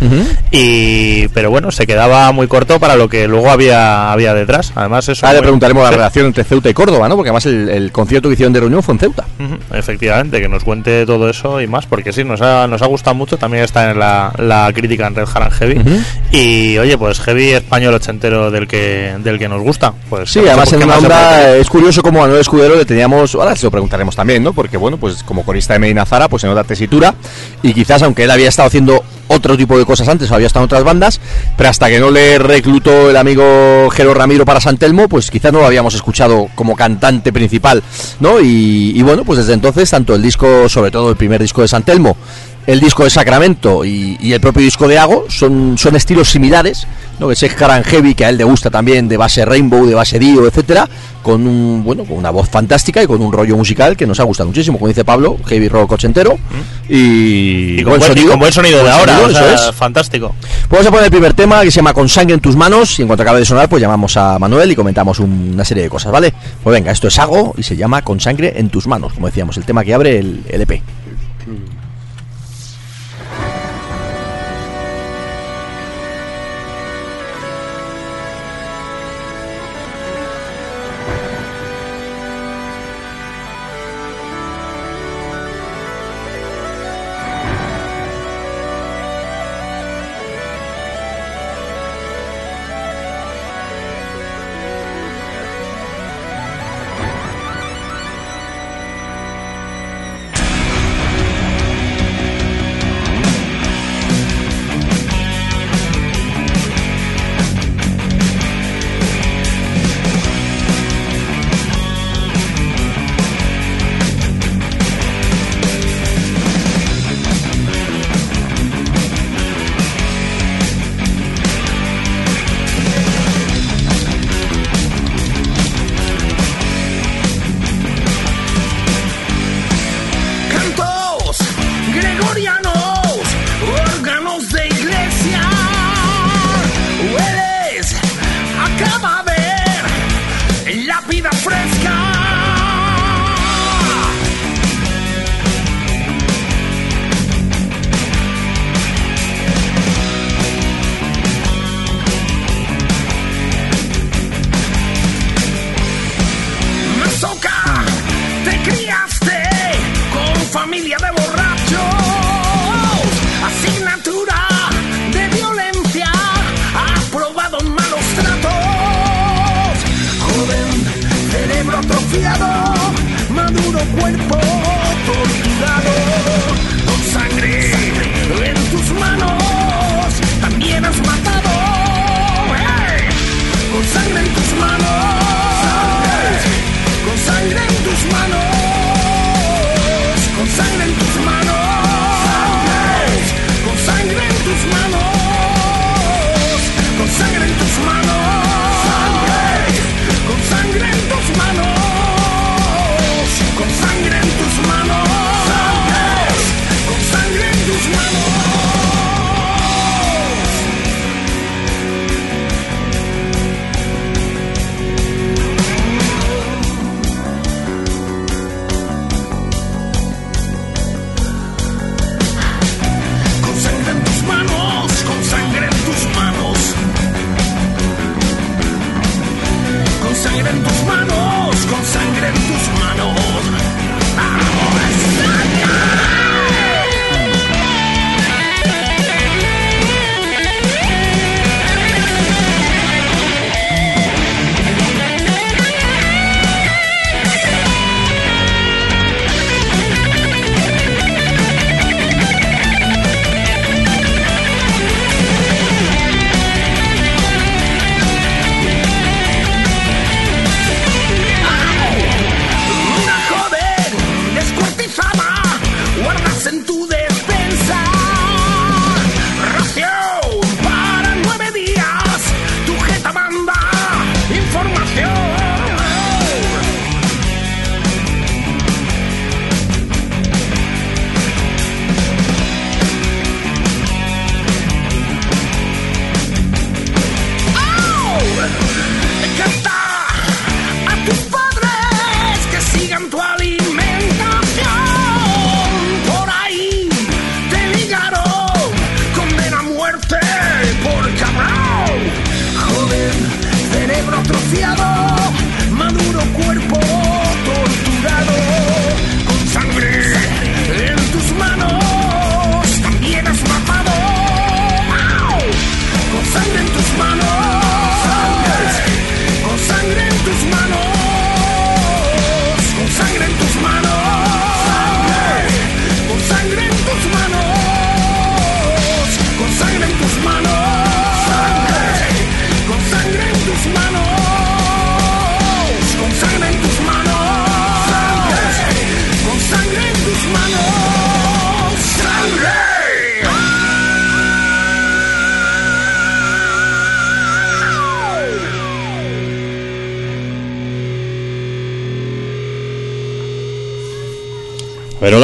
Speaker 4: y Pero bueno, se quedaba muy corto para lo que luego había, había detrás. Además, eso.
Speaker 1: Ahora le preguntaremos la relación entre Ceuta y Córdoba, ¿no? Porque además el, el concierto que hicieron de reunión fue en Ceuta.
Speaker 4: Ujú, Efectivamente, que nos cuente todo eso y más, porque sí, nos ha, nos ha gustado mucho. También está en la, la crítica en Red Haran Heavy. Y oye, pues heavy español ochentero del que, del que nos gusta. Pues
Speaker 1: Sí,
Speaker 4: ¿qué
Speaker 1: además
Speaker 4: más-
Speaker 1: en una onda es curioso como a Manuel Escudero le teníamos, ahora se lo preguntaremos también, ¿no? Porque bueno, pues como corista de Medina Zara, pues se nota tesitura y quizás aunque él había estado haciendo otro tipo de cosas antes, o había estado en otras bandas, pero hasta que no le reclutó el amigo Jero Ramiro para San Telmo, pues quizás no lo habíamos escuchado como cantante principal, ¿no? Y, y bueno, pues desde entonces, tanto el disco, sobre todo el primer disco de San Telmo, el disco de Sacramento y, y el propio disco de Ago son, son estilos similares, ¿no? Que es Caran Heavy, que a él le gusta también, de base Rainbow, de base Dio, etcétera, con un, bueno, con una voz fantástica y con un rollo musical que nos ha gustado muchísimo, como dice Pablo, heavy rock ochentero y,
Speaker 4: Y con buen, y con buen sonido de ahora,
Speaker 1: sonido,
Speaker 4: o sea,
Speaker 1: eso es.
Speaker 4: fantástico.
Speaker 1: Pues vamos a poner el primer tema que se llama Con sangre en tus manos y en cuanto acabe de sonar pues llamamos a Manuel y comentamos un- una serie de cosas, ¿vale? Pues venga, esto es Ago y se llama Con sangre en tus manos, como decíamos, el tema que abre el, el EP.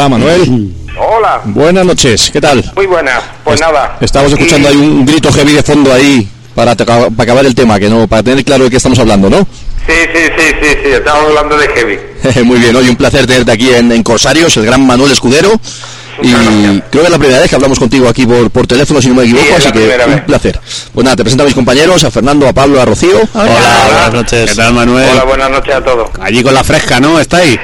Speaker 1: Hola, Manuel.
Speaker 7: Hola,
Speaker 1: Buenas noches, ¿qué tal?
Speaker 7: muy buenas. Pues
Speaker 1: Est-
Speaker 7: nada.
Speaker 1: Estamos escuchando ahí un grito heavy de fondo ahí para, para acabar el tema, que no, para tener claro de qué estamos hablando, ¿no?
Speaker 7: Sí, sí, sí, sí, sí, estamos hablando de heavy.
Speaker 1: Muy bien, hoy un placer tenerte aquí en, en Corsarios, el gran Manuel Escudero. Y
Speaker 7: gracias.
Speaker 1: creo que es la primera vez que hablamos contigo aquí por, por teléfono, si no me equivoco,
Speaker 7: Sí,
Speaker 1: así que un
Speaker 7: vez.
Speaker 1: placer. Pues nada, te presento a mis compañeros, a Fernando, a Pablo, a Rocío.
Speaker 4: Hola, buenas noches.
Speaker 3: ¿Qué tal, Manuel?
Speaker 7: Hola, buenas noches a todos.
Speaker 3: Allí con la fresca, ¿no? ¿Estáis?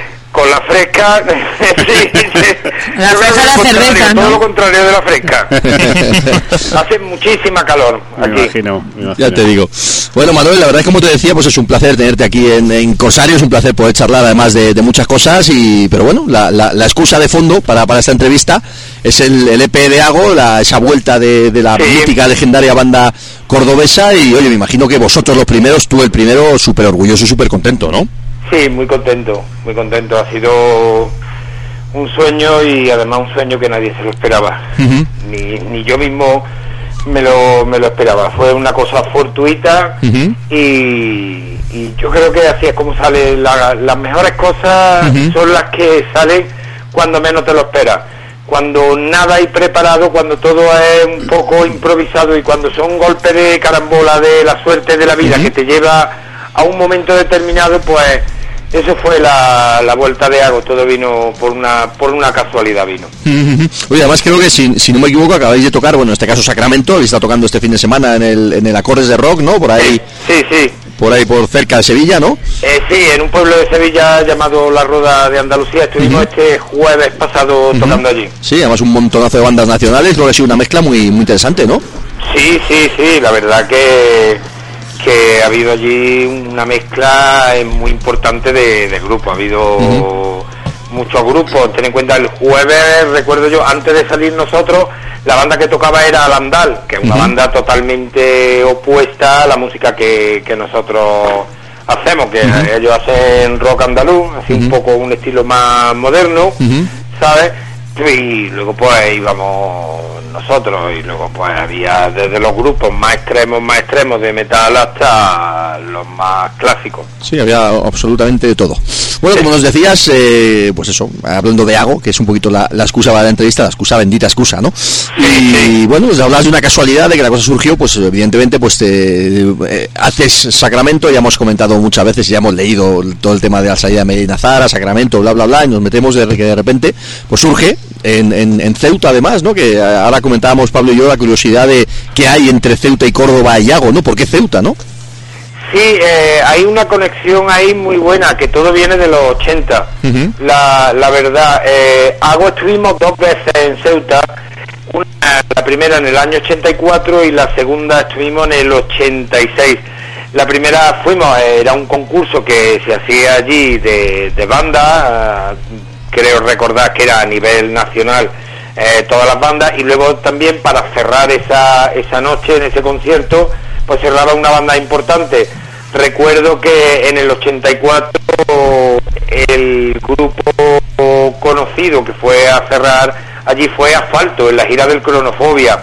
Speaker 7: La fresca, sí, sí.
Speaker 2: La fresca la cerveza, ¿no?
Speaker 7: Todo lo contrario de la fresca. Hace muchísima calor
Speaker 3: Me
Speaker 7: aquí.
Speaker 3: imagino, me imagino.
Speaker 1: Ya te digo. Bueno, Manuel, la verdad es que como te decía, pues es un placer tenerte aquí en, en Corsario, es un placer poder charlar además de, de muchas cosas, y pero bueno, la, la- la excusa de fondo para, para esta entrevista es el, el EP de Ago, la, esa vuelta de, de la
Speaker 7: Sí.
Speaker 1: mítica, legendaria banda cordobesa, y oye, me imagino que vosotros los primeros, tú el primero, súper orgulloso y súper contento, ¿no?
Speaker 7: Sí, muy contento, muy contento. Ha sido un sueño y además un sueño que nadie se lo esperaba. ni, ni yo mismo me lo, me lo esperaba. Fue una cosa fortuita y, y yo creo que así es como salen la- las mejores cosas son las que salen cuando menos te lo esperas. Cuando nada hay preparado, cuando todo es un poco improvisado y cuando son golpes de carambola de la suerte de la vida que te lleva a un momento determinado, pues eso fue la, la vuelta de Hago. Todo vino por una, por una casualidad vino.
Speaker 1: Oye, además creo que si, si no me equivoco acabáis de tocar, bueno, en este caso Sacramento, habéis estado tocando este fin de semana en el, en el Acordes de Rock, ¿no? Por ahí,
Speaker 7: Sí, sí.
Speaker 1: por ahí por cerca de Sevilla, ¿no?
Speaker 7: Eh, sí, en un pueblo de Sevilla llamado La Roda de Andalucía. Estuvimos este jueves pasado tocando allí.
Speaker 1: Sí, además un montonazo de bandas nacionales, creo que ha sido una mezcla muy, muy interesante, ¿no?
Speaker 7: Sí, sí, sí, la verdad que, que ha habido allí una mezcla eh, muy importante de, de grupos, ha habido muchos grupos, ten en cuenta el jueves, recuerdo yo, antes de salir nosotros, la banda que tocaba era Alandal, que es una banda totalmente opuesta a la música que, que nosotros hacemos, que ellos hacen rock andaluz, así un poco un estilo más moderno, ¿sabes? Y luego pues íbamos nosotros y luego pues había desde los grupos más extremos, más extremos de metal hasta los más clásicos.
Speaker 1: Sí, había absolutamente de todo. Bueno, como nos decías, eh, pues eso, hablando de Ago, que es un poquito la, la excusa para la entrevista, la excusa, bendita excusa, ¿no? Y bueno, pues hablabas de una casualidad, de que la cosa surgió, pues evidentemente, pues te eh, haces Sacramento, ya hemos comentado muchas veces, ya hemos leído todo el tema de la salida de Medina Zara, Sacramento, bla, bla, bla, y nos metemos de que de repente, pues surge en, en, en Ceuta además, ¿no? Que ahora comentábamos Pablo y yo la curiosidad de qué hay entre Ceuta y Córdoba y Ago, ¿no? ¿Por qué Ceuta, no?
Speaker 7: Sí, eh, hay una conexión ahí muy buena, que todo viene de los 80.
Speaker 1: Ujú.
Speaker 7: la, la verdad, eh, Hago estuvimos dos veces en Ceuta, una, la primera en el año 84 y la segunda estuvimos en el 86. La primera fuimos, eh, era un concurso que se hacía allí de, de banda, eh, creo recordar que era a nivel nacional eh, todas las bandas y luego también para cerrar esa, esa noche en ese concierto pues cerraba una banda importante. Recuerdo que en el 84 el grupo conocido que fue a cerrar allí fue Asfalto en la gira del Cronofobia.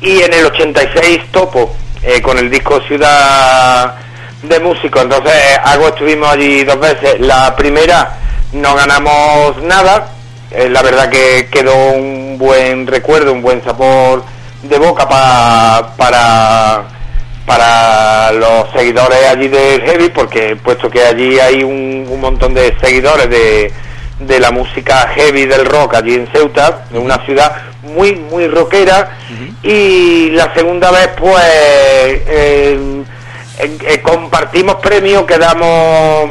Speaker 7: Y en el 86 Topo eh, con el disco Ciudad de Músicos. Entonces eh, algo estuvimos allí dos veces. La primera no ganamos nada. Eh, la verdad que quedó un buen recuerdo un buen sabor de boca pa- para para los seguidores allí del heavy porque puesto que allí hay un, un montón de seguidores de, de la música heavy del rock allí en Ceuta en una ciudad muy muy rockera. Y la segunda vez pues eh, eh, eh, compartimos premio, quedamos...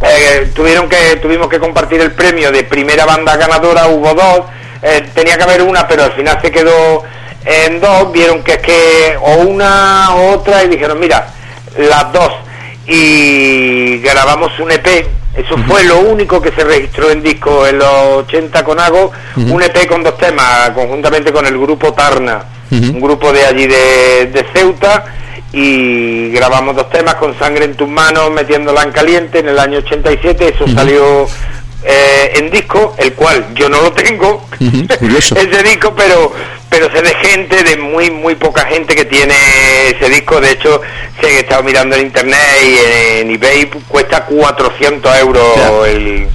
Speaker 7: mm, eh, tuvieron que tuvimos que compartir el premio de primera banda ganadora hubo dos eh, tenía que haber una pero al final se quedó en dos vieron que es que o una o otra y dijeron mira las dos y grabamos un EP eso fue lo único que se registró en disco en los 80 con Ago un EP con dos temas conjuntamente con el grupo Tarna un grupo de allí de, de Ceuta y grabamos dos temas con sangre en tus manos metiéndola en caliente en el año 87 eso salió eh, en disco el cual yo no lo tengo
Speaker 8: curioso.
Speaker 7: ese disco pero pero sé de gente de muy muy poca gente que tiene ese disco de hecho sé que he estado mirando en internet y en, eBay cuesta 400 euros
Speaker 8: Ya.
Speaker 7: el.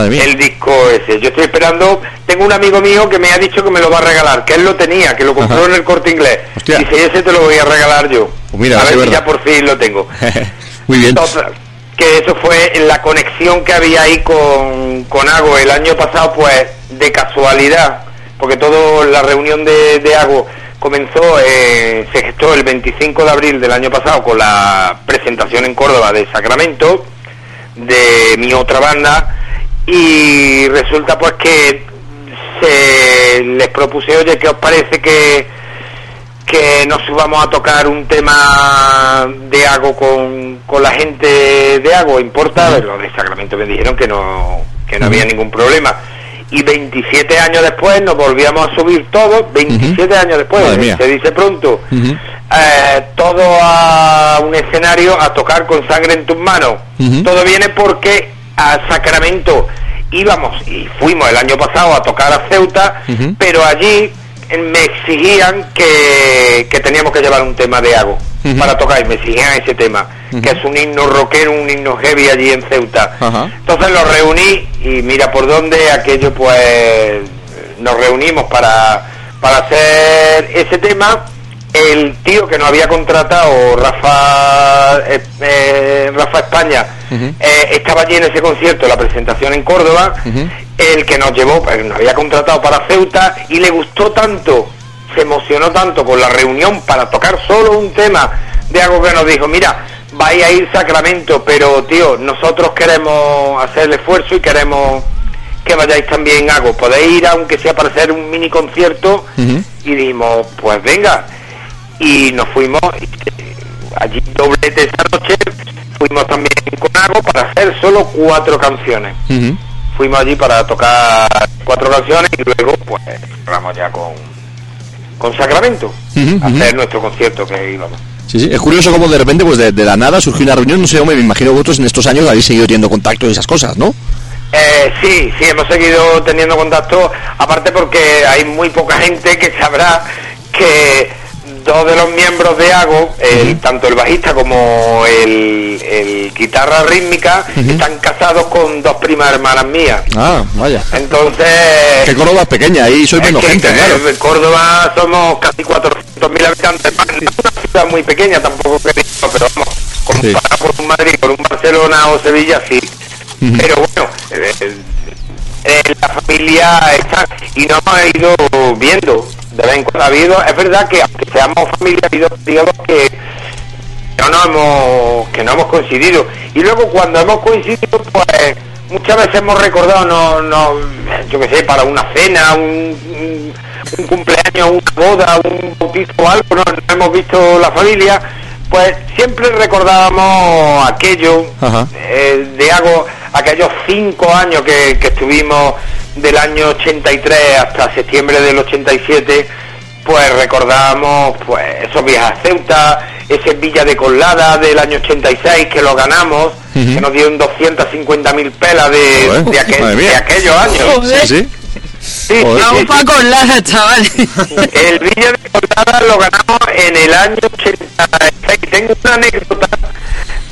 Speaker 7: El disco ese. Yo estoy esperando, tengo un amigo mío que me ha dicho que me lo va a regalar, que él lo tenía, que lo compró
Speaker 8: Ajá.
Speaker 7: en el corte inglés.
Speaker 8: Hostia.
Speaker 7: Dice, ese te lo voy a regalar yo.
Speaker 8: Pues mira,
Speaker 7: a ver si
Speaker 8: verdad.
Speaker 7: ya por fin lo tengo.
Speaker 8: Muy bien.
Speaker 7: Total, que eso fue la conexión que había ahí con, con Ago el año pasado, pues de casualidad, porque toda la reunión de, de Ago comenzó, eh, se gestó el 25 de abril del año pasado con la presentación en Córdoba de Sacramento, de mi otra banda, y resulta pues que se les propuse, oye, ¿qué os parece que que nos subamos a tocar un tema de Ago con, con la gente de Ago, importa, los de Sacramento me dijeron que no, que no había ningún problema. Y 27 años después nos volvíamos a subir todos, 27 años después, se dice pronto, eh, todo a un escenario a tocar con sangre en tus manos. Todo viene porque a Sacramento. Íbamos y fuimos el año pasado a tocar a Ceuta, pero allí me exigían que, que teníamos que llevar un tema de Ago para tocar y me exigían ese tema, que es un himno rockero, un himno heavy allí en Ceuta. Entonces lo reuní y mira por dónde aquello pues nos reunimos para, para hacer ese tema. El tío que nos había contratado, Rafa, eh, eh, Rafa España, eh, estaba allí en ese concierto, la presentación en Córdoba, el que nos llevó, pues, nos había contratado para Ceuta y le gustó tanto, se emocionó tanto con la reunión para tocar solo un tema de algo que nos dijo, mira, vais a ir Sacramento, pero tío, nosotros queremos hacer el esfuerzo y queremos que vayáis también algo, podéis ir aunque sea para hacer un mini concierto y dijimos, pues venga, y nos fuimos eh, allí doblete esa noche, fuimos también con algo para hacer solo cuatro canciones fuimos allí para tocar cuatro canciones y luego pues cerramos ya con con Sacramento a hacer nuestro concierto que íbamos
Speaker 8: Sí, sí. Es curioso cómo de repente, pues de, de la nada surgió una reunión. No sé, hombre, me imagino que vosotros en estos años habéis seguido teniendo contacto y esas cosas, ¿no?
Speaker 7: Eh, sí, sí, hemos seguido teniendo contacto, aparte porque hay muy poca gente que sabrá que dos de los miembros de Ago, el- tanto el bajista como el, el guitarra rítmica, están casados con dos primas hermanas mías.
Speaker 8: Ah, vaya.
Speaker 7: Entonces...
Speaker 8: Que Córdoba es pequeña, ahí soy menos
Speaker 7: que,
Speaker 8: gente,
Speaker 7: eh,
Speaker 8: claro.
Speaker 7: En Córdoba somos casi 400.000 habitantes. No es una ciudad muy pequeña, tampoco que digo, pero vamos, comparado por un Madrid, por un Barcelona o Sevilla, sí. Pero bueno, eh, eh, la familia está y nos hemos ido viendo de vez en cuando. Ha habido, es verdad que aunque seamos familia, ha habido periodos que no nos hemos que no hemos coincidido y luego cuando hemos coincidido pues muchas veces hemos recordado no no yo qué sé para una cena un cumpleaños una boda un bautizo o algo no, no hemos visto la familia pues siempre recordábamos aquello eh, de algo aquellos cinco años que, que estuvimos del año 83 hasta septiembre del 87 pues recordamos pues esos viajes a Ceuta ese Villa de Colada del año 86 que lo ganamos que nos dieron 250.000 pelas de, de, aquel- de aquellos años.
Speaker 2: Joder.
Speaker 8: Sí, sí.
Speaker 7: Sí,
Speaker 2: Vamos colada, chaval.
Speaker 7: El Villa de Colada lo ganamos en el año 86. Tengo una anécdota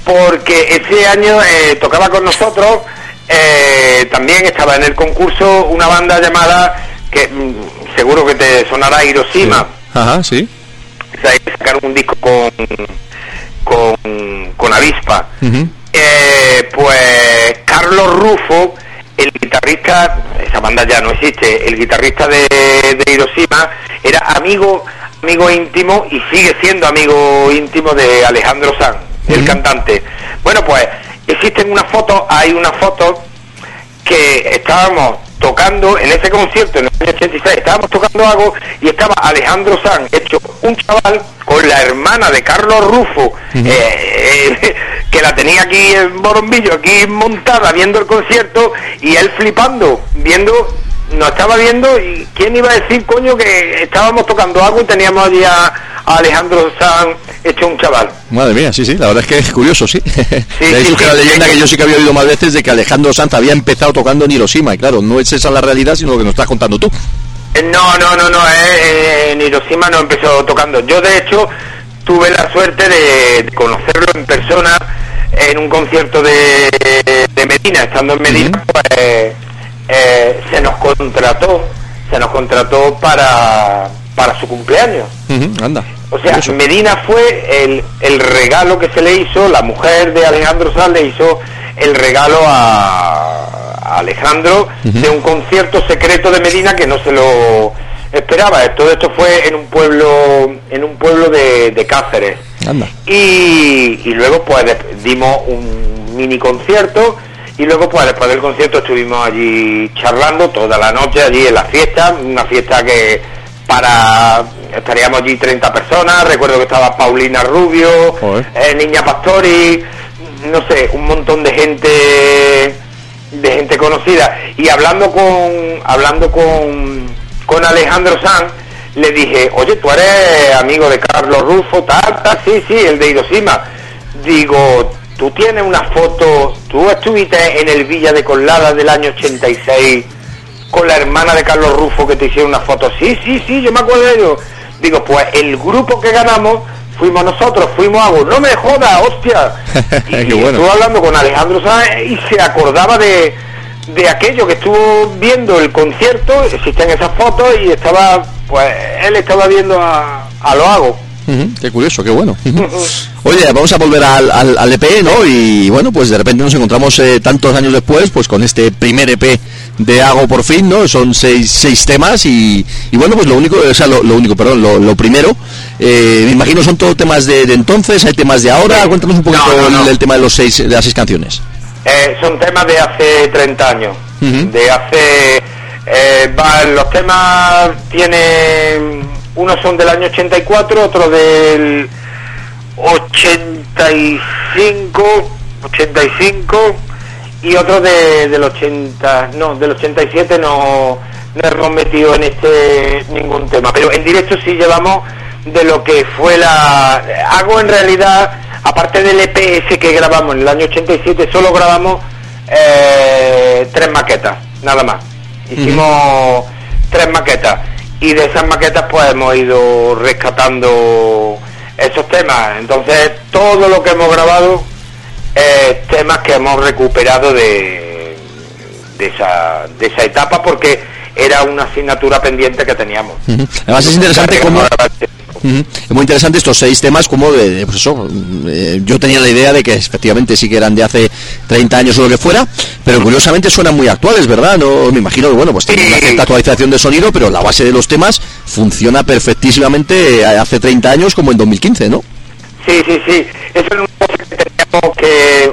Speaker 7: porque ese año eh, tocaba con nosotros, eh, también estaba en el concurso una banda llamada, que mm, seguro que te sonará Hiroshima.
Speaker 8: Ajá, sí.
Speaker 7: O sea, sacaron un disco con, con, con Avispa. Eh, pues Carlos Rufo, el guitarrista, esa banda ya no existe, el guitarrista de, de Hiroshima, era amigo amigo íntimo y sigue siendo amigo íntimo de Alejandro Sanz, el cantante. Bueno, pues existen unas fotos, hay una foto que estábamos tocando en ese concierto en el año 86, estábamos tocando algo y estaba Alejandro Sanz, hecho un chaval con la hermana de Carlos Rufo, eh, eh, que la tenía aquí en Borombillo, aquí montada viendo el concierto y él flipando, viendo, nos estaba viendo y quién iba a decir, coño, que estábamos tocando algo y teníamos allí a, a Alejandro Sanz hecho un chaval.
Speaker 1: Madre mía, sí, sí, la verdad es que es curioso, sí. De ahí
Speaker 7: sí,
Speaker 1: surge la
Speaker 7: sí,
Speaker 1: leyenda
Speaker 7: sí.
Speaker 1: que yo sí que había oído más veces de que Alejandro Sanz había empezado tocando en Hiroshima, y claro, no es esa la realidad, sino lo que nos estás contando tú.
Speaker 7: Eh, No, no, no, no, eh, en Hiroshima no empezó tocando. Yo, de hecho, tuve la suerte de, de conocerlo en persona en un concierto de, de Medina. Estando en Medina, pues, eh, se nos contrató, se nos contrató para, para su cumpleaños.
Speaker 1: Anda.
Speaker 7: O sea,
Speaker 1: Curioso.
Speaker 7: Medina fue el, el regalo que se le hizo, la mujer de Alejandro Sanz le hizo el regalo a, a Alejandro de un concierto secreto de Medina que no se lo esperaba. Todo esto fue en un pueblo, en un pueblo de, de Cáceres.
Speaker 1: Anda.
Speaker 7: Y, y luego pues dimos un mini concierto y luego pues después del concierto estuvimos allí charlando toda la noche allí en la fiesta, una fiesta que para estaríamos allí 30 personas, recuerdo que estaba Paulina Rubio, eh, Niña Pastori, no sé, un montón de gente de gente conocida y hablando con hablando con con Alejandro Sanz le dije, oye, tú eres amigo de Carlos Rufo, tal, tal, sí, sí, el de Hiroshima. Digo, tú tienes una foto, tú estuviste en el Villa de Colada del año 86 con la hermana de Carlos Rufo que te hicieron una foto. Sí, sí, sí, yo me acuerdo de ello. Digo, pues el grupo que ganamos fuimos nosotros, fuimos a no me jodas, hostia. Y,
Speaker 1: Qué
Speaker 7: y
Speaker 1: bueno.
Speaker 7: estuve hablando con Alejandro Sáenz y se acordaba de, de aquello que estuvo viendo el concierto, existen esas fotos y estaba, pues él estaba viendo a, a lo
Speaker 1: Qué curioso, qué bueno. Oye, vamos a volver al, al, al EP, ¿no? Y bueno, pues de repente nos encontramos eh, tantos años después, pues con este primer EP de Hago por fin, ¿no? Son seis, seis temas y, y bueno, pues lo único, o sea, lo, lo único, perdón, lo, lo primero, eh, me imagino son todos temas de, de entonces, hay temas de ahora, cuéntanos un poquito
Speaker 7: No, no, no.
Speaker 1: El, el tema de los seis, de las seis canciones.
Speaker 7: Eh, son temas de hace 30 años.
Speaker 1: Ujú.
Speaker 7: De hace. eh, va- los temas tienen. Unos son del año 84, otros del 85, 85 y otros de, del 80. No, del 87 no, no hemos metido en este ningún tema. Pero en directo sí llevamos de lo que fue la. Hago en realidad, aparte del EPS que grabamos en el año 87, solo grabamos eh, tres maquetas, nada más. Hicimos tres maquetas y de esas maquetas pues hemos ido rescatando esos temas. Entonces todo lo que hemos grabado es temas que hemos recuperado de, de, esa, de esa etapa porque era una asignatura pendiente que teníamos.
Speaker 1: Además es interesante cómo... Es muy interesante estos seis temas como de, de, pues eso, eh, yo tenía la idea de que efectivamente sí que eran de hace 30 años o lo que fuera, pero curiosamente suenan muy actuales, ¿verdad? No me imagino que bueno, pues tiene una cierta actualización de sonido, pero la base de los temas funciona perfectísimamente eh, hace 30 años como en 2015, ¿no?
Speaker 7: Sí, sí, sí. Eso es cosa que teníamos que...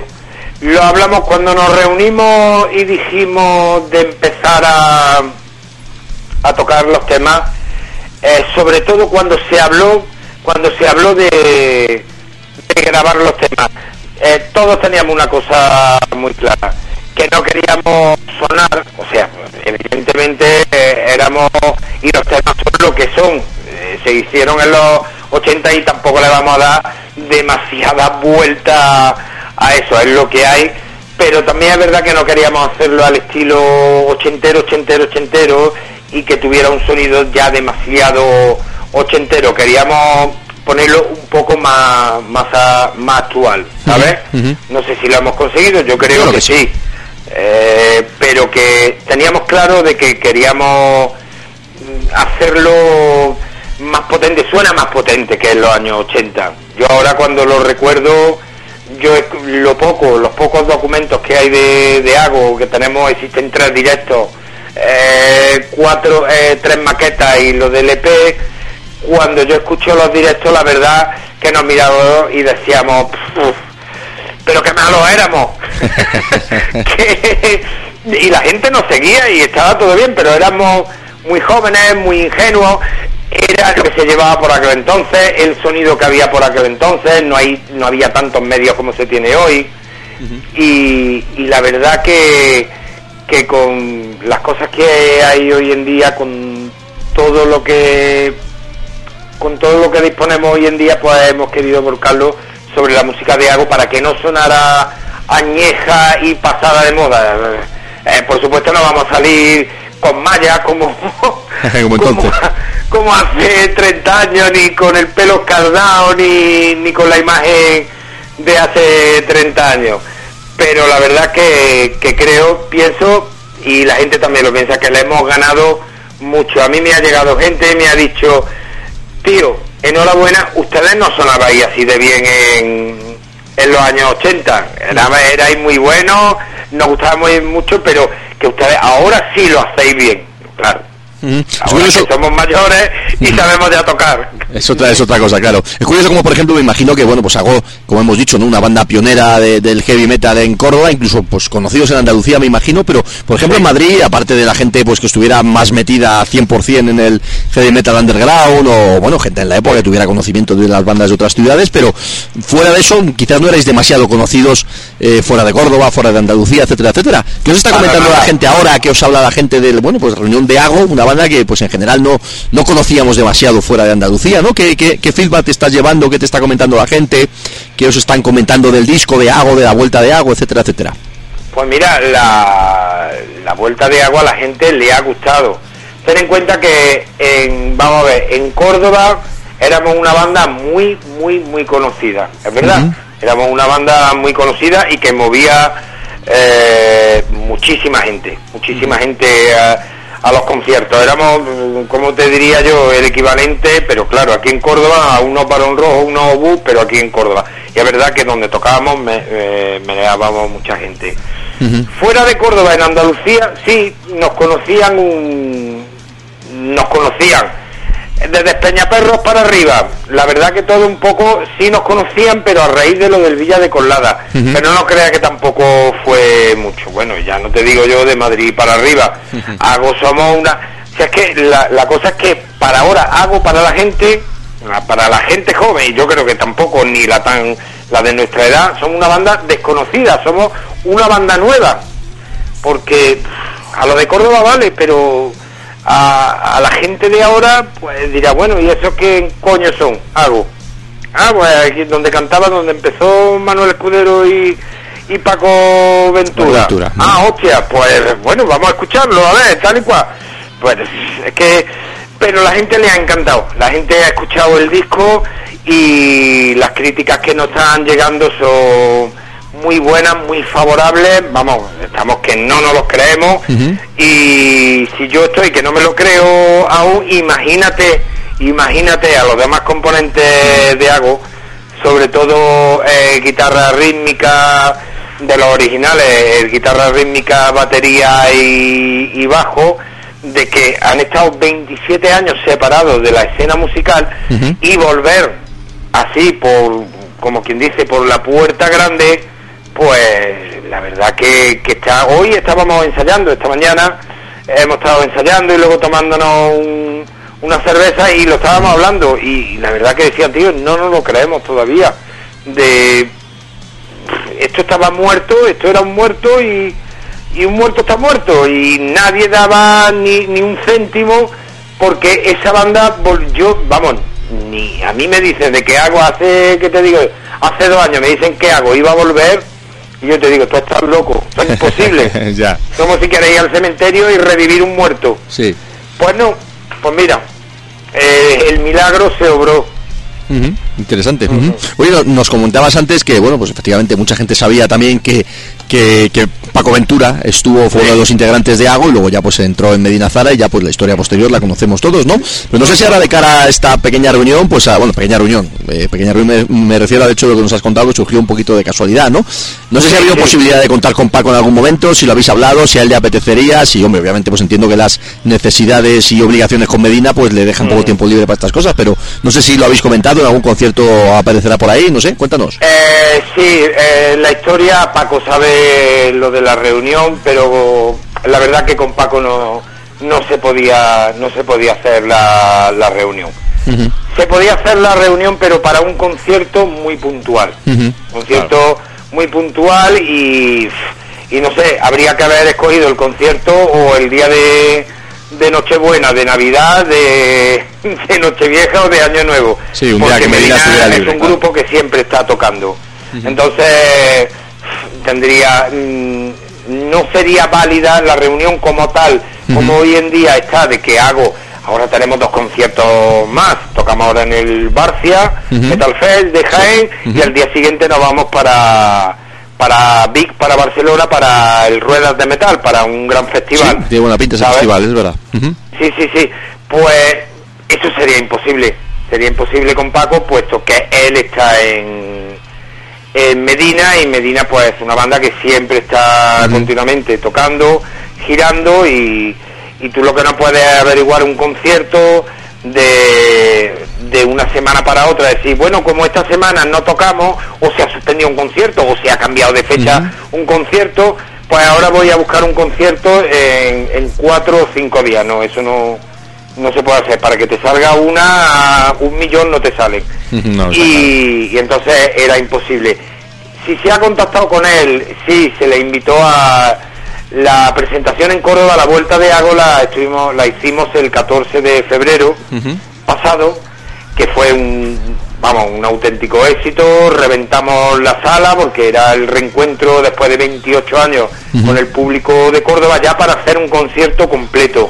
Speaker 7: Lo hablamos cuando nos reunimos y dijimos de empezar a, a tocar los temas, eh, sobre todo cuando se habló, cuando se habló de, grabar los temas. Eh, todos teníamos una cosa muy clara, que no queríamos sonar, o sea, evidentemente eh, éramos, y los temas son lo que son, eh, se hicieron en los 80 y tampoco le vamos a dar demasiada vuelta a eso, es lo que hay, pero también es verdad que no queríamos hacerlo al estilo ochentero, ochentero, ochentero y que tuviera un sonido ya demasiado ochentero, queríamos ponerlo un poco más más, a- más actual, ¿sabes?
Speaker 1: Ujú.
Speaker 7: No sé si lo hemos conseguido, yo creo que,
Speaker 1: que sí.
Speaker 7: sí. Eh, pero que teníamos claro de que queríamos mm, hacerlo más potente, suena más potente que en los años 80. Yo ahora cuando lo recuerdo, yo lo poco, los pocos documentos que hay de, de Ago, que tenemos, existen tres directos, eh, cuatro, eh, tres maquetas y lo del EP, cuando yo escucho los directos, la verdad que nos mirábamos y decíamos, "Puf, pero qué malos éramos. Que- y la gente nos seguía y estaba todo bien, pero éramos muy jóvenes, muy ingenuos. Era lo que se llevaba por aquel entonces, el sonido que había por aquel entonces, no hay no había tantos medios como se tiene hoy. y, y la verdad que, que con las cosas que hay hoy en día, con todo lo que con todo lo que disponemos hoy en día, pues hemos querido volcarlo sobre la música de Ago para que no sonara añeja y pasada de moda. Eh, por supuesto no vamos a salir con malla como,
Speaker 1: como
Speaker 7: hace 30 años, ni con el pelo escaldado, ni, ni con la imagen de hace 30 años. Pero la verdad que, que creo, pienso, y la gente también lo piensa, que le hemos ganado mucho. A mí me ha llegado gente, me ha dicho, tío, enhorabuena, ustedes no sonabais así de bien en, en los años 80. Era, muy buenos, nos gustaba muy mucho, pero que ustedes ahora sí lo hacéis bien. Claro. Ahora que somos mayores y sabemos ya tocar.
Speaker 1: Es otra, es otra cosa, claro. Es curioso como, por ejemplo, me imagino que, bueno, pues hago, como hemos dicho, ¿no? una banda pionera de- del heavy metal en Córdoba, incluso pues conocidos en Andalucía, me imagino, pero, por ejemplo, en Madrid, aparte de la gente pues que estuviera más metida 100% en el heavy metal underground, o, bueno, gente en la época que tuviera conocimiento de las bandas de otras ciudades, pero fuera de eso, quizás no erais demasiado conocidos eh, fuera de Córdoba, fuera de Andalucía, etcétera, etcétera. ¿Qué os está comentando la gente ahora? que os habla la gente del, bueno, pues reunión de Ago, una banda que, pues en general no, no conocíamos demasiado fuera de Andalucía, ¿no? ¿Qué, qué, qué feedback te estás llevando? ¿Qué te está comentando la gente? ¿Qué os están comentando del disco de Ago, de la vuelta de Ago, etcétera, etcétera?
Speaker 7: Pues mira, la, la vuelta de agua a la gente le ha gustado. Ten en cuenta que, en, vamos a ver, en Córdoba éramos una banda muy, muy, muy conocida, es verdad. Éramos una banda muy conocida y que movía eh, muchísima gente, muchísima gente a, a los conciertos. Éramos, como te diría yo, el equivalente, pero claro, aquí en Córdoba, a unos Barón Rojo, unos Obús, pero aquí en Córdoba. Y es verdad que donde tocábamos me, eh, meneábamos mucha gente. Fuera de Córdoba, en Andalucía, sí, nos conocían un... nos conocían. Desde Peñaperros para arriba, la verdad que todo un poco sí nos conocían, pero a raíz de lo del Villa de Colada. Pero no crea que tampoco fue mucho. Bueno, ya no te digo yo de Madrid para arriba. Hago somos una... O sea, es que la, la cosa es que para ahora hago para la gente, para la gente joven, y yo creo que tampoco ni la tan la de nuestra edad, somos una banda desconocida, somos una banda nueva. Porque a lo de Córdoba vale, pero a, a la gente de ahora pues dirá, bueno, ¿y eso qué coño son? Hago. Ah, pues aquí donde cantaba, donde empezó Manuel Escudero y, y Paco Ventura.
Speaker 1: Ventura.
Speaker 7: Ah, hostia, pues bueno, vamos a escucharlo, a ver, tal y cual. Pues es que, pero la gente le ha encantado. La gente ha escuchado el disco y las críticas que nos están llegando son muy buenas, muy favorables. Vamos, estamos que no nos los creemos. Y si yo estoy que no me lo creo aún, imagínate, imagínate a los demás componentes de Ago, sobre todo eh, guitarra rítmica de los originales, eh, guitarra rítmica, batería y, y bajo, de que han estado 27 años separados de la escena musical y volver así por, como quien dice, por la puerta grande, pues la verdad que, que está, hoy estábamos ensayando, esta mañana hemos estado ensayando y luego tomándonos un- una cerveza y lo estábamos hablando y la verdad que decían, tío, no nos lo creemos todavía, de esto estaba muerto, esto era un muerto y, y un muerto está muerto y nadie daba ni, ni un céntimo porque esa banda volvió, vamos, ni a mí me dicen de qué hago hace, ¿qué te digo? Hace dos años me dicen qué hago, iba a volver y yo te digo, tú estás loco, esto es imposible.
Speaker 1: ya,
Speaker 7: Como si queréis ir al cementerio y revivir un muerto.
Speaker 1: sí.
Speaker 7: Pues no, pues mira, eh, el milagro se obró.
Speaker 1: Interesante. Oye, no- nos comentabas antes que, bueno, pues efectivamente mucha gente sabía también que, que, que Paco Ventura estuvo, fue uno de los integrantes de Ago y luego ya pues entró en Medina Zara y ya pues la historia posterior la conocemos todos, ¿no? Pero no sé si ahora de cara a esta pequeña reunión, pues a, bueno, pequeña reunión, eh, pequeña reunión me, me refiero al hecho de lo que nos has contado, surgió un poquito de casualidad, ¿no? No sé si ha habido posibilidad de contar con Paco en algún momento, si lo habéis hablado, si a él le apetecería, si, hombre, obviamente pues entiendo que las necesidades y obligaciones con Medina pues le dejan poco tiempo libre para estas cosas, pero no sé si lo habéis comentado, en algún concierto aparecerá por ahí, no sé, cuéntanos.
Speaker 7: Eh, sí, eh, la historia, Paco sabe lo de la reunión, pero la verdad que con Paco no, no se podía no se podía hacer la, la reunión. Se podía hacer la reunión, pero para un concierto muy puntual. Concierto muy puntual y, y no sé, habría que haber escogido el concierto o el día de, de Nochebuena, de Navidad, de, de Nochevieja o de Año Nuevo.
Speaker 1: Sí, un día
Speaker 7: Porque
Speaker 1: que Medina
Speaker 7: es
Speaker 1: libre,
Speaker 7: un
Speaker 1: claro.
Speaker 7: grupo que siempre está tocando. Entonces tendría mm, no sería válida la reunión como tal, como hoy en día está de que hago Ahora tenemos dos conciertos más. Tocamos ahora en el Barcia, Metal Fest de Jaén, y al día siguiente nos vamos para para Vic, para Barcelona, para el Ruedas de Metal, para un gran
Speaker 1: Sí,
Speaker 7: festival.
Speaker 1: tiene buena pinta ese festival, es verdad.
Speaker 7: Sí, sí, sí. Pues eso sería imposible. Sería imposible con Paco, puesto que él está en, en Medina y Medina pues es una banda que siempre está continuamente tocando, girando y, y tú lo que no puedes averiguar un concierto de, de una semana para otra, decir, bueno, como esta semana no tocamos o se ha suspendido un concierto o se ha cambiado de fecha un concierto, pues ahora voy a buscar un concierto en, en cuatro o cinco días, no, eso no, no se puede hacer, para que te salga una, un millón no te salen.
Speaker 1: No,
Speaker 7: y, y entonces era imposible. Si se ha contactado con él, sí, se le invitó a la presentación en Córdoba, la vuelta de Ágola, estuvimos, la hicimos el 14 de febrero pasado, que fue un, vamos, un auténtico éxito, reventamos la sala porque era el reencuentro después de 28 años con el público de Córdoba ya para hacer un concierto completo.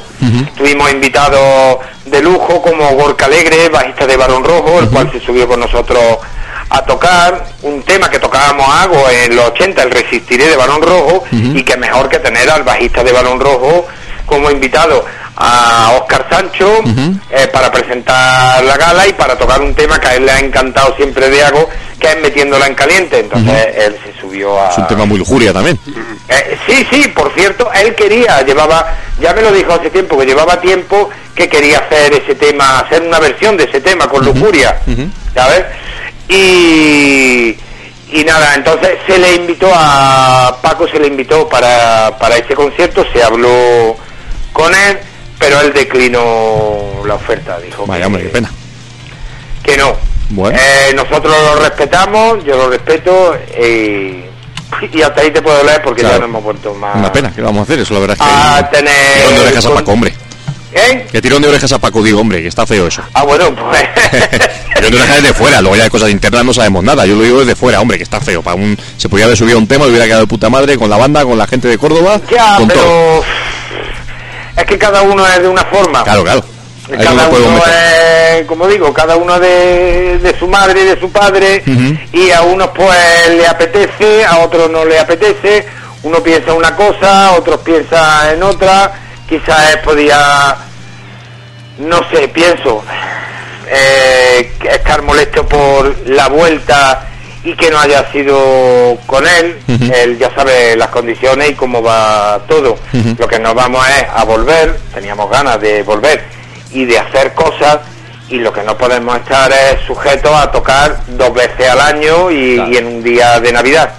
Speaker 7: Tuvimos invitados de lujo como Gorka Alegre, bajista de Barón Rojo, el cual se subió con nosotros a tocar un tema que tocábamos algo en los 80, el Resistiré de Barón Rojo, y que mejor que tener al bajista de Barón Rojo como invitado a Oscar Sancho eh, para presentar la gala y para tocar un tema que a él le ha encantado siempre de Ago, que es metiéndola en caliente. Entonces él se subió a...
Speaker 1: Es un tema muy lujuria también.
Speaker 7: Eh, sí, sí, por cierto, él quería, llevaba, ya me lo dijo hace tiempo, que llevaba tiempo que quería hacer ese tema, hacer una versión de ese tema con lujuria, ¿sabes? Y, y nada, entonces se le invitó a Paco, se le invitó para, para ese concierto, se habló con él, pero él declinó la oferta, dijo
Speaker 1: Vaya,
Speaker 7: que,
Speaker 1: hombre, qué pena.
Speaker 7: que no.
Speaker 1: Bueno.
Speaker 7: Eh, nosotros lo respetamos, yo lo respeto y, y hasta ahí te puedo leer porque
Speaker 1: Claro.
Speaker 7: ya no hemos vuelto más
Speaker 1: Una pena, ¿qué vamos a hacer? Eso la verdad es que...
Speaker 7: a tener...
Speaker 1: Tirón de orejas a
Speaker 7: con-
Speaker 1: Paco, hombre.
Speaker 7: ¿Eh?
Speaker 1: Que tirón de orejas a Paco, digo, hombre, que está feo eso.
Speaker 7: Ah, bueno, pues...
Speaker 1: Tirón de orejas desde fuera, luego ya de cosas internas no sabemos nada. Yo lo digo desde fuera, hombre, que está feo. Para un, se podría haber subido un tema, le hubiera quedado de puta madre con la banda, con la gente de Córdoba,
Speaker 7: ya,
Speaker 1: con todo.
Speaker 7: Es que cada uno es de una forma.
Speaker 1: Claro, claro. Ahí
Speaker 7: cada uno es, como digo, cada uno de, de su madre y de su padre, y a unos pues le apetece, a otros no le apetece, uno piensa una cosa, otros piensan en otra, quizás podía, no sé, pienso, eh, estar molesto por la vuelta y que no haya sido con él, él ya sabe las condiciones y cómo va todo. Lo que nos vamos es a volver, teníamos ganas de volver y de hacer cosas y lo que no podemos estar es sujetos a tocar dos veces al año y,
Speaker 1: Claro.
Speaker 7: y en un día de Navidad.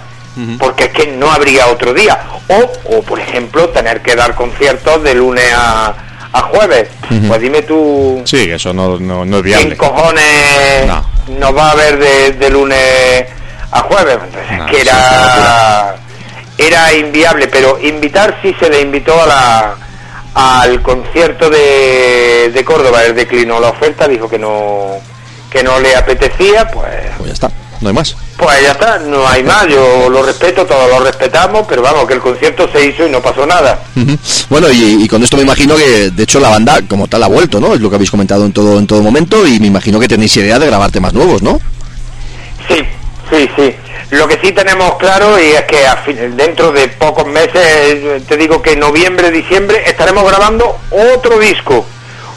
Speaker 7: Porque es que no habría otro día. O, o, por ejemplo, tener que dar conciertos de lunes a, a jueves. Pues dime tú,
Speaker 1: Sí, eso no, no, no es
Speaker 7: ¿quién
Speaker 1: viable.
Speaker 7: cojones
Speaker 1: No.
Speaker 7: Nos va a ver de, de lunes a jueves? Entonces,
Speaker 1: No,
Speaker 7: que era, era inviable, pero invitar sí se le invitó a la, al concierto de, de Córdoba, él declinó la oferta, dijo que no que no le apetecía, pues
Speaker 1: Pues ya está, no hay más.
Speaker 7: pues ya está, no hay más, yo lo respeto, todos lo respetamos, pero vamos, que el concierto se hizo y no pasó nada.
Speaker 1: Bueno, y, y con esto me imagino que, de hecho, la banda como tal ha vuelto, ¿no? Es lo que habéis comentado en todo en todo momento y me imagino que tenéis idea de grabar temas nuevos, ¿no?
Speaker 7: Sí, Sí, sí. Lo que sí tenemos claro y es que a fin- dentro de pocos meses, te digo que noviembre, diciembre, estaremos grabando otro disco.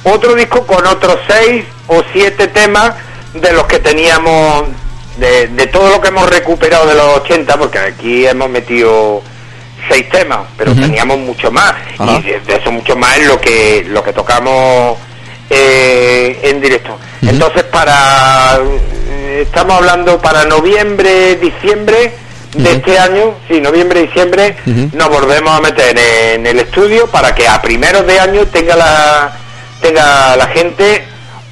Speaker 7: Otro disco con otros seis o siete temas de los que teníamos, de, de todo lo que hemos recuperado de los 80, porque aquí hemos metido seis temas, pero teníamos mucho más. Y de, de eso mucho más es lo que, lo que tocamos eh, en directo. Entonces, para estamos hablando para noviembre, diciembre de este año, sí, noviembre, diciembre, nos volvemos a meter en el estudio para que a primeros de año tenga la tenga la gente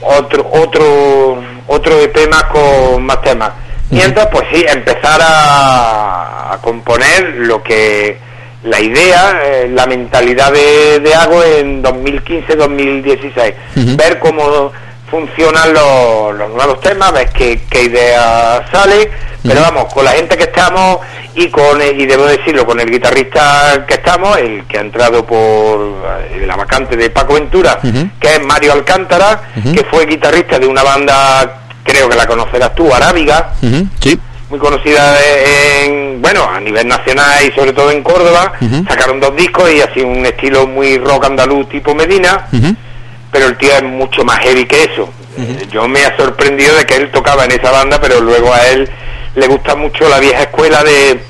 Speaker 7: otro otro otro más con más temas. Mientras, pues sí, empezar a, a componer lo que la idea, eh, la mentalidad de, de Hago en 2015-2016. Ver cómo funcionan los, los nuevos temas, ver qué, qué idea sale. Pero vamos, con la gente que estamos y con, y debo decirlo, con el guitarrista que estamos, el que ha entrado por eh, la vacante de Paco Ventura, que es Mario Alcántara, que fue guitarrista de una banda, creo que la conocerás tú, Arábiga,
Speaker 8: Sí.
Speaker 7: muy conocida en, bueno, a nivel nacional y sobre todo en Córdoba. Sacaron dos discos y así un estilo muy rock andaluz tipo Medina, pero el tío es mucho más heavy que eso. Eh, Yo me ha sorprendido de que él tocaba en esa banda, pero luego a él le gusta mucho la vieja escuela de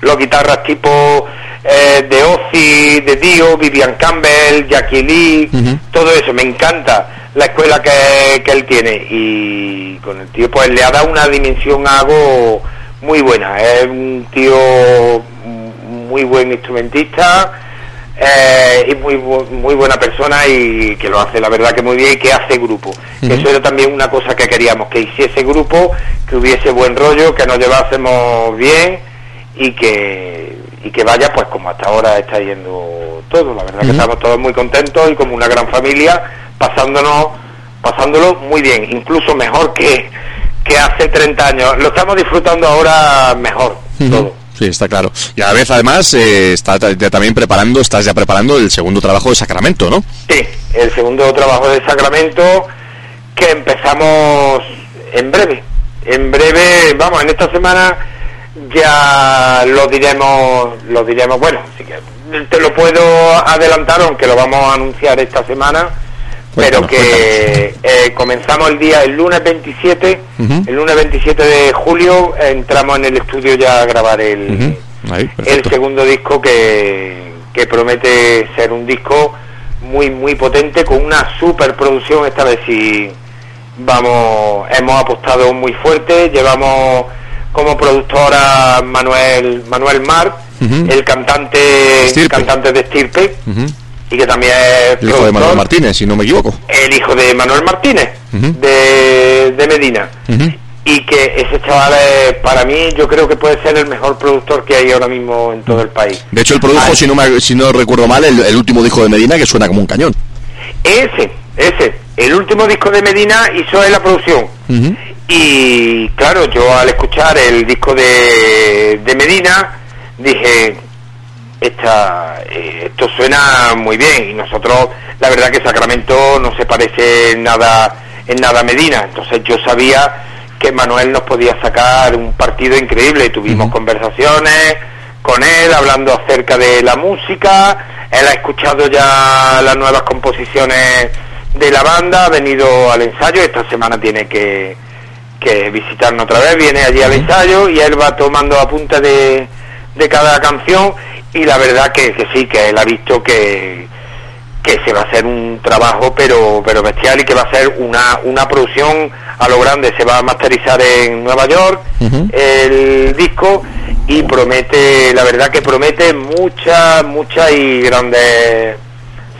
Speaker 7: los guitarras tipo eh, de Ozzy, de Dio, Vivian Campbell, Jackie Lee, todo eso, me encanta la escuela que, que él tiene y con el tío pues le ha dado una dimensión a algo muy buena, es un tío muy buen instrumentista eh, y muy bu- muy buena persona y que lo hace la verdad que muy bien y que hace grupo. Que Eso era también una cosa que queríamos, que hiciese grupo, que hubiese buen rollo, que nos llevásemos bien y que y que vaya pues como hasta ahora está yendo todo. La verdad que estamos todos muy contentos y como una gran familia pasándonos pasándolo muy bien, incluso mejor que que hace 30 años. Lo estamos disfrutando ahora mejor todo.
Speaker 1: Sí, está claro. Y a la vez, además, eh, está ya también preparando, estás ya preparando el segundo trabajo de Sacramento, ¿no?
Speaker 7: Sí, el segundo trabajo de Sacramento que empezamos en breve. En breve, vamos, en esta semana ya lo diremos, lo diremos, bueno, sí que te lo puedo adelantar, aunque lo vamos a anunciar esta semana, pero que eh, comenzamos el día, el lunes 27,
Speaker 1: Ujú.
Speaker 7: el lunes 27 de julio, entramos en el estudio ya a grabar el.
Speaker 1: Ahí,
Speaker 7: el segundo disco que, que promete ser un disco muy muy potente con una superproducción esta vez sí vamos hemos apostado muy fuerte llevamos como productora Manuel Manuel Mar el cantante
Speaker 1: Estirpe.
Speaker 7: cantante de Estirpe. Y que también es
Speaker 1: El hijo de Manuel Martínez, si no me equivoco.
Speaker 7: el hijo de Manuel Martínez de, de Medina y que ese chaval es, para mí yo creo que puede ser el mejor productor que hay ahora mismo en todo el país.
Speaker 1: De hecho, él produjo, si no, me- si no recuerdo mal, el, el último disco de Medina que suena como un cañón.
Speaker 7: Ese, ese, el último disco de Medina hizo él la producción. Y claro, yo al escuchar el disco de, de Medina dije, esta, eh, esto suena muy bien y nosotros, la verdad que Sacramento no se parece en nada, en nada a Medina, entonces yo sabía que Manuel nos podía sacar un partido increíble, tuvimos conversaciones con él hablando acerca de la música, él ha escuchado ya las nuevas composiciones de la banda, ha venido al ensayo, esta semana tiene que, que visitarnos otra vez, viene allí al ensayo y él va tomando apuntes de, de cada canción y la verdad que, que sí, que él ha visto que, que se va a hacer un trabajo pero pero bestial y que va a ser una, una producción a lo grande, se va a masterizar en Nueva York el disco y promete, la verdad que promete muchas, muchas y grandes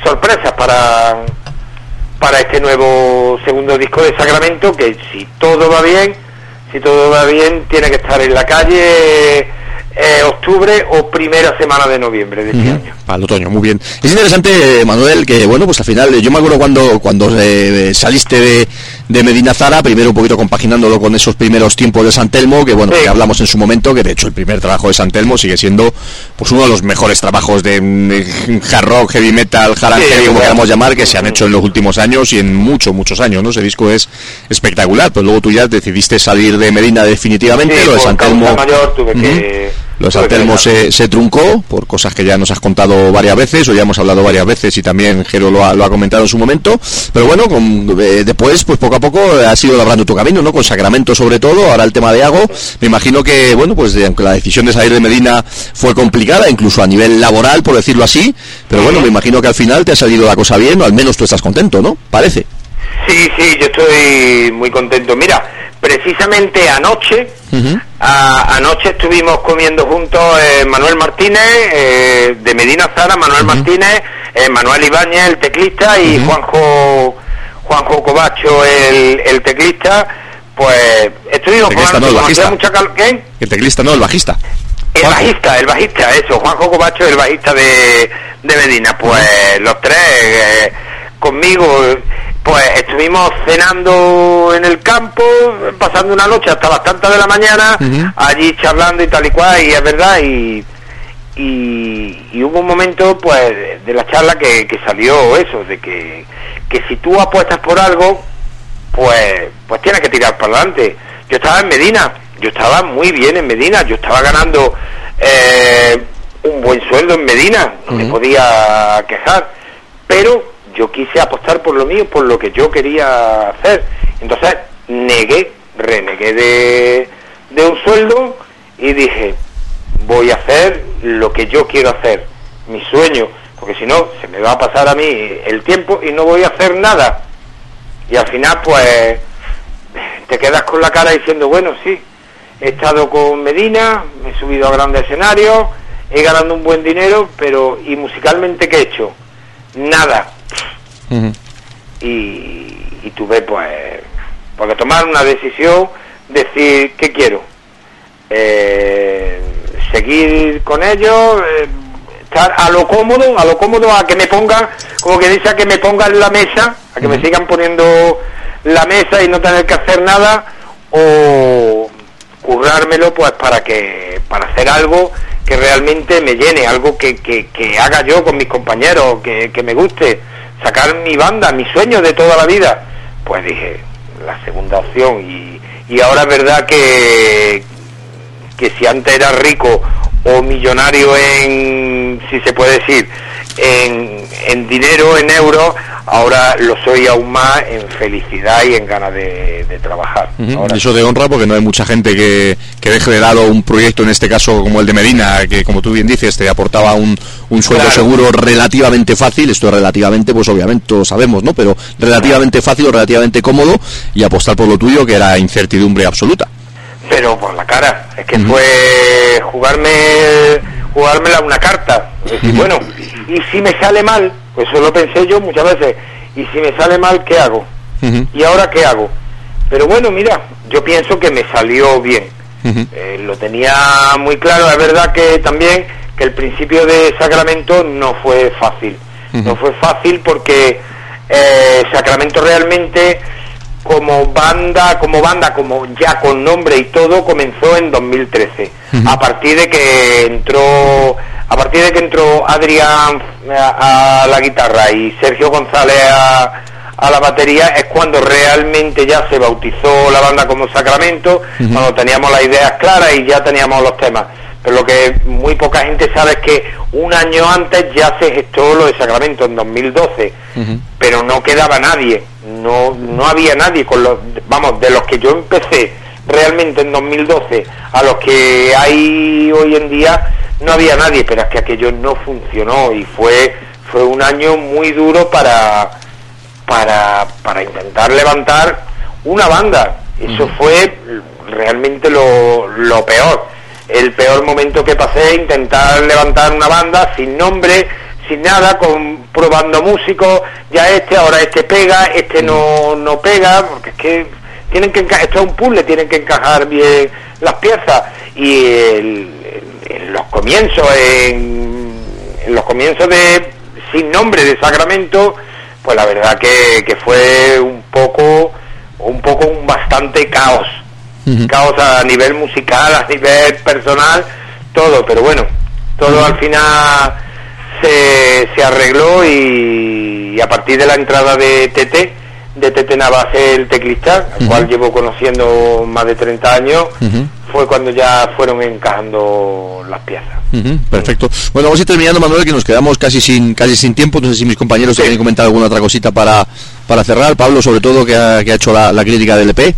Speaker 7: sorpresas para para este nuevo segundo disco de Sacramento que si todo va bien si todo va bien tiene que estar en la calle eh, octubre o primera semana de noviembre de este año.
Speaker 1: Para el otoño, muy bien. Es interesante, Manuel, que bueno, pues al final, eh, yo me acuerdo cuando, cuando eh, saliste de, de Medina Zara, primero un poquito compaginándolo con esos primeros tiempos de San Telmo, que bueno,
Speaker 7: Sí.
Speaker 1: que hablamos en su momento, que de hecho el primer trabajo de San Telmo sigue siendo pues uno de los mejores trabajos de mm, hard rock, heavy metal, hard
Speaker 7: Sí,
Speaker 1: como queramos llamar, que se han hecho en los últimos años y en muchos, muchos años, ¿no? Ese disco es espectacular, pero luego tú ya decidiste salir de Medina definitivamente,
Speaker 7: Sí,
Speaker 1: lo de San Telmo...
Speaker 7: mayor tuve que...
Speaker 1: Lo de se, se truncó por cosas que ya nos has contado varias veces o ya hemos hablado varias veces y también Jero lo ha, lo ha comentado en su momento. Pero bueno, con- eh, después, pues poco a poco has ido labrando tu camino, ¿no? Con Sacramento sobre todo, ahora el tema de Hago. Me imagino que, bueno, pues de- aunque la decisión de salir de Medina fue complicada, incluso a nivel laboral, por decirlo así, pero bueno, me imagino que al final te ha salido la cosa bien, o al menos tú estás contento, ¿no? Parece.
Speaker 7: Sí, sí, yo estoy muy contento. Mira, precisamente anoche, a- anoche estuvimos comiendo juntos eh, Manuel Martínez, eh, de Medina Zara, Manuel Martínez, eh, Manuel Ibáñez, el teclista, y Juanjo Juanjo Cobacho, el, el teclista. Pues estuvimos
Speaker 1: Teclista, no, el. El teclista, no, el bajista.
Speaker 7: El bajista, el bajista, eso, Juanjo Cobacho, el bajista de, de Medina, pues los tres eh, conmigo, pues estuvimos cenando en el campo, pasando una noche hasta las tantas de la mañana, allí charlando y tal y cual, y es verdad, y, y, y hubo un momento pues de la charla que, que salió eso, de que, que si tú apuestas por algo, pues, pues tienes que tirar para adelante. Yo estaba en Medina, yo estaba muy bien en Medina, yo estaba ganando eh, un buen sueldo en Medina, no me podía quejar, pero yo quise apostar por lo mío, por lo que yo quería hacer. Entonces negué, renegué de, de un sueldo y dije, voy a hacer lo que yo quiero hacer, mi sueño, porque si no se me va a pasar a mí el tiempo y no voy a hacer nada. Y al final pues te quedas con la cara diciendo, bueno, sí, he estado con Medina, me he subido a grandes escenarios, he ganado un buen dinero, pero ¿y musicalmente qué he hecho? Nada. Y, y tuve pues, porque tomar una decisión, decir, ¿qué quiero? Eh, seguir con ellos, eh, estar a lo cómodo, a lo cómodo, a que me pongan, como que dice, a que me pongan la mesa, a que me sigan poniendo la mesa y no tener que hacer nada, o currármelo pues para que, para hacer algo que realmente me llene, algo que, que, que haga yo con mis compañeros, que, que me guste, sacar mi banda, mi sueño de toda la vida. Pues dije, la segunda opción y, y ahora es verdad que, que si antes era rico o millonario en, si se puede decir, en, en dinero, en euros, ahora lo soy aún más en felicidad y en ganas de, de trabajar. Ahora
Speaker 1: eso de honra porque no hay mucha gente que, que deje de lado un proyecto, en este caso como el de Medina, que como tú bien dices, te aportaba un, un sueldo
Speaker 7: Claro.
Speaker 1: seguro relativamente fácil, esto es relativamente, pues obviamente todos sabemos, ¿no? Pero relativamente fácil o relativamente cómodo y apostar por lo tuyo que era incertidumbre absoluta.
Speaker 7: pero por la cara. Es que fue jugarme jugármela una carta. Es decir, bueno, y si me sale mal, pues eso lo pensé yo muchas veces, y si me sale mal, ¿qué hago? ¿Y ahora qué hago? Pero bueno, mira, yo pienso que me salió bien. Eh, lo tenía muy claro, es verdad que también que el principio de Sacramento no fue fácil. No fue fácil porque eh, Sacramento realmente como banda, como banda, como ya con nombre y todo, comenzó en 2013. A partir de que entró, a partir de que entró Adrián a, a la guitarra y Sergio González a, a la batería, es cuando realmente ya se bautizó la banda como Sacramento, cuando teníamos las ideas claras y ya teníamos los temas. Pero lo que muy poca gente sabe es que un año antes ya se gestó lo de Sacramento, en 2012 pero no quedaba nadie, no, no había nadie con los, vamos, de los que yo empecé realmente en 2012 a los que hay hoy en día no había nadie, pero es que aquello no funcionó y fue fue un año muy duro para para para intentar levantar una banda. Eso fue realmente lo, lo peor. El peor momento que pasé, intentar levantar una banda sin nombre, sin nada, con probando músicos, ya este, ahora este pega, este no, no pega, porque es que tienen que enca- esto es un puzzle, tienen que encajar bien las piezas. Y el, en los comienzos, en, en los comienzos de Sin Nombre de Sacramento, pues la verdad que, que fue un poco, un poco un bastante caos. Caos a nivel musical, a nivel personal, todo, pero bueno, todo al final se, se arregló y, y a partir de la entrada de TT, de TT Navas el teclista, al cual llevo conociendo más de 30 años, fue cuando ya fueron encajando las piezas.
Speaker 8: Perfecto. Bueno, vamos a ir terminando, Manuel, que nos quedamos casi sin casi sin tiempo. No sé si mis compañeros te quieren comentar alguna otra cosita para, para cerrar. Pablo, sobre todo, que ha, que ha hecho la, la crítica del EP.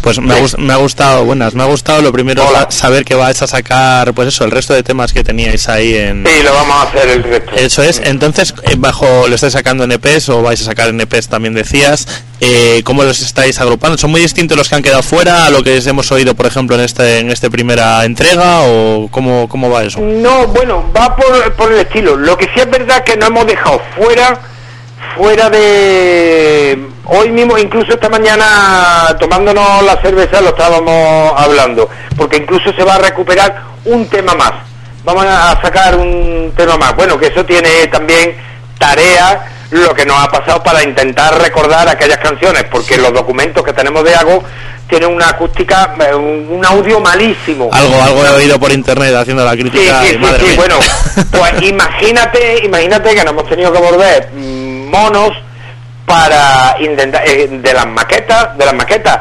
Speaker 4: Pues me ha, gus- me ha gustado, buenas, me ha gustado lo primero
Speaker 7: Hola.
Speaker 4: saber que vais a sacar, pues eso, el resto de temas que teníais ahí en...
Speaker 7: Sí, lo vamos a hacer el resto.
Speaker 4: Eso es, entonces, eh, bajo, ¿lo estáis sacando en EPs o vais a sacar en EPs también decías? Eh, ¿Cómo los estáis agrupando? ¿Son muy distintos los que han quedado fuera a lo que hemos oído, por ejemplo, en este en esta primera entrega? ¿O cómo, cómo va eso?
Speaker 7: No, bueno, va por, por el estilo. Lo que sí es verdad que no hemos dejado fuera, fuera de... Hoy mismo, incluso esta mañana, tomándonos la cerveza, lo estábamos hablando, porque incluso se va a recuperar un tema más. Vamos a sacar un tema más. Bueno, que eso tiene también tarea, lo que nos ha pasado para intentar recordar aquellas canciones, porque los documentos que tenemos de Ago tienen una acústica, eh, un audio malísimo.
Speaker 4: Algo, algo he oído por internet haciendo la crítica.
Speaker 7: sí,
Speaker 4: y
Speaker 7: sí,
Speaker 4: madre
Speaker 7: sí,
Speaker 4: mía.
Speaker 7: bueno, pues imagínate, imagínate que nos hemos tenido que volver mm, monos para intentar eh, de las maquetas, de las maquetas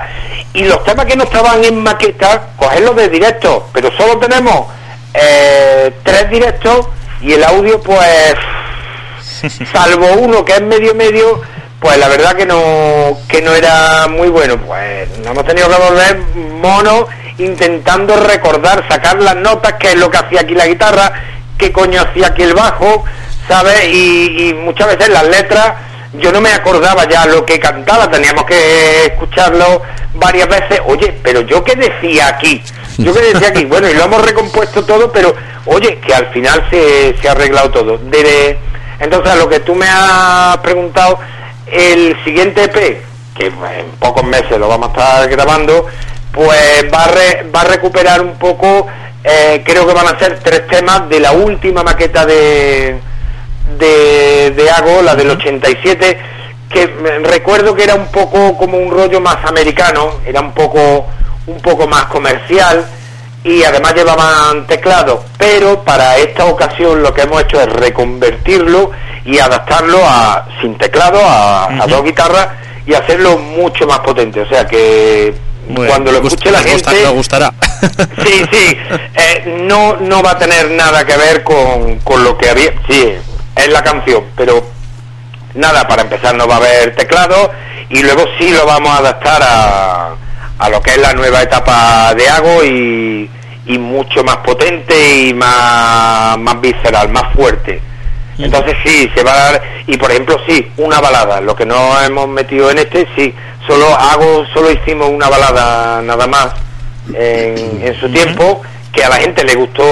Speaker 7: y los temas que no estaban en maqueta, cogerlos de directo, pero solo tenemos eh, tres directos y el audio pues salvo uno que es medio medio, pues la verdad que no que no era muy bueno, pues hemos tenido que volver monos intentando recordar, sacar las notas, que es lo que hacía aquí la guitarra, qué coño hacía aquí el bajo, ¿sabes? Y, y muchas veces las letras yo no me acordaba ya lo que cantaba, teníamos que escucharlo varias veces, oye, pero yo qué decía aquí, yo qué decía aquí, bueno, y lo hemos recompuesto todo, pero oye, que al final se, se ha arreglado todo. De- entonces, a lo que tú me has preguntado, el siguiente EP, que en pocos meses lo vamos a estar grabando, pues va a, re- va a recuperar un poco, eh, creo que van a ser tres temas de la última maqueta de, de, de Ago, la del 87, que recuerdo que era un poco como un rollo más americano, era un poco, un poco más comercial y además llevaban teclado, pero para esta ocasión lo que hemos hecho es reconvertirlo y adaptarlo a sin teclado, a, a dos guitarras y hacerlo mucho más potente, o sea que cuando lo escuche la
Speaker 4: gusta-
Speaker 7: gente
Speaker 4: nos gustará.
Speaker 7: Sí, sí, eh, no, no va a tener nada que ver con, con lo que había, sí, es la canción, pero nada, para empezar no va a haber teclado y luego sí lo vamos a adaptar a, a lo que es la nueva etapa de Ago y, y mucho más potente y más, más visceral, más fuerte. Entonces sí, se va a dar, y por ejemplo sí, una balada, lo que no hemos metido en este, sí, solo hago, solo hicimos una balada nada más en, en su tiempo, que a la gente le gustó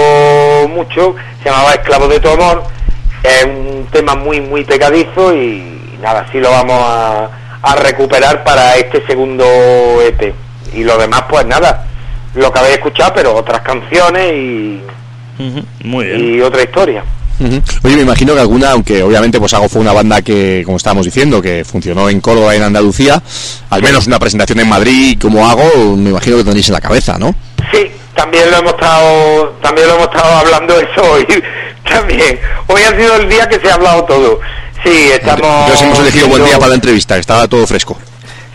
Speaker 7: mucho, se llamaba Esclavo de tu amor, es un tema muy muy pegadizo y, nada, sí lo vamos a, a recuperar para este segundo EP. Y lo demás pues nada, lo que habéis escuchado, pero otras canciones y,
Speaker 4: Muy bien.
Speaker 7: y otra historia.
Speaker 8: Oye, me imagino que alguna, aunque obviamente pues Ago fue una banda que, como estábamos diciendo, que funcionó en Córdoba y en Andalucía, al menos una presentación en Madrid como Hago, me imagino que tenéis en la cabeza, ¿no?
Speaker 7: Sí, también lo hemos estado, también lo hemos estado hablando eso hoy. También, hoy ha sido el día que se ha hablado todo. Sí, estamos.
Speaker 8: Entonces hemos elegido buen día para la entrevista, que estaba todo fresco.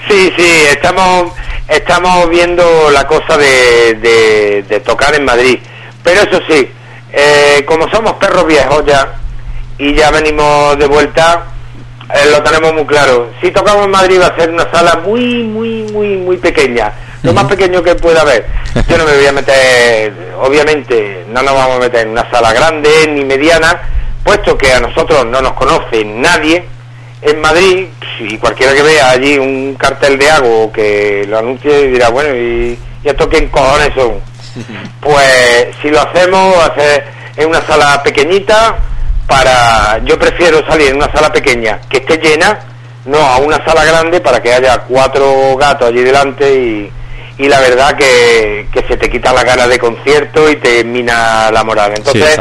Speaker 7: Sí, sí, estamos, estamos viendo la cosa de, de, de tocar en Madrid. Pero eso sí, eh, como somos perros viejos ya y ya venimos de vuelta, eh, lo tenemos muy claro. Si tocamos en Madrid va a ser una sala muy, muy, muy, muy pequeña. Lo más pequeño que pueda haber. Yo no me voy a meter, obviamente, no nos vamos a meter en una sala grande ni mediana, puesto que a nosotros no nos conoce nadie en Madrid, si cualquiera que vea allí un cartel de algo que lo anuncie dirá, bueno, ¿y, y esto quién cojones son? Pues si lo hacemos, ser en una sala pequeñita, para yo prefiero salir en una sala pequeña que esté llena, no a una sala grande para que haya cuatro gatos allí delante y, y la verdad que, que se te quita la gana de concierto y te mina la moral. Entonces.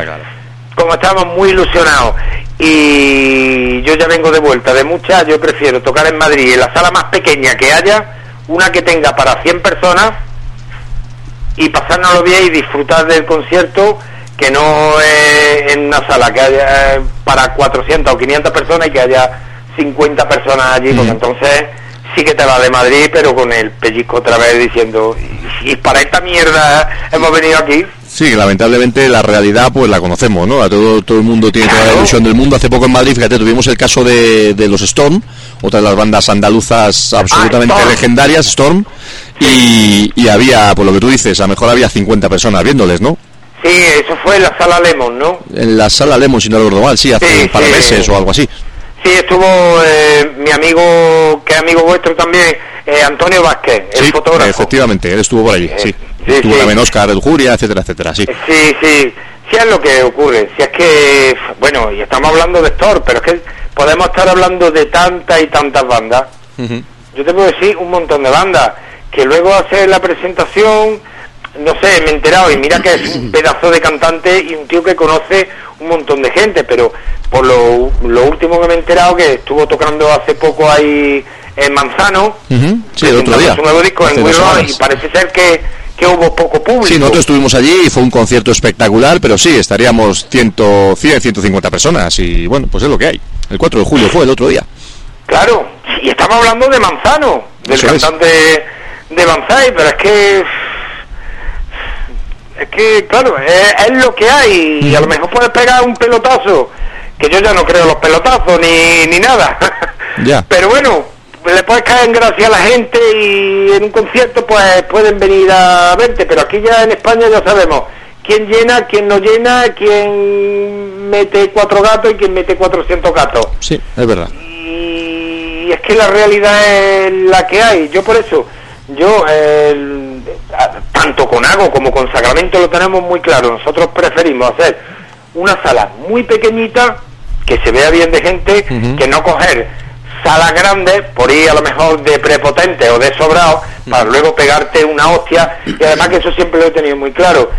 Speaker 7: Como estamos muy ilusionados. Y yo ya vengo de vuelta. De muchas, yo prefiero tocar en Madrid en la sala más pequeña que haya, una que tenga para 100 personas y pasárnoslo bien y disfrutar del concierto que no eh, en una sala que haya eh, para 400 o 500 personas y que haya 50 personas allí, porque entonces sí que te va de Madrid, pero con el pellizco otra vez diciendo, y, y para esta mierda hemos venido aquí.
Speaker 1: Sí, que lamentablemente la realidad pues la conocemos, ¿no? A todo, todo el mundo tiene toda la ilusión del mundo. Hace poco en Madrid, fíjate, tuvimos el caso de, de los Storm, otra de las bandas andaluzas absolutamente
Speaker 7: Ah, Storm.
Speaker 1: legendarias, Storm, y, y había, por lo que tú dices, a lo mejor había 50 personas viéndoles, ¿no?
Speaker 7: Sí, eso fue en la sala Lemon, ¿no?
Speaker 1: En la sala Lemon, si no recuerdo mal, sí, hace
Speaker 7: Sí,
Speaker 1: un par de
Speaker 7: sí.
Speaker 1: meses o algo así.
Speaker 7: Sí, estuvo eh, mi amigo, que es amigo vuestro también, eh, Antonio Vázquez, el
Speaker 1: sí,
Speaker 7: fotógrafo.
Speaker 1: efectivamente, él estuvo por allí, sí.
Speaker 7: Sí,
Speaker 1: estuvo
Speaker 7: sí.
Speaker 1: también Oscar el Juria, etcétera, etcétera, sí.
Speaker 7: Sí, sí, sí es lo que ocurre. Si es que, bueno, y estamos hablando de Thor, pero es que podemos estar hablando de tantas y tantas bandas. Yo te puedo decir un montón de bandas que luego hace la presentación, no sé, me he enterado y mira que es un pedazo de cantante y un tío que conoce un montón de gente, pero por lo, lo último que me he enterado que estuvo tocando hace poco ahí en Manzano,
Speaker 1: Ujú, Sí, el otro día.
Speaker 7: su nuevo disco
Speaker 1: hace
Speaker 7: en Willow, y parece ser que, que hubo poco público.
Speaker 1: Sí, nosotros estuvimos allí y fue un concierto espectacular, pero sí, estaríamos 100, 100, 150 personas y bueno, pues es lo que hay. El 4 de julio fue el otro día.
Speaker 7: Claro, y estamos hablando de Manzano, del
Speaker 1: Eso es.
Speaker 7: cantante de Banzai, pero es que es que claro, es, es lo que hay y a lo mejor puedes pegar un pelotazo, que yo ya no creo los pelotazos ni, ni nada.
Speaker 1: Ya.
Speaker 7: Pero bueno, le puedes caer en gracia a la gente y en un concierto pues pueden venir a verte, pero aquí ya en España ya sabemos quién llena, quién no llena, quién mete cuatro gatos y quién mete 400 gatos
Speaker 1: Sí, es verdad.
Speaker 7: y es que la realidad es la que hay. Yo por eso, yo a- tanto con Ago como con Sacramento lo tenemos muy claro. Nosotros preferimos hacer una sala muy pequeñita que se vea bien de gente, que no coger salas grandes por ir a lo mejor de prepotente o de sobrado para luego pegarte una hostia. Y además que eso siempre lo he tenido muy claro.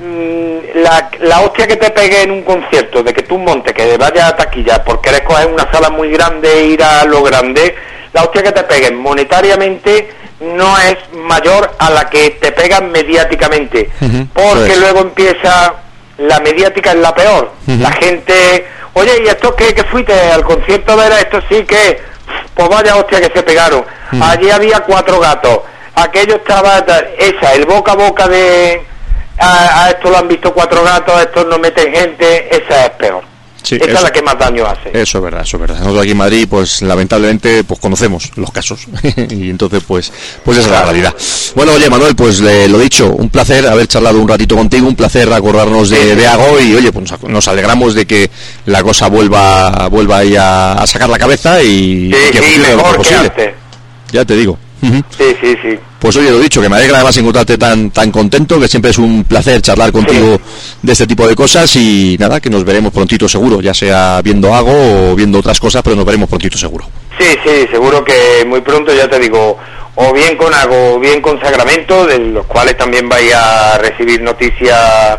Speaker 7: Mm, la, la hostia que te pegue en un concierto, de que tú montes, que vayas a taquilla, porque eres coger una sala muy grande e ir a lo grande, la hostia que te peguen monetariamente no es mayor a la que te pegan mediáticamente, porque luego empieza la mediática es la peor. La gente, oye, ¿y esto qué, que fuiste al concierto de esto sí que, pues vaya hostia que se pegaron. Allí había cuatro gatos, aquello estaba, esa, el boca a boca de, a, a esto lo han visto cuatro gatos, a estos no meten gente, esa es peor.
Speaker 1: Sí,
Speaker 7: esa es
Speaker 1: eso-
Speaker 7: la que más daño hace.
Speaker 1: Eso es verdad, eso es verdad. Nosotros aquí en Madrid, pues lamentablemente, pues conocemos los casos. y entonces, pues, pues esa es la realidad. Bueno, oye, Manuel, pues le- lo dicho, un placer haber charlado un ratito contigo, un placer acordarnos de, de Ago y oye, pues nos, alegramos de que la cosa vuelva, vuelva ahí a, a sacar la cabeza y,
Speaker 7: Sí,
Speaker 1: y que
Speaker 7: sí,
Speaker 1: lo mejor
Speaker 7: mejor que
Speaker 1: posible.
Speaker 7: antes.
Speaker 1: Ya te digo.
Speaker 7: Sí, sí, sí.
Speaker 1: Pues oye, lo dicho, que me alegra además encontrarte tan, tan contento, que siempre es un placer charlar contigo de este tipo de cosas y nada, que nos veremos prontito seguro, ya sea viendo Ago o viendo otras cosas, pero nos veremos prontito seguro.
Speaker 7: Sí, sí, seguro que muy pronto, ya te digo, o bien con Ago o bien con Sacramento, de los cuales también vais a recibir noticias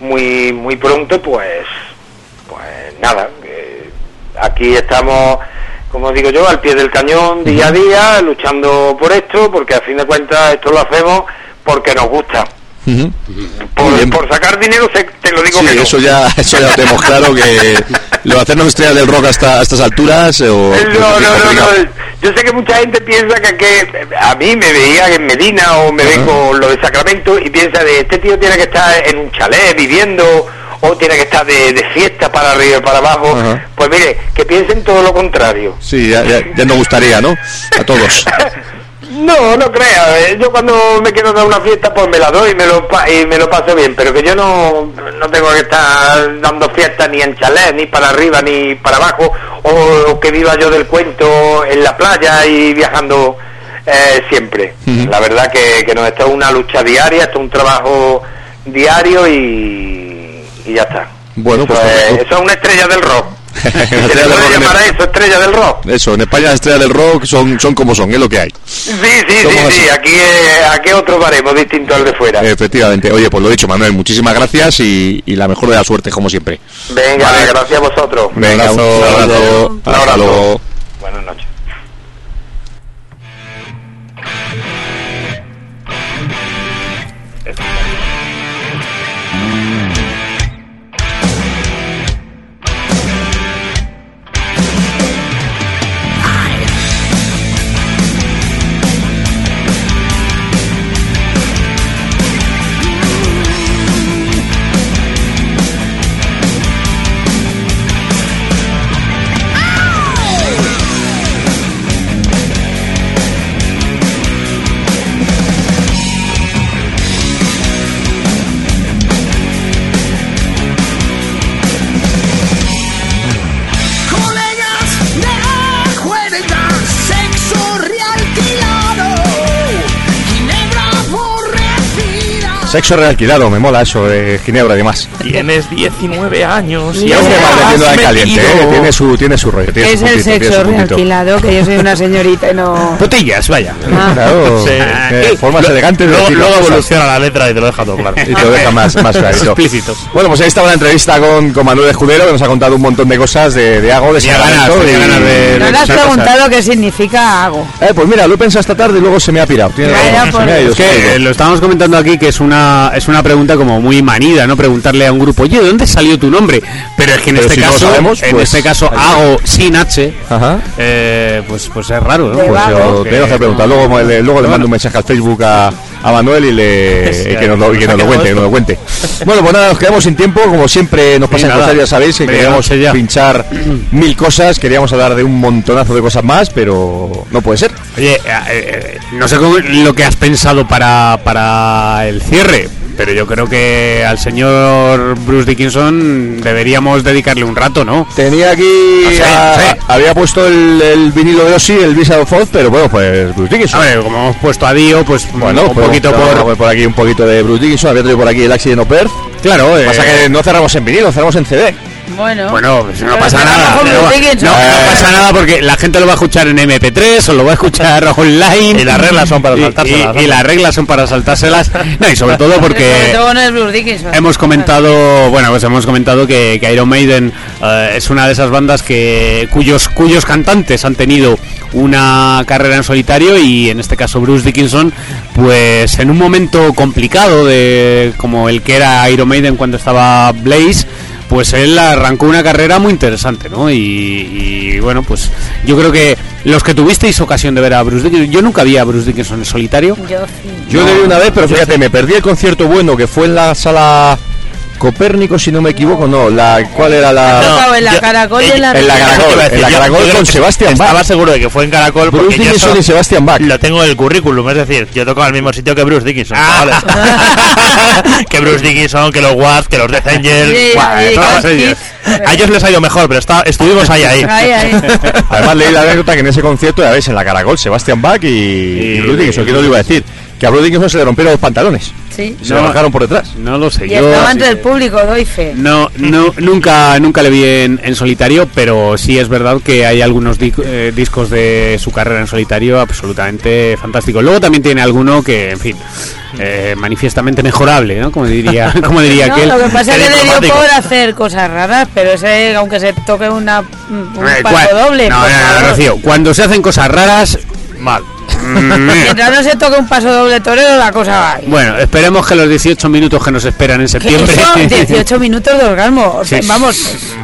Speaker 7: muy muy pronto, pues pues nada, eh, aquí estamos, como digo yo, al pie del cañón día a día, luchando por esto, porque a fin de cuentas esto lo hacemos porque nos gusta. Por, por sacar dinero te lo digo
Speaker 1: Sí,
Speaker 7: que no.
Speaker 1: eso ya, eso ya lo tenemos claro que lo hacernos estrellas del rock hasta a estas alturas o
Speaker 7: No, no, no, no. Yo sé que mucha gente piensa que, que a mí me veía en Medina o me ven con lo de Sacramento y piensa de este tío tiene que estar en un chalet viviendo o tiene que estar de, de fiesta para arriba y para abajo.
Speaker 1: Ajá.
Speaker 7: Pues mire, que piensen todo lo contrario.
Speaker 1: Sí, ya, ya, ya nos gustaría, ¿no? A todos.
Speaker 7: No, no crea. eh, Yo cuando me quiero dar una fiesta, pues me la doy y me lo, y me lo paso bien. Pero que yo no, no tengo que estar dando fiestas ni en chalet, ni para arriba, ni para abajo. O, o que viva yo del cuento en la playa y viajando eh, siempre. La verdad que, que no, esto es una lucha diaria, esto es un trabajo diario y, y ya está.
Speaker 1: Bueno,
Speaker 7: eso,
Speaker 1: pues
Speaker 7: es, eso es una estrella del rock. ¿Se
Speaker 1: del
Speaker 7: puede
Speaker 1: en
Speaker 7: llamar eso estrella del rock?
Speaker 1: Eso, en España las estrellas del rock son, son como son, es lo que hay.
Speaker 7: Sí, sí, sí,
Speaker 1: así.
Speaker 7: sí, aquí, eh, aquí otro baremo distinto al de fuera.
Speaker 1: Efectivamente. Oye, pues lo dicho, Manuel, muchísimas gracias y, y la mejor de la suerte, como siempre.
Speaker 7: Venga,
Speaker 1: Vale.
Speaker 7: gracias a vosotros.
Speaker 1: Venga, un
Speaker 4: abrazo.
Speaker 1: abrazo.
Speaker 7: Un abrazo.
Speaker 1: luego.
Speaker 7: Buenas noches.
Speaker 5: Sexo realquilado,
Speaker 1: me mola eso de Ginebra y demás.
Speaker 4: Tienes 19 años y
Speaker 1: Y
Speaker 4: aún no
Speaker 1: va
Speaker 4: has
Speaker 1: metiendo de caliente. ¿eh? tiene su, tiene su rollo. Tiene
Speaker 2: Es
Speaker 1: su
Speaker 2: el
Speaker 1: puntito, tiene
Speaker 2: sexo realquilado, que yo soy una señorita y no...
Speaker 3: Botellas, vaya.
Speaker 1: Claro,
Speaker 4: Sí.
Speaker 1: eh, formas elegantes de
Speaker 4: Luego, evoluciona la letra y te lo deja todo claro.
Speaker 1: y te lo deja más, más clarito.
Speaker 3: Explícito.
Speaker 1: Bueno, pues ahí estaba la entrevista con, con Manuel Escudero, que nos ha contado un montón de cosas de, de Hago, de Sacramento
Speaker 2: No le has preguntado qué significa hago.
Speaker 1: Eh, pues mira, lo he pensado esta tarde y luego se me ha pirado. Tiene se me ha ido,
Speaker 3: Es
Speaker 1: se me ha
Speaker 3: que
Speaker 1: ido.
Speaker 3: lo estábamos comentando aquí que es una es una pregunta como muy manida, ¿no? Preguntarle a un grupo, oye, ¿de dónde salió tu nombre? Pero es que en
Speaker 1: Pero
Speaker 3: este
Speaker 1: si no lo
Speaker 3: caso,
Speaker 1: sabemos,
Speaker 3: en
Speaker 1: pues,
Speaker 3: este caso hago sin H,
Speaker 1: Ajá.
Speaker 3: eh, pues pues es raro,
Speaker 1: Pues tengo que preguntar. Luego, le, luego le mando un mensaje al Facebook a, a Manuel y, le, y que, nos lo, y que nos lo cuente, que nos lo cuente. Bueno, pues nada, nos quedamos sin tiempo. Como siempre nos pasa en
Speaker 3: nada.
Speaker 1: cosas, ya sabéis que queríamos pinchar mil cosas, queríamos hablar de un montonazo de cosas más, pero no puede ser.
Speaker 3: Oye, eh, eh, no sé cómo- lo que has pensado para, para el cierre, pero yo creo que al señor Bruce Dickinson deberíamos dedicarle un rato, ¿no?
Speaker 1: Tenía aquí,
Speaker 3: No sé,
Speaker 1: a-
Speaker 3: no sé.
Speaker 1: había puesto el, el vinilo de Ozzy, el Visa of Oz, pero bueno, pues Bruce Dickinson.
Speaker 3: A ver, como hemos puesto a Dio, pues
Speaker 1: Bueno,
Speaker 3: un
Speaker 1: pues
Speaker 3: poquito
Speaker 1: a
Speaker 3: por...
Speaker 1: aquí un poquito de Bruce Dickinson, había traído por aquí el Accident of Earth.
Speaker 3: Claro, eh,
Speaker 1: Pasa que no cerramos en vinilo, cerramos en CD.
Speaker 2: Bueno,
Speaker 3: Bueno, pues no pasa nada. No, no, no pasa nada porque la gente lo va a escuchar en MP3 o lo va a escuchar online.
Speaker 4: Y las reglas son para saltárselas,
Speaker 3: Y, y las reglas son para saltárselas. No, y sobre todo
Speaker 2: sobre
Speaker 3: porque
Speaker 2: todo Dickinson.
Speaker 3: hemos comentado, bueno, pues hemos comentado que, que Iron Maiden eh, es una de esas bandas que cuyos cuyos cantantes han tenido una carrera en solitario y en este caso Bruce Dickinson, pues en un momento complicado de como el que era Iron Maiden cuando estaba Blaze, pues él arrancó una carrera muy interesante, ¿no? Y, y, bueno, pues yo creo que los que tuvisteis ocasión de ver a Bruce Dickinson, yo nunca vi a Bruce Dickinson en solitario.
Speaker 2: Yo sí.
Speaker 1: Yo le vi una vez, pero fíjate, me perdí el concierto bueno que fue en la sala Copérnico, si no me equivoco, no, la ¿cuál era la
Speaker 2: en la
Speaker 4: yo-
Speaker 2: Caracol y en la
Speaker 1: en. Caracol, en la Caracol
Speaker 4: yo
Speaker 1: con Sebastián
Speaker 4: Estaba
Speaker 1: Bach.
Speaker 4: seguro de que fue en Caracol
Speaker 1: Bruce
Speaker 4: porque yo
Speaker 1: Dickinson y Sebastián Bach.
Speaker 4: lo tengo en el currículum, es decir, yo toco al mismo sitio que Bruce Dickinson, chavales. que Bruce Dickinson, que los Wasp, que los Death Angel,
Speaker 2: Sí,
Speaker 4: Buah,
Speaker 2: sí,
Speaker 4: todos
Speaker 2: sí.
Speaker 4: ellos. A ellos les ha ido mejor, pero está, estuvimos ahí ahí.
Speaker 2: Ahí, ahí.
Speaker 1: Además leí la anécdota que en ese concierto, ya veis, en la Caracol, Sebastián Bach y, y Bruce Dickinson, que no lo iba a decir, que a Bruce Dickinson se le rompieron los pantalones,
Speaker 2: Sí.
Speaker 1: se le bajaron por detrás.
Speaker 3: No lo sé.
Speaker 2: Y
Speaker 3: yo-
Speaker 2: estaba entre el público, doy fe.
Speaker 3: No, no, nunca, nunca le vi en, en solitario, pero sí es verdad que hay algunos di- eh, discos de su carrera en solitario absolutamente fantásticos. Luego también tiene alguno que, en fin, eh, manifiestamente mejorable, ¿no? Como diría, como diría
Speaker 2: No,
Speaker 3: aquel.
Speaker 2: lo que pasa es que le dio por hacer cosas raras, pero ese, aunque se toque una, un
Speaker 3: Eh,
Speaker 2: paso doble,
Speaker 3: No, no, no. Rocío, cuando se hacen cosas raras,
Speaker 4: Mal.
Speaker 2: Mientras no se toque un paso doble torero, la cosa va bien.
Speaker 3: bueno, esperemos que los 18 minutos que nos esperan en
Speaker 2: ¿Qué
Speaker 3: septiembre.
Speaker 2: son 18 minutos de orgasmo?
Speaker 3: Sí.
Speaker 2: Vamos,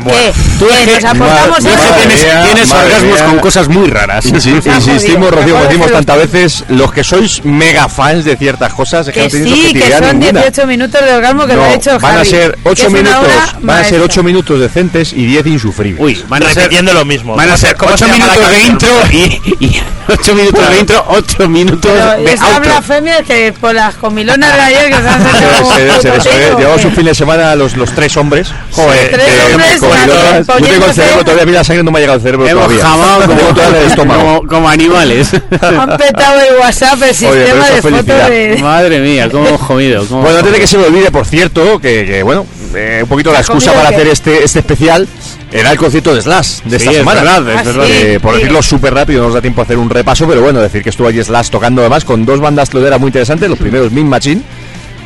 Speaker 2: ¿qué?
Speaker 3: Tú
Speaker 2: ¿Qué?
Speaker 3: que-
Speaker 2: ¿Nos aportamos
Speaker 1: Madre
Speaker 3: que
Speaker 1: mía.
Speaker 3: tienes, tienes orgasmos
Speaker 1: mía.
Speaker 3: con cosas muy raras.
Speaker 1: Sí, sí, insistimos. Rocío,
Speaker 2: de
Speaker 1: decimos tantas veces, los que sois mega fans de ciertas cosas, es que,
Speaker 2: Que
Speaker 1: no
Speaker 2: sí, que son
Speaker 1: ninguna.
Speaker 2: 18 minutos de orgasmo que lo
Speaker 1: No,
Speaker 2: ha hecho
Speaker 1: van a ser
Speaker 2: que
Speaker 1: 8
Speaker 2: es una
Speaker 1: minutos, van a ser
Speaker 2: maestra.
Speaker 1: 8 minutos decentes y 10 insufribles.
Speaker 3: Uy, van a ser
Speaker 4: Repitiendo lo mismo.
Speaker 3: Van a ser
Speaker 4: ¿Cómo se
Speaker 3: 8
Speaker 4: llama la
Speaker 3: minutos de intro y, y 8 minutos de intro, 8 minutos
Speaker 2: Pero
Speaker 3: de
Speaker 2: esa blasfemia que por las comilonas de ayer que se han
Speaker 1: ser, debe ser eso, ¿eh?
Speaker 2: potero,
Speaker 1: Llevamos un fin de semana los, los tres hombres. Joder,
Speaker 2: Tres
Speaker 1: eh,
Speaker 2: hombres
Speaker 1: pilotas. Yo tengo el cerebro todavía, mira, la sangre no me ha llegado al cerebro
Speaker 3: Hemos
Speaker 1: todavía.
Speaker 3: jamado
Speaker 1: Tengo
Speaker 3: como,
Speaker 1: todavía el estómago.
Speaker 3: como, como animales.
Speaker 2: Han petado el WhatsApp, el sistema
Speaker 1: eso
Speaker 2: de fotos de...
Speaker 3: Madre mía, cómo jodido. cómo
Speaker 1: Bueno, antes de que se me olvide, por cierto, que, que, bueno, eh, un poquito la
Speaker 2: ¿Has
Speaker 1: excusa para hacer este, este especial era el concierto de Slash de
Speaker 3: Sí,
Speaker 1: esta
Speaker 3: es
Speaker 1: semana.
Speaker 3: verdad, es
Speaker 2: Ah,
Speaker 3: verdad.
Speaker 2: sí.
Speaker 1: Eh, por decirlo súper rápido, no nos da tiempo a hacer un repaso, pero bueno, decir que estuvo allí Slash tocando además con dos bandas cloderas muy interesantes. Los primeros Min Machine,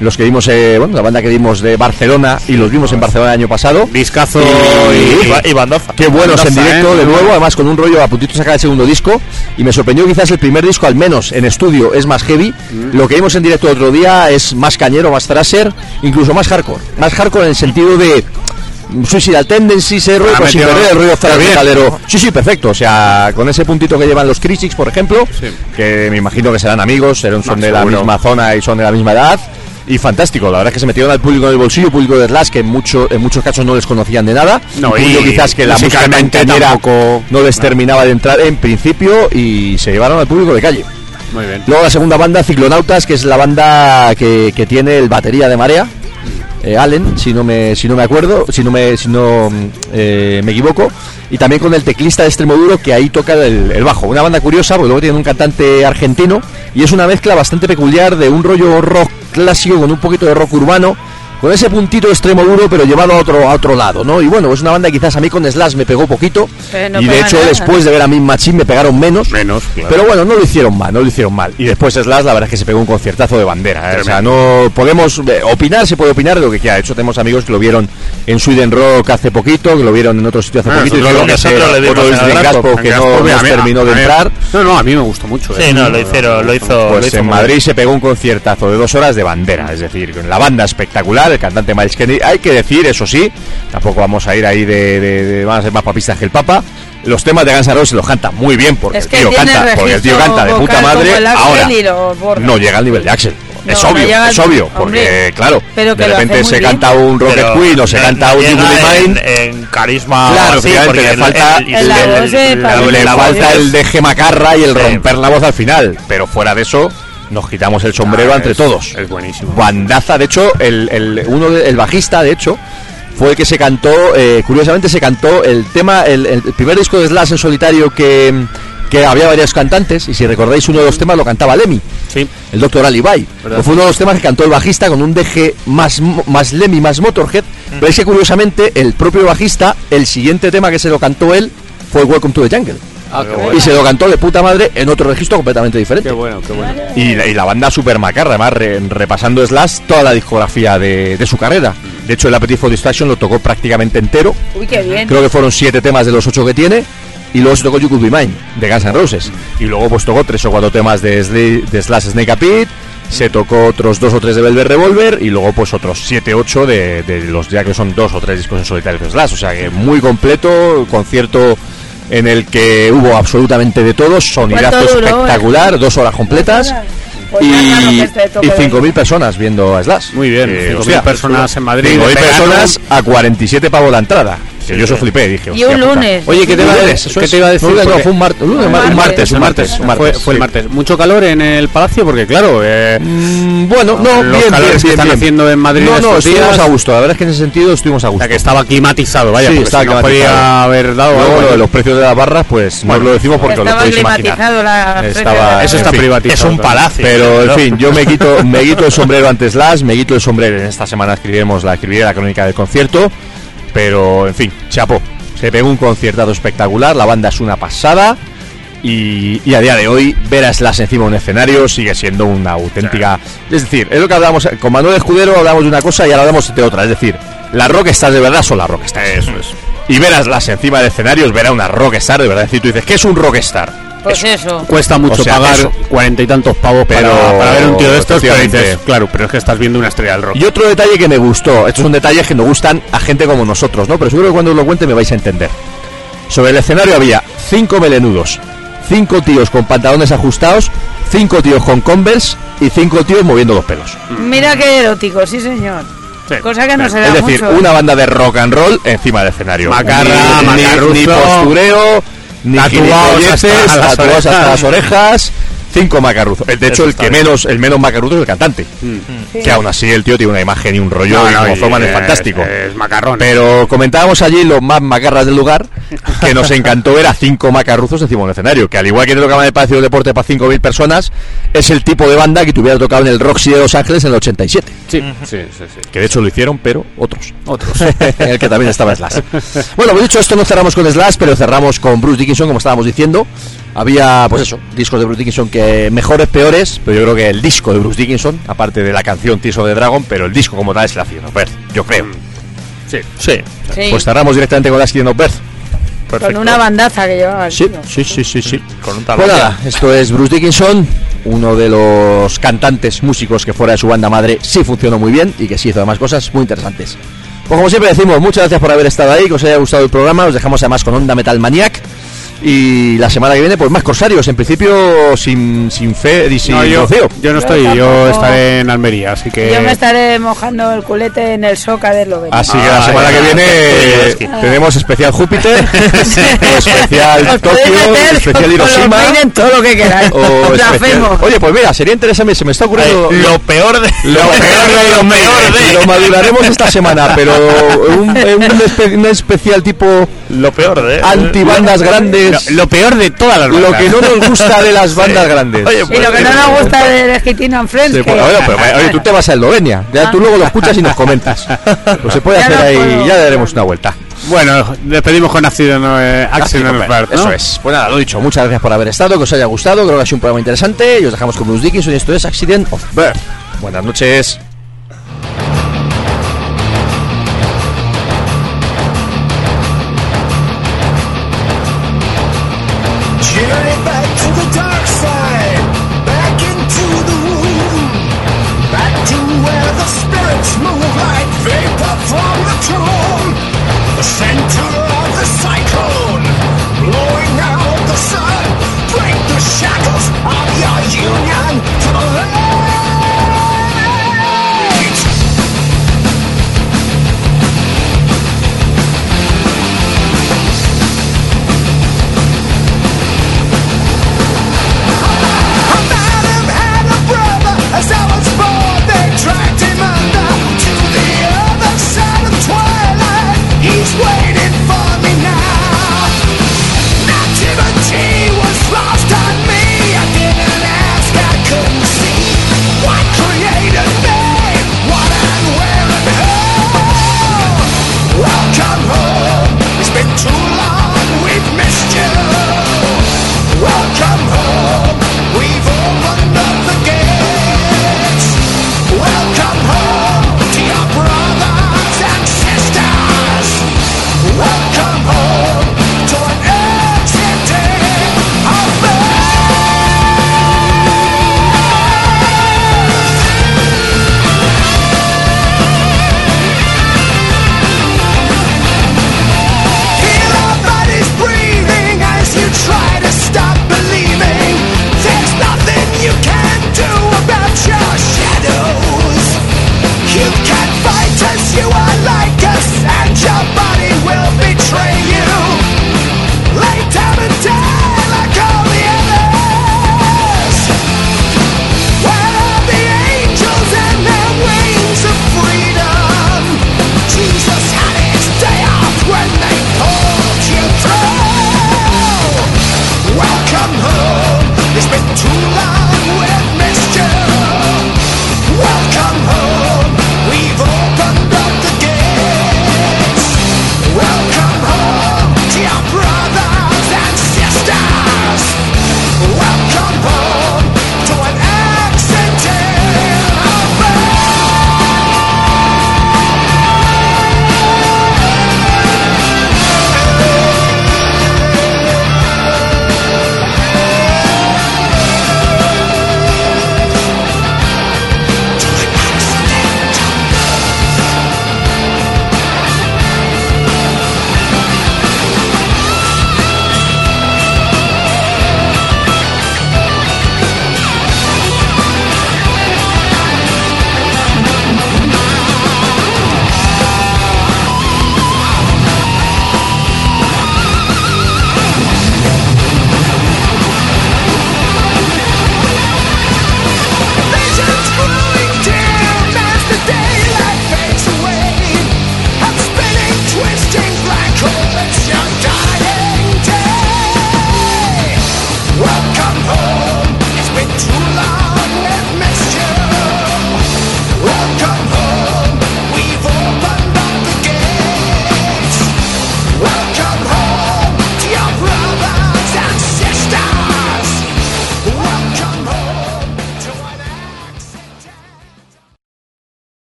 Speaker 1: los que vimos, eh, bueno, la banda que vimos de Barcelona y los vimos en Barcelona el año pasado.
Speaker 3: Discazo
Speaker 1: Y-
Speaker 3: y,
Speaker 4: Y, ba- y bandaza.
Speaker 1: Qué buenos en directo
Speaker 3: ¿eh?
Speaker 1: de nuevo, además con un rollo a puntito sacar el segundo disco. Y me sorprendió quizás el primer disco, al menos en estudio, es más heavy.
Speaker 3: Mm.
Speaker 1: Lo que vimos en directo otro día es más cañero, más thrasher, incluso más hardcore. Más hardcore en el sentido de Suicidal Tendencies, ese rollo,
Speaker 3: Ha
Speaker 1: pero sin perder el
Speaker 3: bien.
Speaker 1: metalero. Sí, sí, perfecto. O sea, con ese puntito que llevan los Critics, por ejemplo,
Speaker 3: Sí.
Speaker 1: que me imagino que serán amigos, serán, son
Speaker 3: No,
Speaker 1: de la misma zona y son de la misma edad. Y fantástico, la verdad es que se metieron al público en el bolsillo, público de Slash, que en, mucho, en muchos casos no les conocían de nada.
Speaker 3: No, y
Speaker 1: quizás que la música
Speaker 3: tampoco-
Speaker 1: no les terminaba de entrar en principio y se llevaron al público de calle.
Speaker 3: Muy bien.
Speaker 1: Luego la segunda banda, Ciclonautas, que es la banda que, que tiene el batería de Marea, eh, Allen, si no me si no me acuerdo, si no me si no mm, eh, me equivoco, y también con el teclista de extremo duro que ahí toca el, el bajo. Una banda curiosa, porque luego tiene un cantante argentino y es una mezcla bastante peculiar de un rollo rock clásico con un poquito de rock urbano. Con ese puntito extremo duro, pero llevado a otro, a otro lado, ¿no? Y bueno, es una banda que quizás a mí con Slash me pegó poquito.
Speaker 2: Eh, no
Speaker 1: y de hecho,
Speaker 2: nada.
Speaker 1: después de ver a Min Machine me pegaron menos.
Speaker 3: Menos, claro.
Speaker 1: Pero bueno, no lo hicieron mal, no lo hicieron mal. Y después Slash, la verdad es que se pegó un conciertazo de bandera. ¿eh? O sea, no podemos eh, opinar, se puede opinar de lo que quiera. De hecho, tenemos amigos que lo vieron en Sweden Rock hace poquito, que lo vieron en otro sitio hace
Speaker 3: Ah,
Speaker 1: poquito. y
Speaker 4: lo-
Speaker 1: que
Speaker 4: nosotros le dimos en Gaspo,
Speaker 3: En
Speaker 1: que no,
Speaker 3: mí-
Speaker 1: terminó de
Speaker 3: mí-
Speaker 1: entrar.
Speaker 3: No, no, a mí me gustó mucho.
Speaker 4: Sí,
Speaker 3: ¿eh?
Speaker 4: no, lo hicieron, lo hizo. lo
Speaker 1: Pues
Speaker 4: hizo
Speaker 1: en
Speaker 4: muy
Speaker 1: Madrid
Speaker 4: bien.
Speaker 1: se pegó un conciertazo de dos horas de bandera, es decir, con la banda espectacular, el cantante Miles Kennedy. Hay que decir, eso sí, tampoco vamos a ir ahí de, de- de- van a ser más papistas que el Papa. Los temas de Guns N' Roses los canta muy bien porque
Speaker 2: Es
Speaker 1: el
Speaker 2: que
Speaker 1: tío
Speaker 2: tiene
Speaker 1: canta, porque el tío canta de puta madre.
Speaker 2: el
Speaker 1: Ahora no llega al nivel de Axel.
Speaker 2: No,
Speaker 1: es obvio, es obvio,
Speaker 2: hombre,
Speaker 1: porque claro,
Speaker 2: pero que
Speaker 1: de repente se
Speaker 2: bien.
Speaker 1: canta un Rocket
Speaker 4: Pero
Speaker 1: Queen o se
Speaker 4: no-
Speaker 1: canta
Speaker 4: no
Speaker 1: un
Speaker 4: en, en carisma
Speaker 1: Claro,
Speaker 4: porque
Speaker 1: le
Speaker 4: el-
Speaker 1: falta-
Speaker 4: el- el-
Speaker 2: de
Speaker 1: le falta el Gemacarra y el
Speaker 4: Sí.
Speaker 1: romper la voz al final, pero fuera de eso nos quitamos el sombrero
Speaker 3: Ah,
Speaker 1: entre
Speaker 3: es-
Speaker 1: todos.
Speaker 3: Es buenísimo.
Speaker 1: Bandaza, de hecho, el, el- uno de- el bajista, de hecho, fue el que se cantó, eh, curiosamente se cantó el tema, el, el primer disco de Slash en solitario que, que había varios cantantes, y si recordáis uno de los temas lo cantaba Lemmy,
Speaker 3: Sí.
Speaker 1: el Dr. Alibi. Pues fue uno de los temas que cantó el bajista con un deje más, más Lemmy, más Motorhead, pero es que curiosamente el propio bajista, el siguiente tema que se lo cantó él fue Welcome to the Jungle.
Speaker 3: Ah,
Speaker 1: Y
Speaker 3: bueno.
Speaker 1: se lo cantó de puta madre en otro registro completamente diferente.
Speaker 3: Qué bueno, qué bueno.
Speaker 1: Y la, y la banda super macarra, además re- repasando Slash toda la discografía de, de su carrera. De hecho, el Appetite for Distraction lo tocó prácticamente entero.
Speaker 2: Uy, qué bien.
Speaker 1: Creo que fueron siete temas de los ocho que tiene. Y luego se tocó You Could Be Mine, de Guns N' Roses. Y luego pues tocó tres o cuatro temas de, Sli- de Slash Snake a Pit. Se tocó otros dos o tres de Velvet Revolver. Y luego pues otros siete, ocho de, de los ya que son dos o tres discos en solitario de Slash. O sea que muy completo, concierto en el que hubo absolutamente de todo. Sonidazo
Speaker 2: ¿Cuánto duró,
Speaker 1: espectacular, dos horas completas.
Speaker 2: Pues
Speaker 1: Y, y
Speaker 2: de-
Speaker 1: 5.000 personas viendo a Slash.
Speaker 3: Muy bien,
Speaker 1: Que,
Speaker 3: 5.000
Speaker 1: hostia,
Speaker 3: personas en Madrid.
Speaker 1: 5.000
Speaker 3: de verano.
Speaker 1: personas a 47 pavos la entrada. Que yo eso flipé, dije.
Speaker 2: Y un
Speaker 1: puta.
Speaker 2: lunes.
Speaker 3: Oye, ¿qué te, iba a,
Speaker 1: lunes,
Speaker 3: ¿qué
Speaker 1: eso es.
Speaker 3: te iba a decir?
Speaker 1: No, fue un, mar- un lunes,
Speaker 2: Un
Speaker 1: un martes, un martes, un
Speaker 3: fue,
Speaker 1: martes,
Speaker 3: fue el
Speaker 1: sí.
Speaker 3: martes. Mucho calor en el palacio porque claro, eh,
Speaker 1: Mm, Bueno, no,
Speaker 3: Los
Speaker 1: bien,
Speaker 3: calores
Speaker 1: bien,
Speaker 3: que
Speaker 1: bien,
Speaker 3: están
Speaker 1: bien.
Speaker 3: haciendo en Madrid
Speaker 1: No, no, estuvimos
Speaker 3: días-
Speaker 1: a gusto. La verdad es que en ese sentido estuvimos a
Speaker 3: o
Speaker 1: gusto.
Speaker 3: sea, que estaba climatizado, vaya,
Speaker 1: Sí,
Speaker 3: porque
Speaker 1: estaba
Speaker 3: si no podía haber dado
Speaker 1: Luego
Speaker 3: algo.
Speaker 1: lo de los precios de las barras, pues no lo decimos porque os lo
Speaker 2: Estaba
Speaker 1: podéis imaginar.
Speaker 2: climatizado la
Speaker 1: Estaba-
Speaker 3: Eso está
Speaker 1: en fin,
Speaker 3: privatizado.
Speaker 4: Es un palacio.
Speaker 1: Pero en fin, yo me quito, me quito el sombrero ante Slash, me quito el sombrero. En esta semana escribiremos la escribiré la crónica del concierto. Pero en fin, chapo. Se pegó un conciertado espectacular, la banda es una pasada. Y, y a día de hoy, ver a Slash encima de un escenario sigue siendo una auténtica. Es decir, es lo que hablamos con Manuel Escudero, hablamos de una cosa y ahora hablamos de otra. Es decir, las rockstars de verdad son las rockstars. Eso es. Y ver a Slash encima del escenario es ver a una rockstar de verdad. Es decir, tú dices, ¿qué es un rockstar?
Speaker 2: Pues eso.
Speaker 3: Cuesta mucho
Speaker 1: O sea,
Speaker 3: pagar cuarenta y tantos pavos
Speaker 1: Pero-
Speaker 3: para, para ver un tío de estos, pero
Speaker 1: efectivamente.
Speaker 3: dices, claro, pero es que estás viendo una estrella del rock.
Speaker 1: Y otro detalle que me gustó, estos son detalles que nos gustan a gente como nosotros, ¿no? Pero seguro que cuando os lo cuente me vais a entender. Sobre el escenario había cinco melenudos, cinco tíos con pantalones ajustados, cinco tíos con Converse y cinco tíos moviendo los pelos.
Speaker 2: Mira qué erótico, sí señor.
Speaker 3: Sí.
Speaker 2: Cosa que no se da
Speaker 1: es decir,
Speaker 2: mucho.
Speaker 1: una banda de rock and roll encima del escenario.
Speaker 3: Macarra,
Speaker 1: ni, ni- ni postureo,
Speaker 3: tatuados hasta
Speaker 1: hasta las orejas. Cinco macarruzos. De hecho,
Speaker 4: Eso
Speaker 1: el que
Speaker 4: bien.
Speaker 1: menos, el menos macarruzo es el cantante. Que aún así el tío tiene una imagen y un rollo
Speaker 3: No,
Speaker 1: y
Speaker 3: no,
Speaker 1: como
Speaker 3: y
Speaker 1: forman es
Speaker 3: es-
Speaker 1: fantástico.
Speaker 3: Es macarrón.
Speaker 1: Pero comentábamos allí los más macarras del lugar que nos encantó ver a cinco macarruzos encima del escenario, que al igual que te tocaban el Palacio de Deporte para 5.000 personas, es el tipo de banda que te hubiera tocado en el Roxy de Los Ángeles en el 87.
Speaker 3: Sí, sí, sí, sí.
Speaker 1: Que de hecho lo hicieron, pero otros.
Speaker 3: Otros.
Speaker 1: en el que también estaba Slash. Bueno, pues dicho esto, no cerramos con Slash, pero cerramos con Bruce Dickinson, como estábamos diciendo. Había, pues eso, discos de Bruce Dickinson que mejores, peores, pero yo creo que el disco de Bruce Dickinson, aparte de la canción Tears of the Dragon, pero el disco como tal es la Accident of Birth, yo creo.
Speaker 3: Sí.
Speaker 4: Sí,
Speaker 2: Sí,
Speaker 1: Pues cerramos directamente con la Accident of Birth.
Speaker 4: perfecto.
Speaker 2: con una bandaza que llevaba. el
Speaker 1: Sí,
Speaker 2: tío.
Speaker 1: sí, sí, sí, sí.
Speaker 4: Con un
Speaker 1: Pues nada, esto es Bruce Dickinson, uno de los cantantes músicos que fuera de su banda madre sí funcionó muy bien y que sí hizo además cosas muy interesantes. Pues como siempre decimos, muchas gracias por haber estado ahí, que os haya gustado el programa, os dejamos además con Onda Metal Maniac y la semana que viene pues más corsarios, en principio sin, sin fe y sin
Speaker 3: No, yo,
Speaker 1: Rocío.
Speaker 3: yo no
Speaker 2: Yo
Speaker 3: estoy, yo estaré en Almería, así que...
Speaker 2: Yo me estaré mojando el culete en el soca de Eslovenia.
Speaker 1: Así que la
Speaker 3: Ah,
Speaker 1: semana
Speaker 3: ya.
Speaker 1: que viene eh, tenemos especial Júpiter, especial Tokio, especial
Speaker 2: con los
Speaker 1: Hiroshima.
Speaker 2: Todo lo que queráis.
Speaker 1: o especial-. Oye, pues mira, sería interesante, se me está ocurriendo...
Speaker 4: Eh, lo peor de
Speaker 1: Lo peor de
Speaker 4: lo peor de
Speaker 1: Lo maduraremos esta semana, pero un, un espe- un especial tipo
Speaker 4: lo peor de
Speaker 1: antibandas grandes.
Speaker 3: Lo, lo peor de todas las
Speaker 1: Lo
Speaker 3: bandas.
Speaker 1: que no nos gusta de las bandas grandes.
Speaker 4: Oye,
Speaker 2: Y
Speaker 4: pues,
Speaker 2: lo que no nos gusta de Legitino and Friends,
Speaker 1: Sí,
Speaker 2: que...
Speaker 1: pues, oye, pero, oye, tú te vas a Eslovenia, ya tú luego lo escuchas y nos comentas. Pues se puede
Speaker 2: Ya
Speaker 1: hacer
Speaker 2: no
Speaker 1: ahí,
Speaker 2: puedo.
Speaker 1: ya le daremos una vuelta.
Speaker 3: Bueno, despedimos con Accident, eh, Accident of Birth, ¿no?
Speaker 1: Eso es. Pues nada, lo dicho, muchas gracias por haber estado, que os haya gustado, creo que ha sido un programa interesante y os dejamos con Bruce Dickinson y esto es Accident of Birth. Buenas noches.